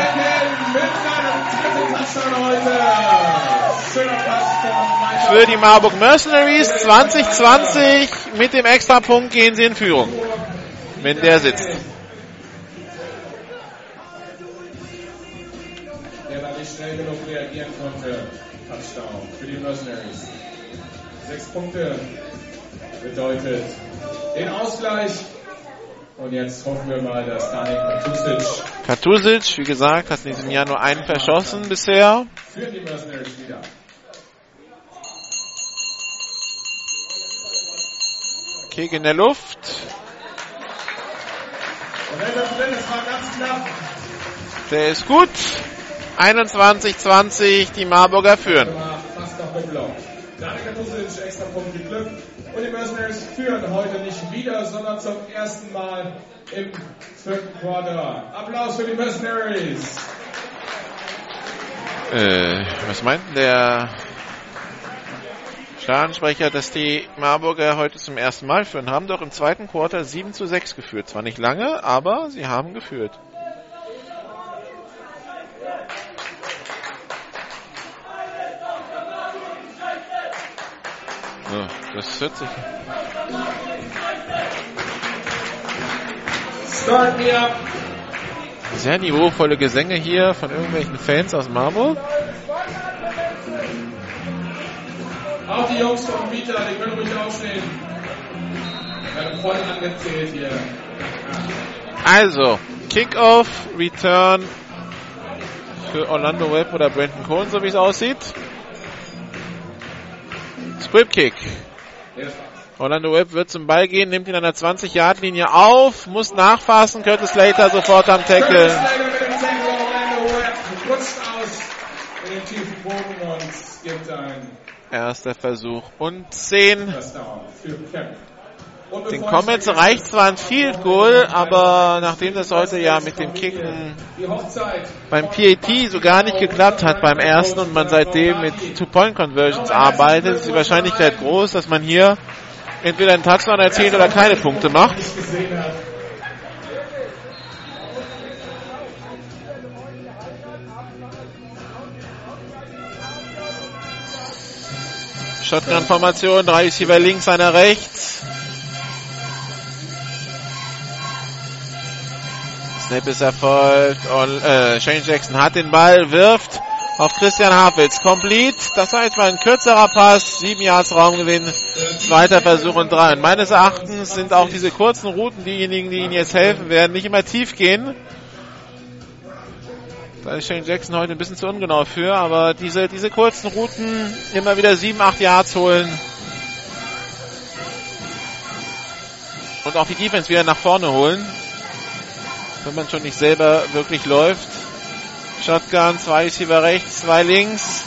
Für die Marburg Mercenaries 2020. Mit dem Extrapunkt gehen sie in Führung. Wenn der sitzt. der da nicht schnell genug reagieren konnte. Touchdown für die Mercenaries. Sechs Punkte bedeutet den Ausgleich. Und jetzt hoffen wir mal, dass Daniel Katusic Katusic, wie gesagt, hat in diesem Jahr nur einen verschossen bisher. für die Mercenaries wieder. Kick in der Luft. Und wenn das drin ist, war ganz knapp. Der ist gut. 21-20, die Marburger führen. fast noch geblockt. Daniel Katusic, extra Punkt geglückt. Und die Mercenaries führen heute nicht wieder, sondern zum ersten Mal im vierten Quarter. Applaus für die Mercenaries. Äh, was meint der Stadionsprecher, dass die Marburger heute zum ersten Mal führen? Haben doch im zweiten Quarter 7 zu 6 geführt. Zwar nicht lange, aber sie haben geführt. So, das hört sich. Sehr niveauvolle Gesänge hier von irgendwelchen Fans aus Marburg. Auch die Jungs vom Vita, die können ruhig aufstehen. Werden voll angezählt hier. Also, Kickoff, Return für Orlando Webb oder Brandon Cohen, so wie es aussieht. Squib Kick. Orlando Webb wird zum Ball gehen, nimmt ihn an der 20-Yard-Linie auf, muss nachfassen. Curtis Slater sofort am Tackle. Erster Versuch und 10. Den Comets reicht zwar ein Field Goal, aber nachdem das heute ja mit dem Kicken beim PAT so gar nicht geklappt hat beim ersten und man seitdem mit Two-Point-Conversions arbeitet, ist die Wahrscheinlichkeit groß, dass man hier entweder einen Touchdown erzielt oder keine Punkte macht. Shotgun-Formation, drei Receiver links, einer rechts. Snap ist erfolgt und äh, Shane Jackson hat den Ball, wirft auf Christian Havitz. Complete. Das war jetzt mal ein kürzerer Pass. Sieben Yards Raumgewinn. Zweiter Versuch und drei. Und meines Erachtens sind auch diese kurzen Routen diejenigen, die Ihnen jetzt helfen werden, nicht immer tief gehen. Da ist Shane Jackson heute ein bisschen zu ungenau für, aber diese, diese kurzen Routen immer wieder sieben, acht Yards holen. Und auch die Defense wieder nach vorne holen. Wenn man schon nicht selber wirklich läuft. Shotgun, zwei Receiver rechts, zwei links.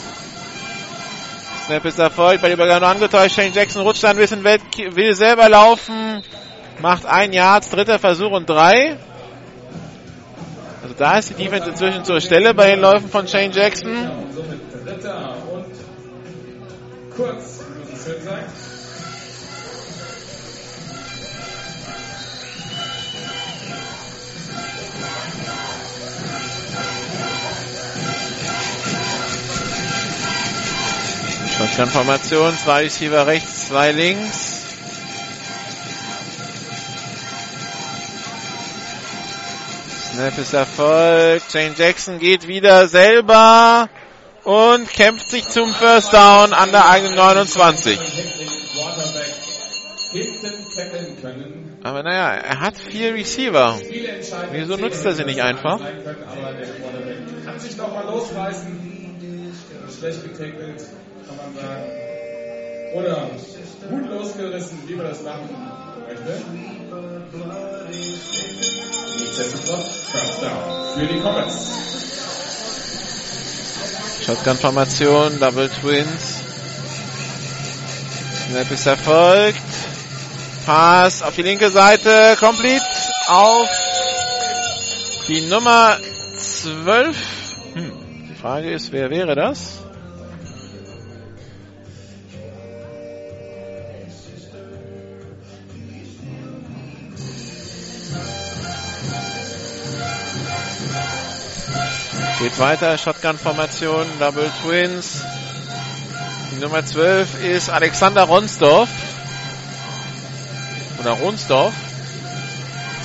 Snap ist erfolgt, bei der Übergabe angetäuscht. Shane Jackson rutscht ein bisschen weg, will selber laufen. Macht ein Yard, dritter Versuch und drei. Also da ist die Defense inzwischen zur Stelle bei den Läufen von Shane Jackson. Shotgun-Formation, zwei Receiver rechts, zwei links. Snap ist erfolgt. Shane Jackson geht wieder selber und kämpft sich zum First Down an der eigenen 29. Quarterback hinten tackeln können. Aber naja, er hat vier Receiver. Wieso nutzt er sie nicht einfach? kann sich nochmal losreißen. Schlecht getackelt, kann man sagen. Oder gut losgerissen, wie man das machen möchte. Nichtsdestotrotz, First Down für die Comets. Shotgun-Formation, Double Twins. Snap ist erfolgt. Pass auf die linke Seite, complete auf die Nummer 12. Hm. Die Frage ist, wer wäre das? Geht weiter, Shotgun-Formation, Double Twins. Die Nummer 12 ist Alexander Ronsdorf. Oder Ronsdorf.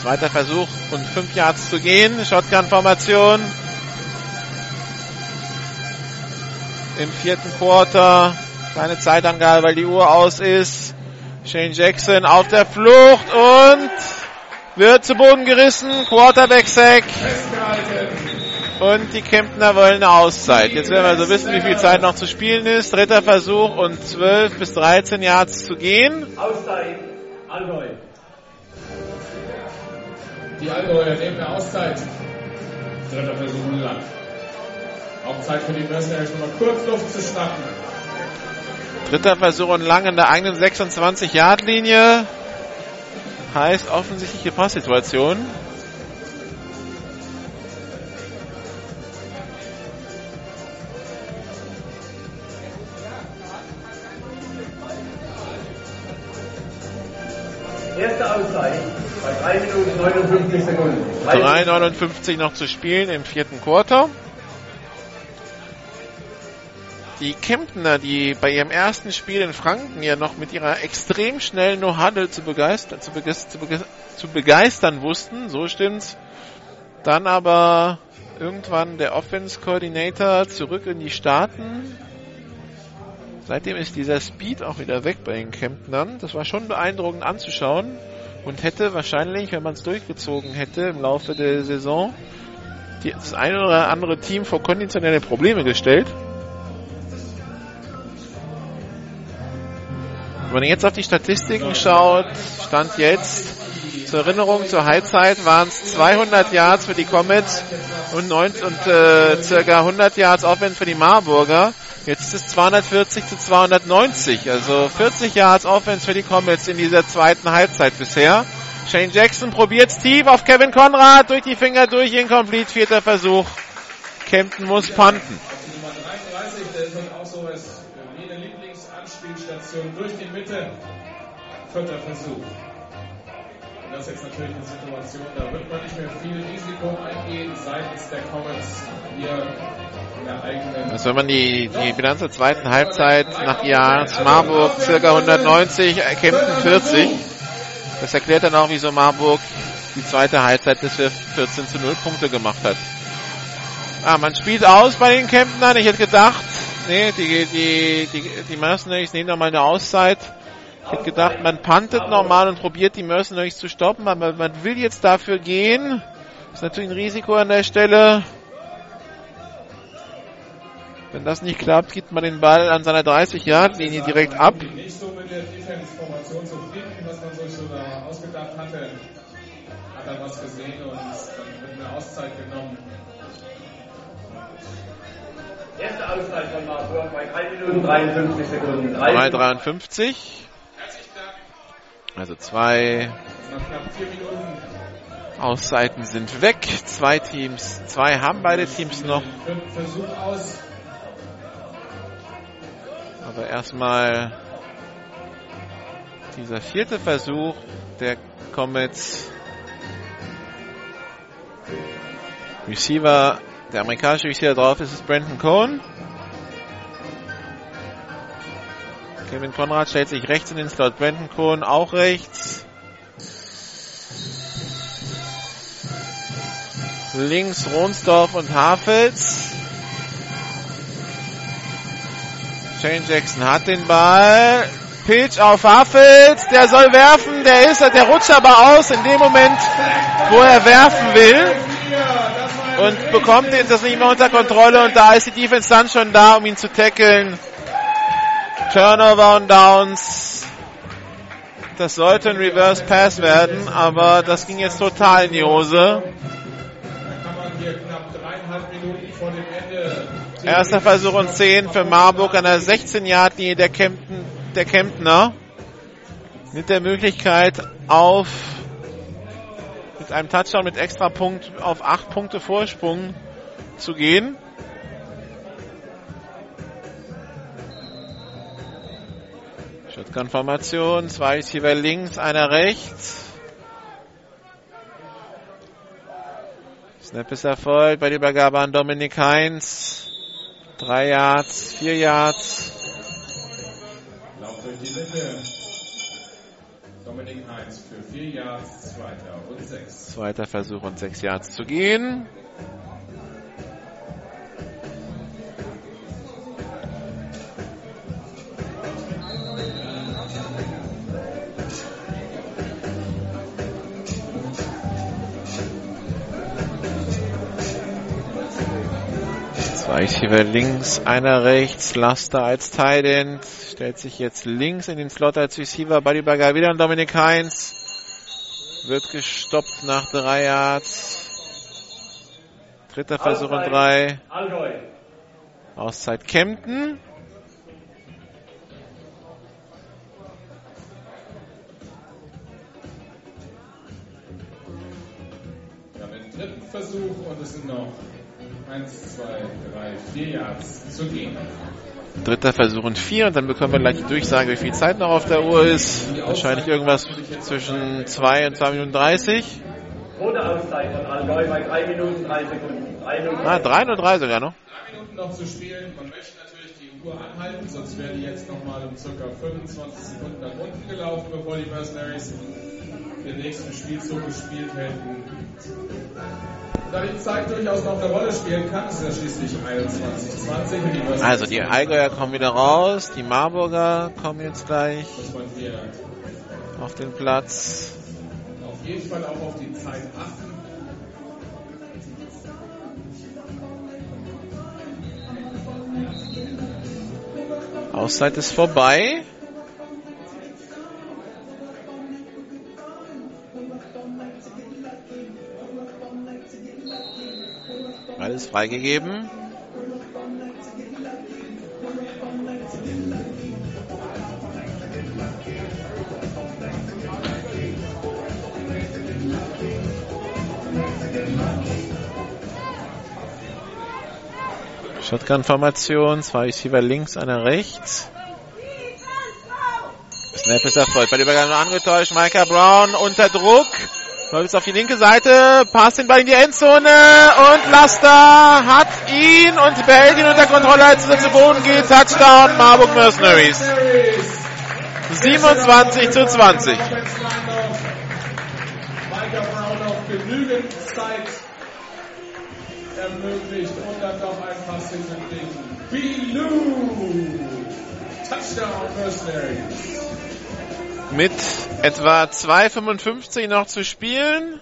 Zweiter Versuch und 5 Yards zu gehen. Shotgun-Formation. Im vierten Quarter. Keine Zeitangabe, weil die Uhr aus ist. Shane Jackson auf der Flucht und wird zu Boden gerissen. Quarterback-Sack. Und die Kemptner wollen eine Auszeit. Jetzt werden wir also wissen, wie viel Zeit noch zu spielen ist. Dritter Versuch und 12 bis 13 Yards zu gehen. Auszeit, Allgäu. Die Allgäuer nehmen eine Auszeit. Dritter Versuch und lang. Auch Zeit für die Mercenaries nochmal kurz Luft zu schnappen. Dritter Versuch und lang in der eigenen 26-Yard-Linie. Heißt offensichtliche Passsituation. 3 Minuten 59 Sekunden. 3,59 noch zu spielen im vierten Quarter. Die Kemptner, die bei ihrem ersten Spiel in Franken ja noch mit ihrer extrem schnellen No-Huddle zu begeistern, zu, begeistern, zu, begeistern, zu begeistern wussten, so stimmt's. Dann aber irgendwann der Offense Coordinator zurück in die Staaten. Seitdem ist dieser Speed auch wieder weg bei den Kemptnern. Das war schon beeindruckend anzuschauen und hätte wahrscheinlich, wenn man es durchgezogen hätte im Laufe der Saison, die, das eine oder andere Team vor konditionelle Probleme gestellt. Wenn man jetzt auf die Statistiken schaut, stand jetzt zur Erinnerung, zur Halbzeit waren es 200 Yards für die Comets und, 90, und äh, circa 100 Yards Offense für die Marburger. Jetzt ist es 240 zu 290, also 40 Yards Offense für die Comets in dieser zweiten Halbzeit bisher. Shane Jackson probiert tief auf Kevin Conrad, durch die Finger durch, incomplete, vierter Versuch. Kempten muss punten. Nummer 33, der ist auch sowas wie eine Lieblingsanspielstation durch die Mitte. Vierter Versuch. Ist jetzt natürlich eine Situation, da wird man nicht mehr viel Risiko eingehen seitens der Comets hier in der eigenen. Also wenn man die, die Bilanz der zweiten Halbzeit nach Jahres Marburg circa 190, Kempten 40. Das erklärt dann auch, wieso Marburg die zweite Halbzeit bis 14 zu 0 Punkte gemacht hat. Ah, man spielt aus bei den Kemptnern. Ich hätte gedacht, nee, die, die, die, die Mercenaries nehmen nochmal eine Auszeit. Ich hätte gedacht, man puntet nochmal und probiert die Mercenaries zu stoppen, aber man will jetzt dafür gehen. Ist natürlich ein Risiko an der Stelle. Wenn das nicht klappt, gibt man den Ball an seiner 30-Yard-Linie direkt ab. Nicht so mit der Defense-Formation zufrieden, was man sich so da ausgedacht hatte. Hat er was gesehen und dann wird eine Auszeit genommen. Erste Auszeit von Marburg bei 3 Minuten 53 Sekunden. 3,53. Also zwei Auszeiten sind weg. Zwei Teams, zwei haben beide Teams noch. Aber erstmal dieser vierte Versuch der Comets. Receiver, der amerikanische Receiver drauf ist, ist Brandon Cohn. Kevin Konrad stellt sich rechts in den Slot. Brandon Cohn auch rechts. Links Ronsdorf und Hafels. Shane Jackson hat den Ball. Pitch auf Hafels. Der soll werfen. Der ist, der rutscht aber aus in dem Moment, wo er werfen will. Und bekommt das nicht mehr unter Kontrolle. Und da ist die Defense dann schon da, um ihn zu tackeln. Turnover und Downs. Das sollte ein Reverse Pass werden, aber das ging jetzt total in die Hose. Erster Versuch und 10 für Marburg an der 16-Yard-Linie der, der Kemptner. Mit der Möglichkeit auf mit einem Touchdown mit extra Punkt auf 8 Punkte Vorsprung zu gehen. Shotgun-Formation, zwei Receiver links, einer rechts. Snap ist erfolgt bei der Übergabe an Dominik Heinz. Drei Yards, vier Yards. Lauf durch die Mitte. Dominik Heinz für vier Yards, zweiter und sechs. Zweiter Versuch und sechs Yards zu gehen. Zwei Receiver links, einer rechts, Laster als Tight End, stellt sich jetzt links in den Slot als Receiver, Buddyberger wieder an Dominik Heinz, wird gestoppt nach drei Yards. Dritter Versuch und drei. Auszeit Kempten. Wir haben den dritten Versuch und es sind noch 1, 2, 3, 4 Yards zu gehen. Dritter Versuch und vier und dann bekommen wir gleich die Durchsage, wie viel Zeit noch auf der Uhr ist. Wahrscheinlich irgendwas zwischen 2 und 2 Minuten 30. Rote Auszeit von Allgäu bei 3 Minuten 3 Sekunden. 3 Minuten Ah, 3 und 3 sogar noch. Drei Minuten noch zu spielen. Man möchte natürlich die Uhr anhalten, sonst wäre die jetzt nochmal um ca. 25 Sekunden nach unten gelaufen, bevor die Mercenaries den nächsten Spielzug gespielt hätten. Da die Zeit durchaus noch eine Rolle spielen kann, ist ja schließlich 21:20 und die Mercenaries Also die Allgäuer kommen wieder raus, die Marburger kommen jetzt gleich auf den Platz. auf jeden Fall auch auf die Zeit achten. Auszeit ist vorbei. Alles freigegeben. Shotgun-Formation, zwei Receiver links, einer rechts. Snap ist erfolgt. Bei der Übergabe angetäuscht. Micah Brown unter Druck. Läuft auf die linke Seite, passt den Ball in die Endzone und Laster hat ihn und behält ihn unter Kontrolle, als er zu Boden geht. Touchdown Marburg Mercenaries. 27 zu 20. Micah Brown noch genügend Zeit ermöglicht und dann noch ein Pass in den Ding. Bilou! Touchdown Mercenaries. Mit etwa 2,55 noch zu spielen.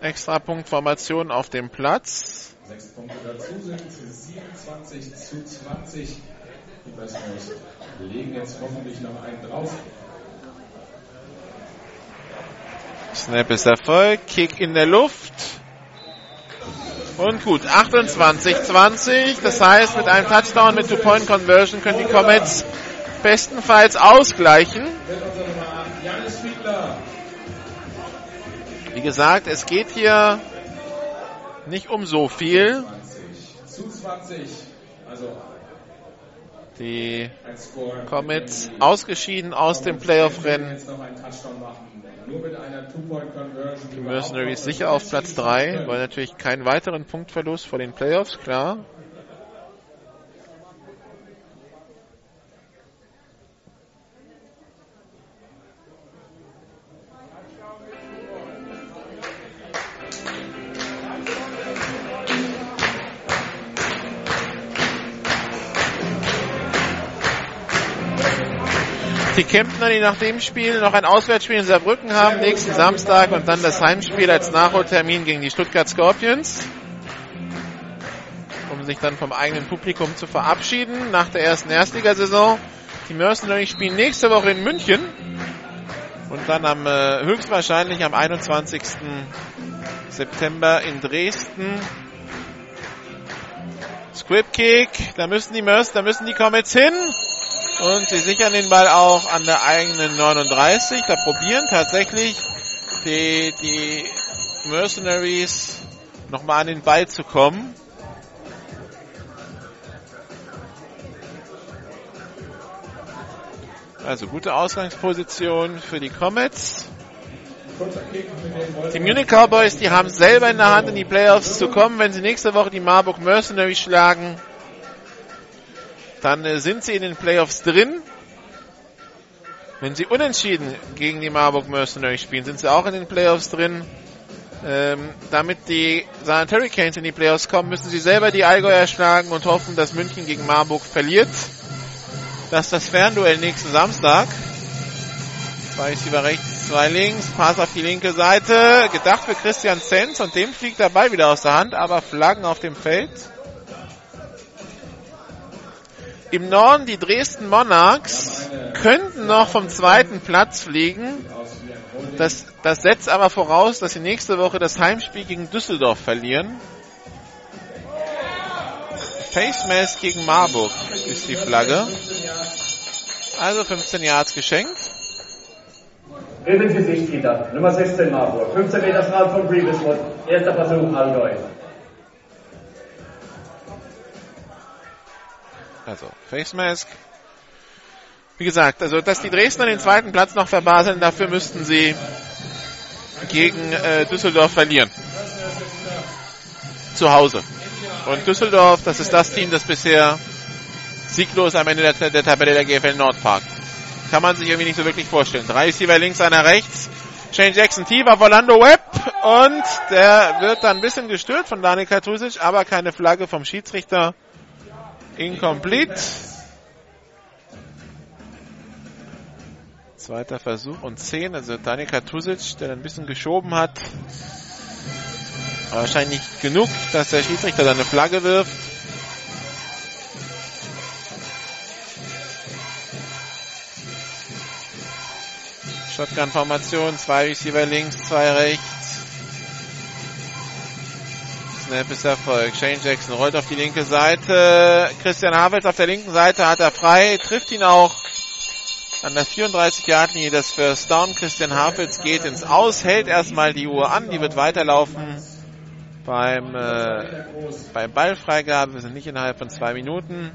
Extrapunktformation auf dem Platz. Sechs Punkte dazu sind 27 zu 20. Die Mercenaries legen jetzt hoffentlich noch einen drauf. Snap ist Erfolg. Kick in der Luft. Und gut, 28-20. Das heißt, mit einem Touchdown mit Two-Point-Conversion können die Comets bestenfalls ausgleichen. Wird unser Nummer 8 Janis Fiedler. Wie gesagt, es geht hier nicht um so viel. 20 zu 20. Die. Comets ausgeschieden aus dem Playoff-Rennen. Die Mercenaries sicher auf Platz 3, weil natürlich keinen weiteren Punktverlust vor den Playoffs, klar. Die Kemptner, die nach dem Spiel noch ein Auswärtsspiel in Saarbrücken haben, nächsten Samstag und dann das Heimspiel als Nachholtermin gegen die Stuttgart Scorpions. Um sich dann vom eigenen Publikum zu verabschieden nach der ersten Erstligasaison. Die Mercenaries spielen nächste Woche in München und dann am äh, höchstwahrscheinlich am 21. September in Dresden. Squib da müssen die Merc, da müssen die Comets hin. Und sie sichern den Ball auch an der eigenen 39. Da probieren tatsächlich die, die Mercenaries nochmal an den Ball zu kommen. Also gute Ausgangsposition für die Comets. Die Munich Cowboys, die haben selber in der Hand, in die Playoffs zu kommen. Wenn sie nächste Woche die Marburg Mercenaries schlagen, dann äh, sind sie in den Playoffs drin. Wenn sie unentschieden gegen die Marburg Mercenaries spielen, sind sie auch in den Playoffs drin. Ähm, damit die Saarland Hurricanes in die Playoffs kommen, müssen sie selber die Allgäuer schlagen und hoffen, dass München gegen Marburg verliert. Das ist das Fernduell nächsten Samstag. Zwei Receiver rechts, zwei links, Pass auf die linke Seite. Gedacht für Christian Zenz und dem fliegt der Ball wieder aus der Hand, aber Flaggen auf dem Feld. Im Norden die Dresden Monarchs könnten noch vom zweiten Platz fliegen. Das, das setzt aber voraus, dass sie nächste Woche das Heimspiel gegen Düsseldorf verlieren. Face Mask gegen Marburg ist die Flagge. Also 15 Yards geschenkt. Drittes Gesicht wieder. Nummer 16 Marburg. 15 Meter Strahl von Breedeswood. Erster Versuch Allgäu. Also, Face Mask. Wie gesagt, also dass die Dresdner den zweiten Platz noch verbaseln, dafür müssten sie gegen äh, Düsseldorf verlieren. Zu Hause. Und Düsseldorf, das ist das Team, das bisher sieglos am Ende der, der Tabelle der GFL Nordpark. Kann man sich irgendwie nicht so wirklich vorstellen. Drei Receiver links, einer rechts. Shane Jackson tief auf Orlando Webb und der wird dann ein bisschen gestört von Daniel Katusic, aber keine Flagge vom Schiedsrichter. Incomplete. Zweiter Versuch und 10. Also Daniel Katusic, der ein bisschen geschoben hat. Wahrscheinlich genug, dass der Schiedsrichter da eine Flagge wirft. Shotgun-Formation, zwei Receiver links, zwei rechts. Snap ist Erfolg. Shane Jackson rollt auf die linke Seite. Christian Havels auf der linken Seite hat er frei, trifft ihn auch an der 34-Yard-Linie das First Down. Christian Havels geht ins Aus, hält erstmal die Uhr an, die wird weiterlaufen beim, äh, beim Ballfreigabe. Wir sind nicht innerhalb von zwei Minuten.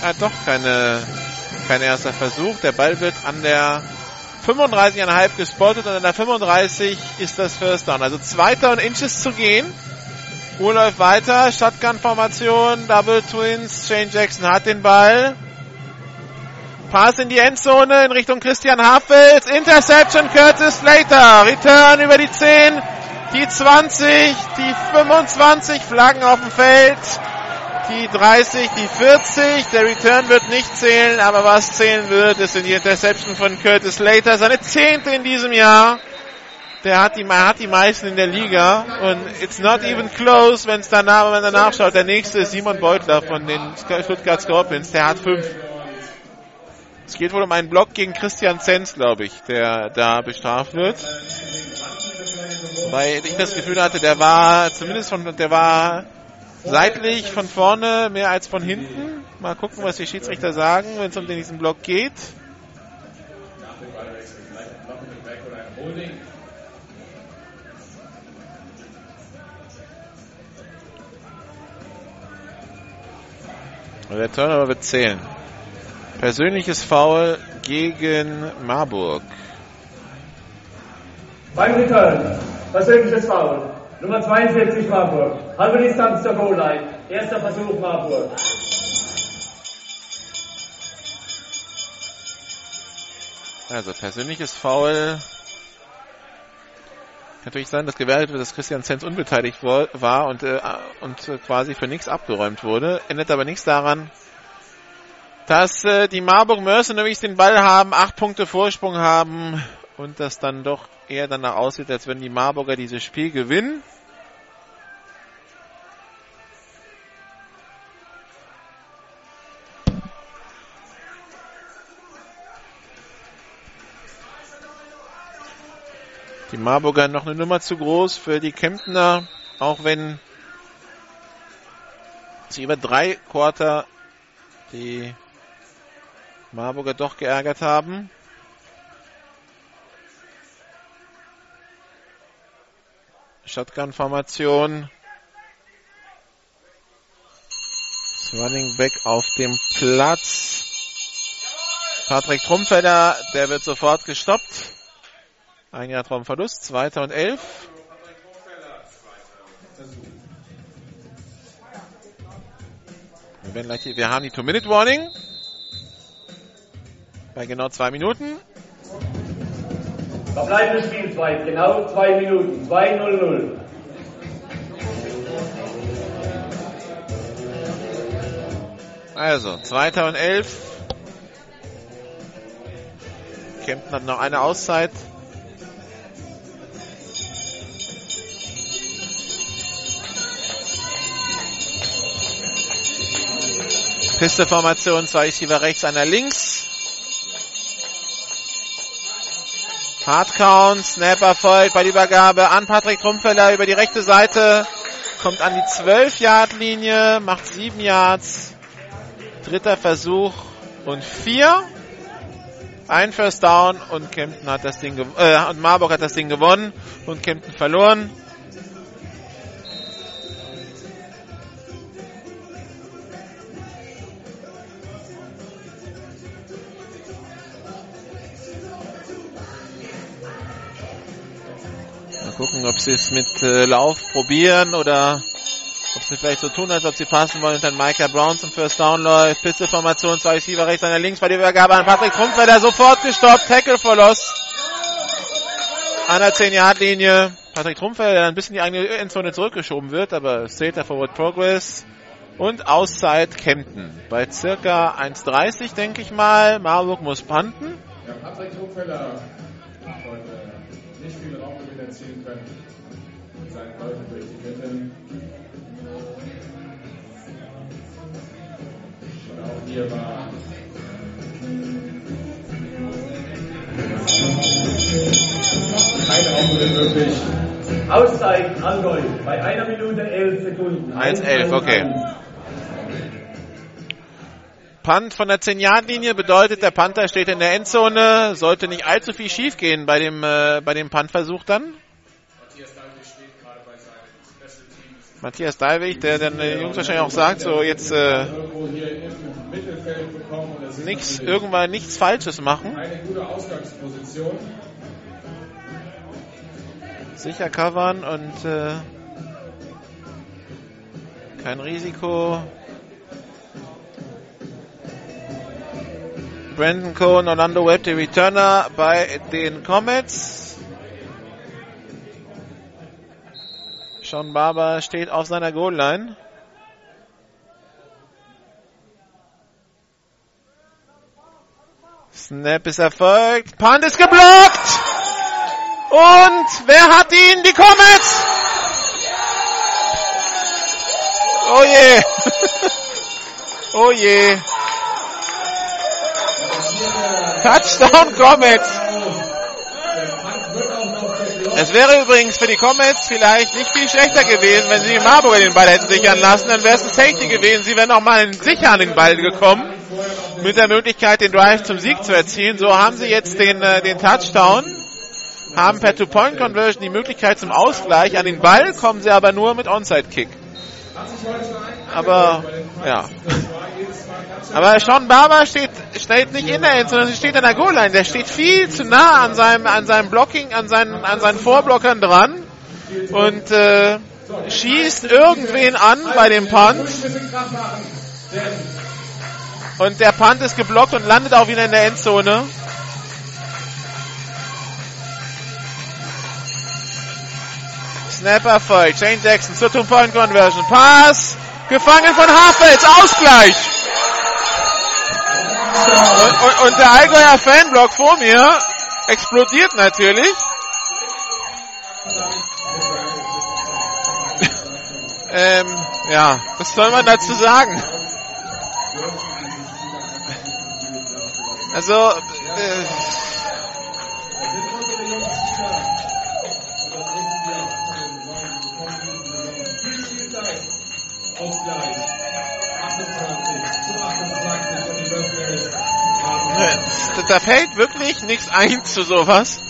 Ah, doch keine, kein erster Versuch. Der Ball wird an der 35,5 gespottet und an der 35 ist das First Down. Also zweiter und Inches zu gehen. Uhr läuft weiter. Shotgun-Formation, Double Twins. Shane Jackson hat den Ball. Pass in die Endzone in Richtung Christian Hafels. Interception Curtis Slater. Return über die 10, die 20, die 25 Flaggen auf dem Feld die 30, die 40. Der Return wird nicht zählen, aber was zählen wird, ist in die Interception von Curtis Slater. Seine zehnte in diesem Jahr. Der hat die, hat die meisten in der Liga und it's not even close, wenn es danach, wenn man danach schaut. Der nächste ist Simon Beutler von den Stuttgart Scorpions. Der hat fünf. Es geht wohl um einen Block gegen Christian Zenz, glaube ich, der da bestraft wird. Weil ich das Gefühl hatte, der war zumindest von, der war seitlich von vorne mehr als von hinten. Mal gucken, was die Schiedsrichter sagen, wenn es um diesen Block geht. Der Turnover wird zählen. Persönliches Foul gegen Marburg. Beim Return. Persönliches Foul. Nummer 42 Marburg. Halbe Distanz zur Goal-Line. Erster Versuch Marburg. Also persönliches Foul. Natürlich sein, dass gewertet wird, dass Christian Zenz unbeteiligt war und, äh, und quasi für nichts abgeräumt wurde. Ändert aber nichts daran, dass äh, die Marburg Mercenaries den Ball haben, acht Punkte Vorsprung haben und das dann doch eher danach aussieht, als wenn die Marburger dieses Spiel gewinnen. Die Marburger noch eine Nummer zu groß für die Kemptner, auch wenn sie über drei Quarter die Marburger doch geärgert haben. Shotgun-Formation. Running Back auf dem Platz. Patrick Trumpfelder, der wird sofort gestoppt. Ein Jahr Traumverlust, zweiter und elf. Wir, gleich wir haben die Two-Minute-Warning. Bei genau zwei Minuten. Verbleibende Spielzeit, genau zwei Minuten. 2-0-0. Also, zweiter und elf. Kempten hat noch eine Auszeit. Pisteformation, zwei Receiver rechts, einer links. Hardcount, Snap erfolgt bei der Übergabe an Patrick Trumpfeller über die rechte Seite. kommt an die 12-Yard-Linie, macht 7 Yards. Dritter Versuch und 4. Ein First Down und Kempten hat das Ding äh, und Marburg hat das Ding gewonnen und Kempten verloren. Gucken, ob sie es mit äh, Lauf probieren oder ob sie vielleicht so tun, als ob sie passen wollen und dann Micah Brown zum First Down läuft. Pistolformation, zwei Receiver rechts, einer links bei der Übergabe an Patrick Trumpfelder, sofort gestoppt, Tackle for Loss. An der 10-Yard-Linie. Patrick Trumpfelder, der ein bisschen die eigene Endzone zurückgeschoben wird, aber es zählt der Forward Progress. Und Auszeit Kempten. Bei circa 1,30 denke ich mal. Marburg muss panten. Ja, Patrick Trumpfelder erzielen können. Mit seinen Läufen durch die Mitte. Und auch hier war kein Raumgewinn möglich. Auszeit, Allgäu, bei einer Minute 11 Sekunden. 1,11, okay. Punt von der 10-Yard-Linie bedeutet, der Panther steht in der Endzone. Sollte nicht allzu viel schief gehen bei dem, äh, bei dem Puntversuch dann. Matthias Dalwig, der dann den Jungs wahrscheinlich auch sagt, so jetzt äh, nichts, irgendwann nichts Falsches machen. Sicher covern und äh, kein Risiko. Brandon Cohen, Orlando Webb, der Returner bei den Comets. Sean Barber steht auf seiner Goal-Line. Snap ist erfolgt. Punt ist geblockt. Und wer hat ihn? Die Comets. Oh je. oh je. Touchdown Comets. Es wäre übrigens für die Comets vielleicht nicht viel schlechter gewesen, wenn sie die Marburger den Ball hätten sichern lassen. Dann wäre es ein Safety gewesen. Sie wären noch mal sicher an den Ball gekommen. Mit der Möglichkeit, den Drive zum Sieg zu erzielen. So haben sie jetzt den, äh, den Touchdown. Haben per Two-Point-Conversion die Möglichkeit zum Ausgleich. An den Ball kommen sie aber nur mit Onside-Kick. Aber, ja. Aber Sean Barber steht, steht nicht in der End, sondern steht an der Goal-Line. Der steht viel zu nah an seinem, an seinem Blocking, an seinen, an seinen Vorblockern dran. Und, äh, schießt irgendwen an bei dem Punt. Und der Punt ist geblockt und landet auch wieder in der Endzone. Snapper voll. Shane Jackson zur Two-Point-Conversion. Pass. Gefangen von Hafels. Ausgleich. Und, und, und der Allgäuer Fanblock vor mir explodiert natürlich. ähm, ja, was soll man dazu sagen? Also, äh, Ausgleich. 28 zu 28 und die Mercenaries haben da, da fällt wirklich nichts ein zu sowas.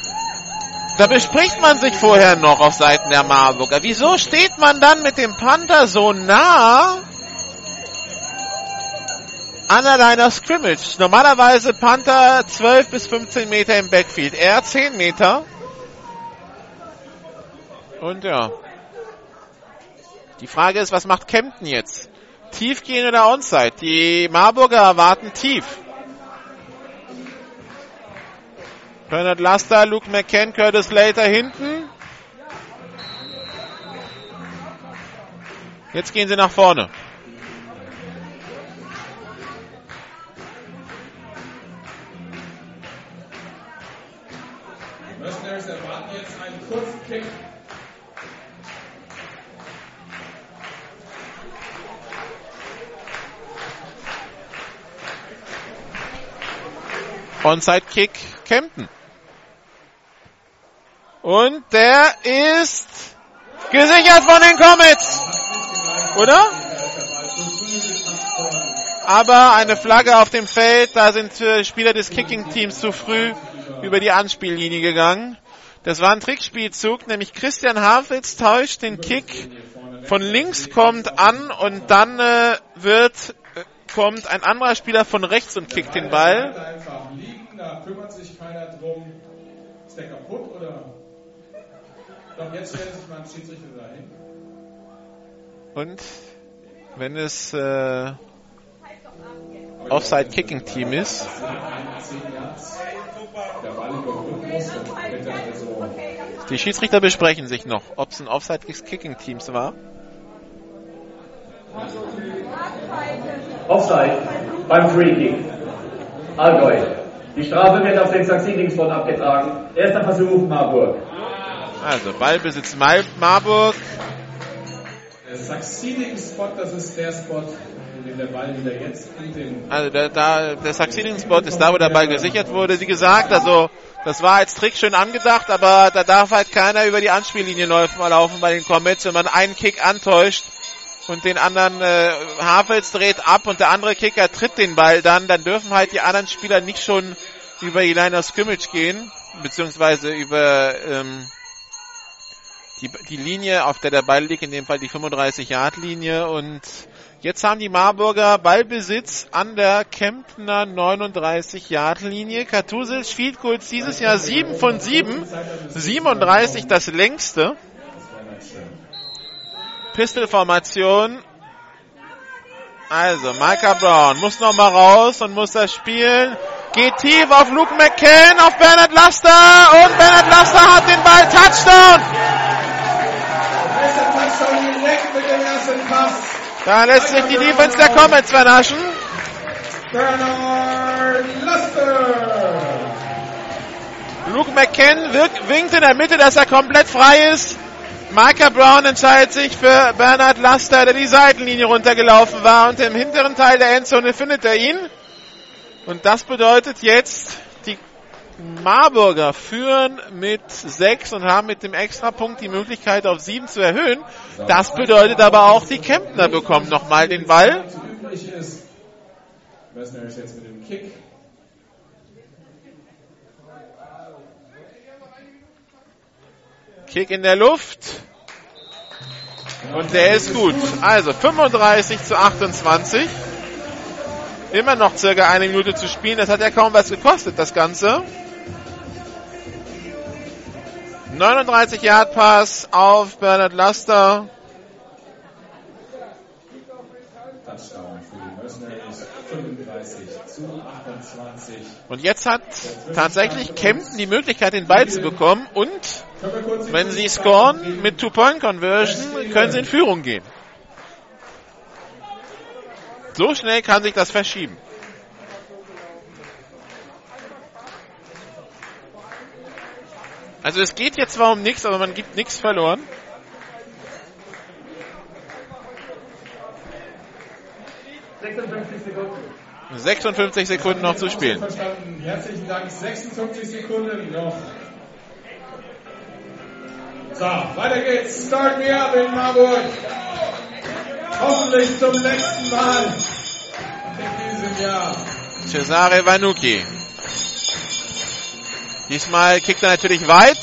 Da bespricht man sich vorher noch auf Seiten der Marburger. Wieso steht man dann mit dem Panther so nah an einer Scrimmage? Normalerweise Panther 12 bis 15 Meter im Backfield. Er 10 Meter. Und ja. Die Frage ist, was macht Kempten jetzt? Tief gehen oder Onside? Die Marburger erwarten tief. Bernard Laster, Luke McCann, Curtis Later hinten. Jetzt gehen sie nach vorne. Erwarten jetzt einen kurzen. Onside Kick Kempten. Und der ist gesichert von den Comets. Oder? Aber eine Flagge auf dem Feld, da sind Spieler des Kicking-Teams zu früh über die Anspiellinie gegangen. Das war ein Trickspielzug, nämlich Christian Havels täuscht den Kick von links kommt an und dann äh, wird kommt ein anderer Spieler von rechts und kickt den Ball. Liegen, da kümmert sich keiner drum. Ist der kaputt oder? Doch, jetzt stellt sich mal ein Schiedsrichter dahin. Und wenn es äh, Offside Kicking Team ist, die Schiedsrichter besprechen sich noch, ob es ein Offside Kicking Teams war. Offside beim Free Kick. Allgäu. Die Strafe wird auf den Sachsen-Dingsbot abgetragen. Erster Versuch, Marburg. Also Ballbesitz Marburg. der Succeeding-Spot, das ist der Spot, in dem der Ball wieder jetzt in den Also der, da, der Succeeding Spot ist da, wo der Ball gesichert wurde. Wie gesagt, also das war als Trick schön angedacht, aber da darf halt keiner über die Anspiellinie laufen, laufen bei den Comets, wenn man einen Kick antäuscht und den anderen äh, Havels dreht ab und der andere Kicker tritt den Ball dann, dann dürfen halt die anderen Spieler nicht schon über die Line gehen, beziehungsweise über ähm, die, die Linie, auf der der Ball liegt, in dem Fall die 35-Yard-Linie und jetzt haben die Marburger Ballbesitz an der Kemptner 39-Yard-Linie. Kartusic Field Goals dieses Jahr 7 von 7, 37 das längste. Pistol-Formation. Also, Micah Brown muss nochmal raus und muss das spielen. Geht tief auf Luke McCann, auf Bernhard Laster und Bernhard Laster hat den Ball. Touchdown! Da lässt sich die Defense der Comets vernaschen. Bernard Luster. Luke McCann winkt in der Mitte, dass er komplett frei ist. Micah Brown entscheidet sich für Bernhard Laster, der die Seitenlinie runtergelaufen war und im hinteren Teil der Endzone findet er ihn. Und das bedeutet jetzt, die Marburger führen mit 6 und haben mit dem Extrapunkt die Möglichkeit auf 7 zu erhöhen. Das bedeutet aber auch, die Kemptner bekommen nochmal den Ball. übrig ist. Jetzt mit dem Kick. Kick in der Luft. Und der ist gut. Also 35 zu 28. Immer noch circa eine Minute zu spielen. Das hat ja kaum was gekostet, das Ganze. 39 Yard Pass auf Bernhard Laster. Touchdown für die Mercenaries. 35 zu 28. Und jetzt hat tatsächlich Kempten die Möglichkeit, den Ball zu bekommen. Und Wenn sie scoren mit Two-Point-Conversion, können sie in Führung gehen. So schnell kann sich das verschieben. Also es geht jetzt zwar um nichts, aber man gibt nichts verloren. Sekunden. 56 Sekunden noch zu spielen. Herzlichen Dank. 56 Sekunden noch. So, weiter geht's. Start me up in Marburg. Hoffentlich zum letzten Mal in diesem Jahr. Cesare Vanucci. Diesmal kickt er natürlich weit.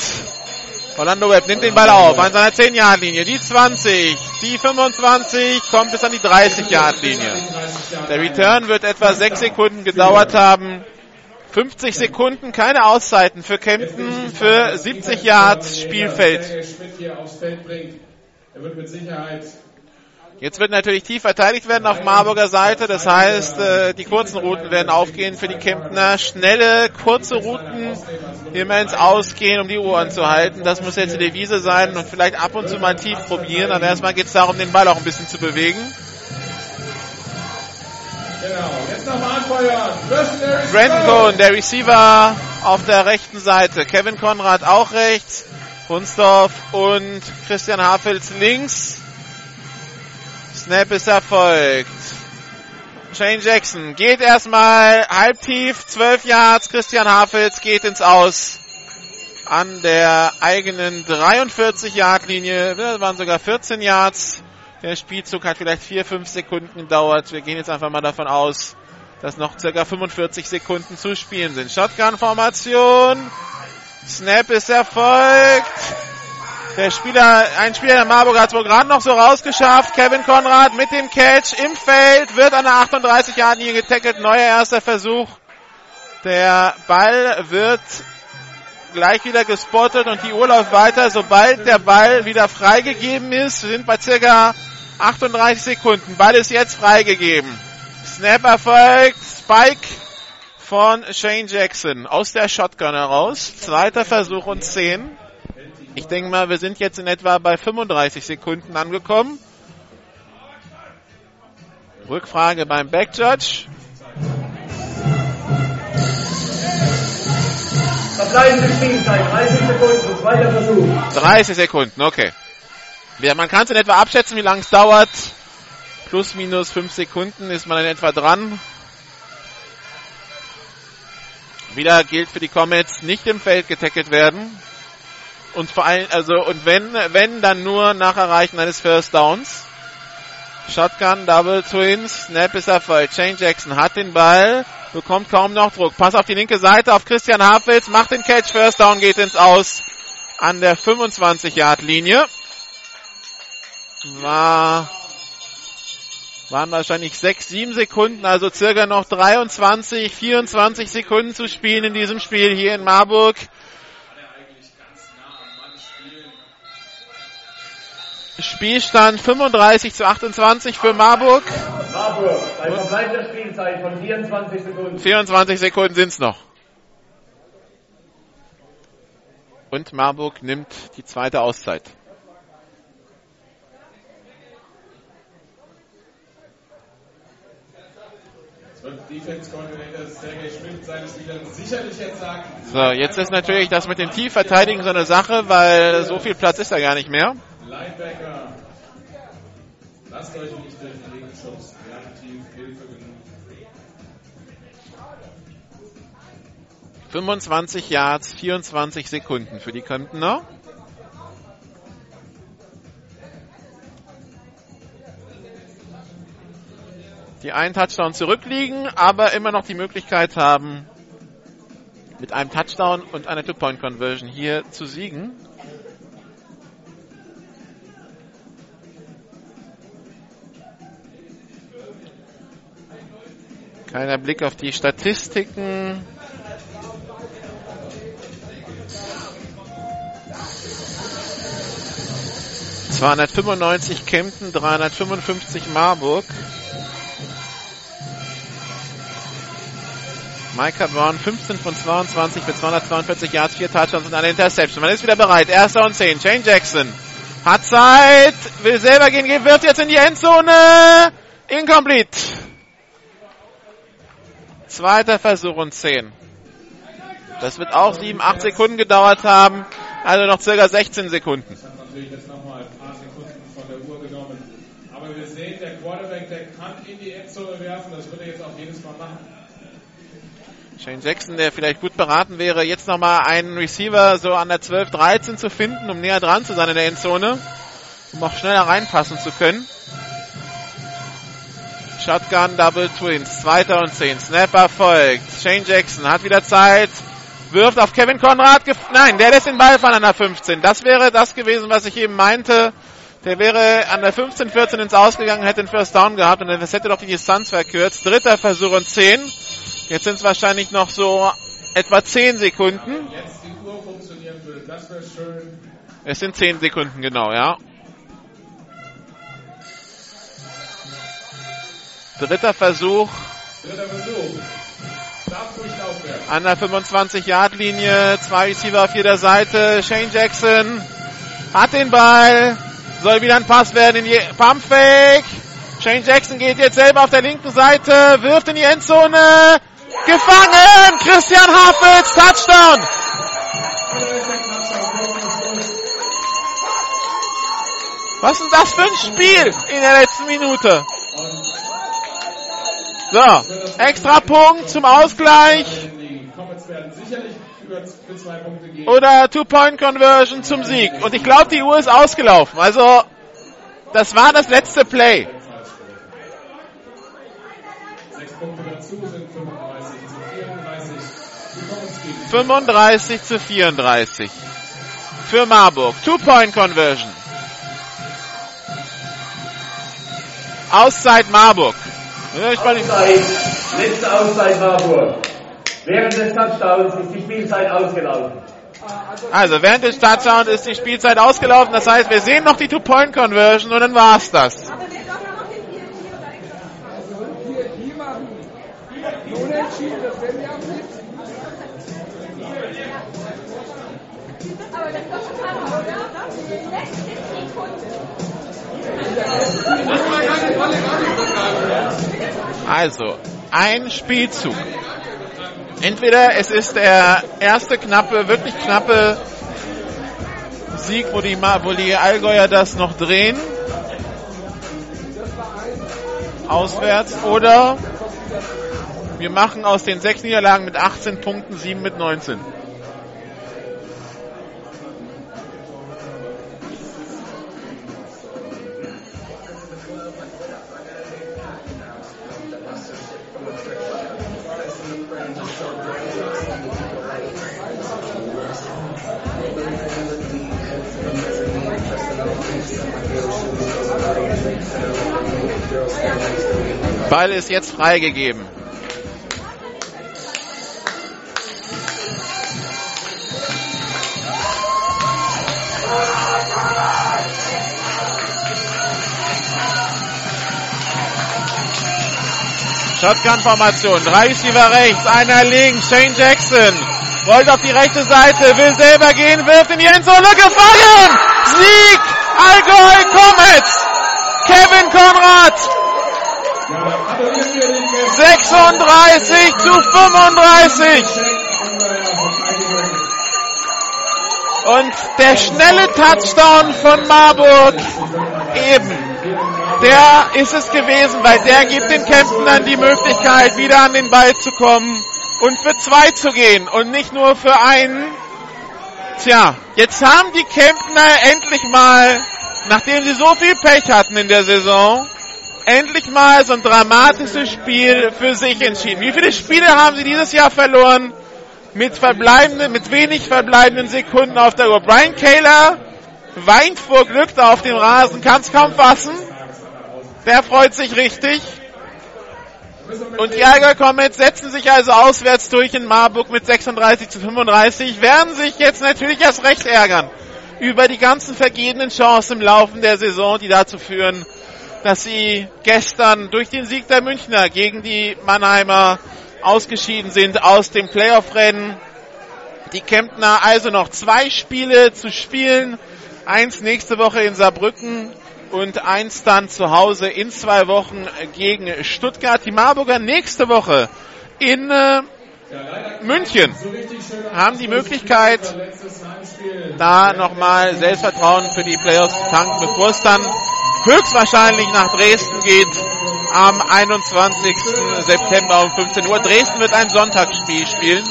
Orlando Webb nimmt den Ball auf an seiner 10-Yard-Linie. Die 20, die 25, kommt bis an die 30-Yard-Linie. Der Return wird etwa 6 Sekunden gedauert haben. 50 Sekunden, keine Auszeiten für Kempten, für 70 Yards Spielfeld. Jetzt wird natürlich tief verteidigt werden auf Marburger Seite. Das heißt, äh, die kurzen Routen werden aufgehen für die Kemptner. Schnelle, kurze Routen immer ins Ausgehen, um die Uhr anzuhalten. Das muss jetzt die Devise sein und vielleicht ab und zu mal tief probieren. Aber erstmal geht es darum, den Ball auch ein bisschen zu bewegen. Genau, jetzt nochmal anfeuern. Brandon! Cohen, der Receiver auf der rechten Seite. Kevin Konrad auch rechts. Hunsdorf und Christian Hafels links. Snap ist erfolgt. Shane Jackson geht erstmal halbtief, 12 Yards. Christian Hafels geht ins Aus. An der eigenen 43 Yard Linie, das waren sogar 14 Yards. Der Spielzug hat vielleicht 4, 5 Sekunden gedauert. Wir gehen jetzt einfach mal davon aus, dass noch circa 45 Sekunden zu spielen sind. Shotgun-Formation. Snap ist erfolgt. Der Spieler, ein Spieler der Marburg hat es wohl gerade noch so rausgeschafft. Kevin Konrad mit dem Catch im Feld, wird an der 38 Yard linie getackelt. Neuer erster Versuch. Der Ball wird gleich wieder gespottet und die Uhr läuft weiter. Sobald der Ball wieder freigegeben ist, wir sind bei circa 38 Sekunden. Ball ist jetzt freigegeben. Snap erfolgt. Spike von Shane Jackson aus der Shotgun heraus. Zweiter Versuch und 10. Ich denke mal, wir sind jetzt in etwa bei 35 Sekunden angekommen. Rückfrage beim Backjudge. Verbleibende Spielzeit, 30 Sekunden, zweiter Versuch. 30 Sekunden, okay. Ja, man kann es in etwa abschätzen, wie lange es dauert. Plus, minus 5 Sekunden ist man in etwa dran. Wieder gilt für die Comets, nicht im Feld getackelt werden. Und vor allem, also, und wenn, wenn, dann nur nach Erreichen eines First Downs. Shotgun, Double Twins, Snap ist erfolgt. Shane Jackson hat den Ball, bekommt kaum noch Druck. Pass auf die linke Seite auf Christian Hafels, macht den Catch, First Down geht ins Aus an der 25 Yard Linie. War, waren wahrscheinlich 6, 7 Sekunden, also circa noch 23, 24 Sekunden zu spielen in diesem Spiel hier in Marburg. Spielstand 35 zu 28 für Marburg. Marburg, bei verbleibender Spielzeit von 24 Sekunden. 24 Sekunden sind's noch. Und Marburg nimmt die zweite Auszeit. So, jetzt ist natürlich das mit dem Tiefverteidigen so eine Sache, weil so viel Platz ist da gar nicht mehr. Linebacker, lasst euch nicht durch den Gegenschubs, relativ Hilfe genug. 25 Yards, 24 Sekunden für die Kemptener. Die einen Touchdown zurückliegen, aber immer noch die Möglichkeit haben, mit einem Touchdown und einer Two-Point-Conversion hier zu siegen. Kleiner Blick auf die Statistiken. ...295 Kempten, 355 Marburg. Micah Brown 15 von 22 für 242 Yards, 4 Touchdowns und eine Interception. Man ist wieder bereit. Erster und 10. Shane Jackson hat Zeit, will selber gehen, wirft jetzt in die Endzone. Incomplete. Zweiter Versuch und 10. Das wird auch 7, 8 Sekunden gedauert haben. Also noch circa 16 Sekunden. Aber wir sehen, der Quarterback, der kann in die Endzone werfen. Das wird er jetzt auch jedes Mal machen. Shane Jackson, der vielleicht gut beraten wäre, jetzt nochmal einen Receiver so an der 12, 13 zu finden, um näher dran zu sein in der Endzone, um auch schneller reinpassen zu können. Shotgun Double Twins. Zweiter und zehn. Snapper folgt. Shane Jackson hat wieder Zeit. Wirft auf Kevin Konrad. Nein, der lässt den Ball fallen an der 15. Das wäre das gewesen, was ich eben meinte. Der wäre an der 15, 14 ins Ausgegangen, hätte den First Down gehabt und das hätte doch die Distanz verkürzt. Dritter Versuch und 10. Jetzt sind es wahrscheinlich noch so etwa 10 Sekunden. Es sind 10 Sekunden, genau, ja. Dritter Versuch. Dritter Versuch. An der 25-Yard-Linie. Zwei Receiver auf jeder Seite. Shane Jackson hat den Ball. Soll wieder ein Pass werden in die Pumpfake. Shane Jackson geht jetzt selber auf der linken Seite. Wirft in die Endzone. Gefangen! Christian Hafels, Touchdown! Was ist denn das für ein Spiel in der letzten Minute? So, extra Punkt zum Ausgleich. Oder Two-Point-Conversion zum Sieg. Und ich glaube, die Uhr ist ausgelaufen. Also Das war das letzte Play. Punkte dazu sind 35 zu 34. Sie kommen ins Gegenspiel. 35 zu 34. Für Marburg. Two-Point-Conversion. Auszeit Marburg. Ja, ich meine, Auszeit, letzte Auszeit Marburg. Während des Touchdowns ist die Spielzeit ausgelaufen. Also während des Touchdowns ist die Spielzeit ausgelaufen. Das heißt, wir sehen noch die Two-Point-Conversion und dann war's das. Unentschieden, das werden wir auch nicht. Aber das ist doch schon Hammer, oder? Letzte Sekunde. Also, ein Spielzug. Entweder es ist der erste knappe, wirklich knappe Sieg, wo die, wo die Allgäuer das noch drehen. Auswärts. Oder wir machen aus den sechs Niederlagen mit 18 Punkten sieben mit 19. ist jetzt freigegeben. Shotgun-Formation. Drei Receiver rechts, einer links. Shane Jackson rollt auf die rechte Seite, will selber gehen, wirft in die Endzone gefangen. Sieg! Allgäu Comets! Kevin Konrad! 36 zu 35. Und der schnelle Touchdown von Marburg eben. Der ist es gewesen, weil der gibt den Kemptnern die Möglichkeit, wieder an den Ball zu kommen und für zwei zu gehen und nicht nur für einen. Tja, jetzt haben die Kemptner endlich mal, nachdem sie so viel Pech hatten in der Saison, endlich mal so ein dramatisches Spiel für sich entschieden. Wie viele Spiele haben sie dieses Jahr verloren? Mit verbleibenden, mit wenig verbleibenden Sekunden auf der Uhr. Brian Kaler weint vor Glück da auf dem Rasen, kann es kaum fassen. Der freut sich richtig. Und die Allgäu Comets setzen sich also auswärts durch in Marburg mit 36 zu 35, werden sich jetzt natürlich erst recht ärgern über die ganzen vergebenen Chancen im Laufe der Saison, die dazu führen, dass sie gestern durch den Sieg der Münchner gegen die Mannheimer ausgeschieden sind aus dem Playoff-Rennen. Die Kemptner also noch zwei Spiele zu spielen. Eins nächste Woche in Saarbrücken und eins dann zu Hause in zwei Wochen gegen Stuttgart. Die Marburger nächste Woche in äh, München haben die Möglichkeit, da nochmal Selbstvertrauen für die Playoffs zu tanken, bevor es dann höchstwahrscheinlich nach Dresden geht am 21. September um 15 Uhr. Dresden wird ein Sonntagsspiel spielen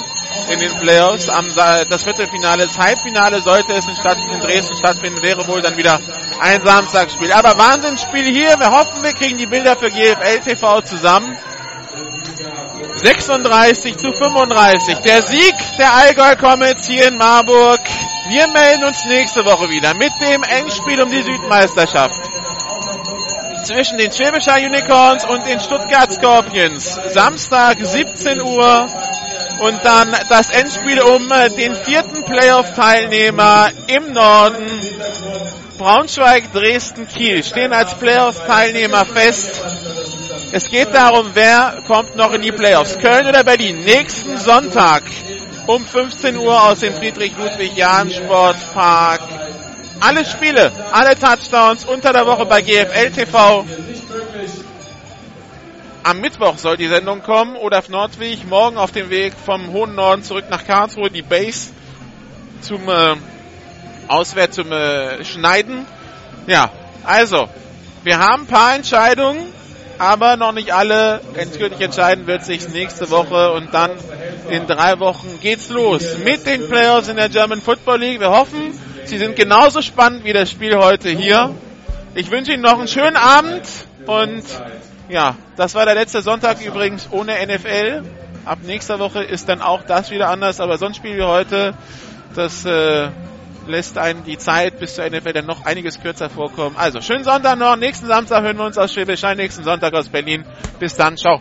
in den Playoffs. Am, das Viertelfinale, das Halbfinale sollte es in, Stadt, in Dresden stattfinden, wäre wohl dann wieder ein Samstagsspiel. Aber Wahnsinnsspiel hier. Wir hoffen, wir kriegen die Bilder für GFL TV zusammen. 36 zu 35. Der Sieg der Allgäu Comets hier in Marburg. Wir melden uns nächste Woche wieder mit dem Endspiel um die Südmeisterschaft zwischen den Schwäbischer Unicorns und den Stuttgart Scorpions. Samstag 17 Uhr und dann das Endspiel um den vierten Playoff-Teilnehmer im Norden. Braunschweig, Dresden, Kiel stehen als Playoff-Teilnehmer fest. Es geht darum, wer kommt noch in die Playoffs. Köln oder Berlin. Nächsten Sonntag um 15 Uhr aus dem Friedrich-Ludwig-Jahn-Sportpark. Alle Spiele, alle Touchdowns unter der Woche bei GFL TV. Am Mittwoch soll die Sendung kommen. Olaf Nordwig morgen auf dem Weg vom hohen Norden zurück nach Karlsruhe. Die Base zum äh, Auswärts zum äh, Schneiden. Ja, also, wir haben ein paar Entscheidungen, aber noch nicht alle. Endgültig entscheiden wird sich nächste Woche und dann in drei Wochen geht's los mit den Playoffs in der German Football League. Wir hoffen, sie sind genauso spannend wie das Spiel heute hier. Ich wünsche Ihnen noch einen schönen Abend und ja, das war der letzte Sonntag übrigens ohne NFL. Ab nächster Woche ist dann auch das wieder anders, aber sonst spielen wir heute. Das äh, lässt einen die Zeit bis zur NFL dann noch einiges kürzer vorkommen. Also schönen Sonntag noch. Nächsten Samstag hören wir uns aus Schwäbisch Hall, nächsten Sonntag aus Berlin. Bis dann, ciao.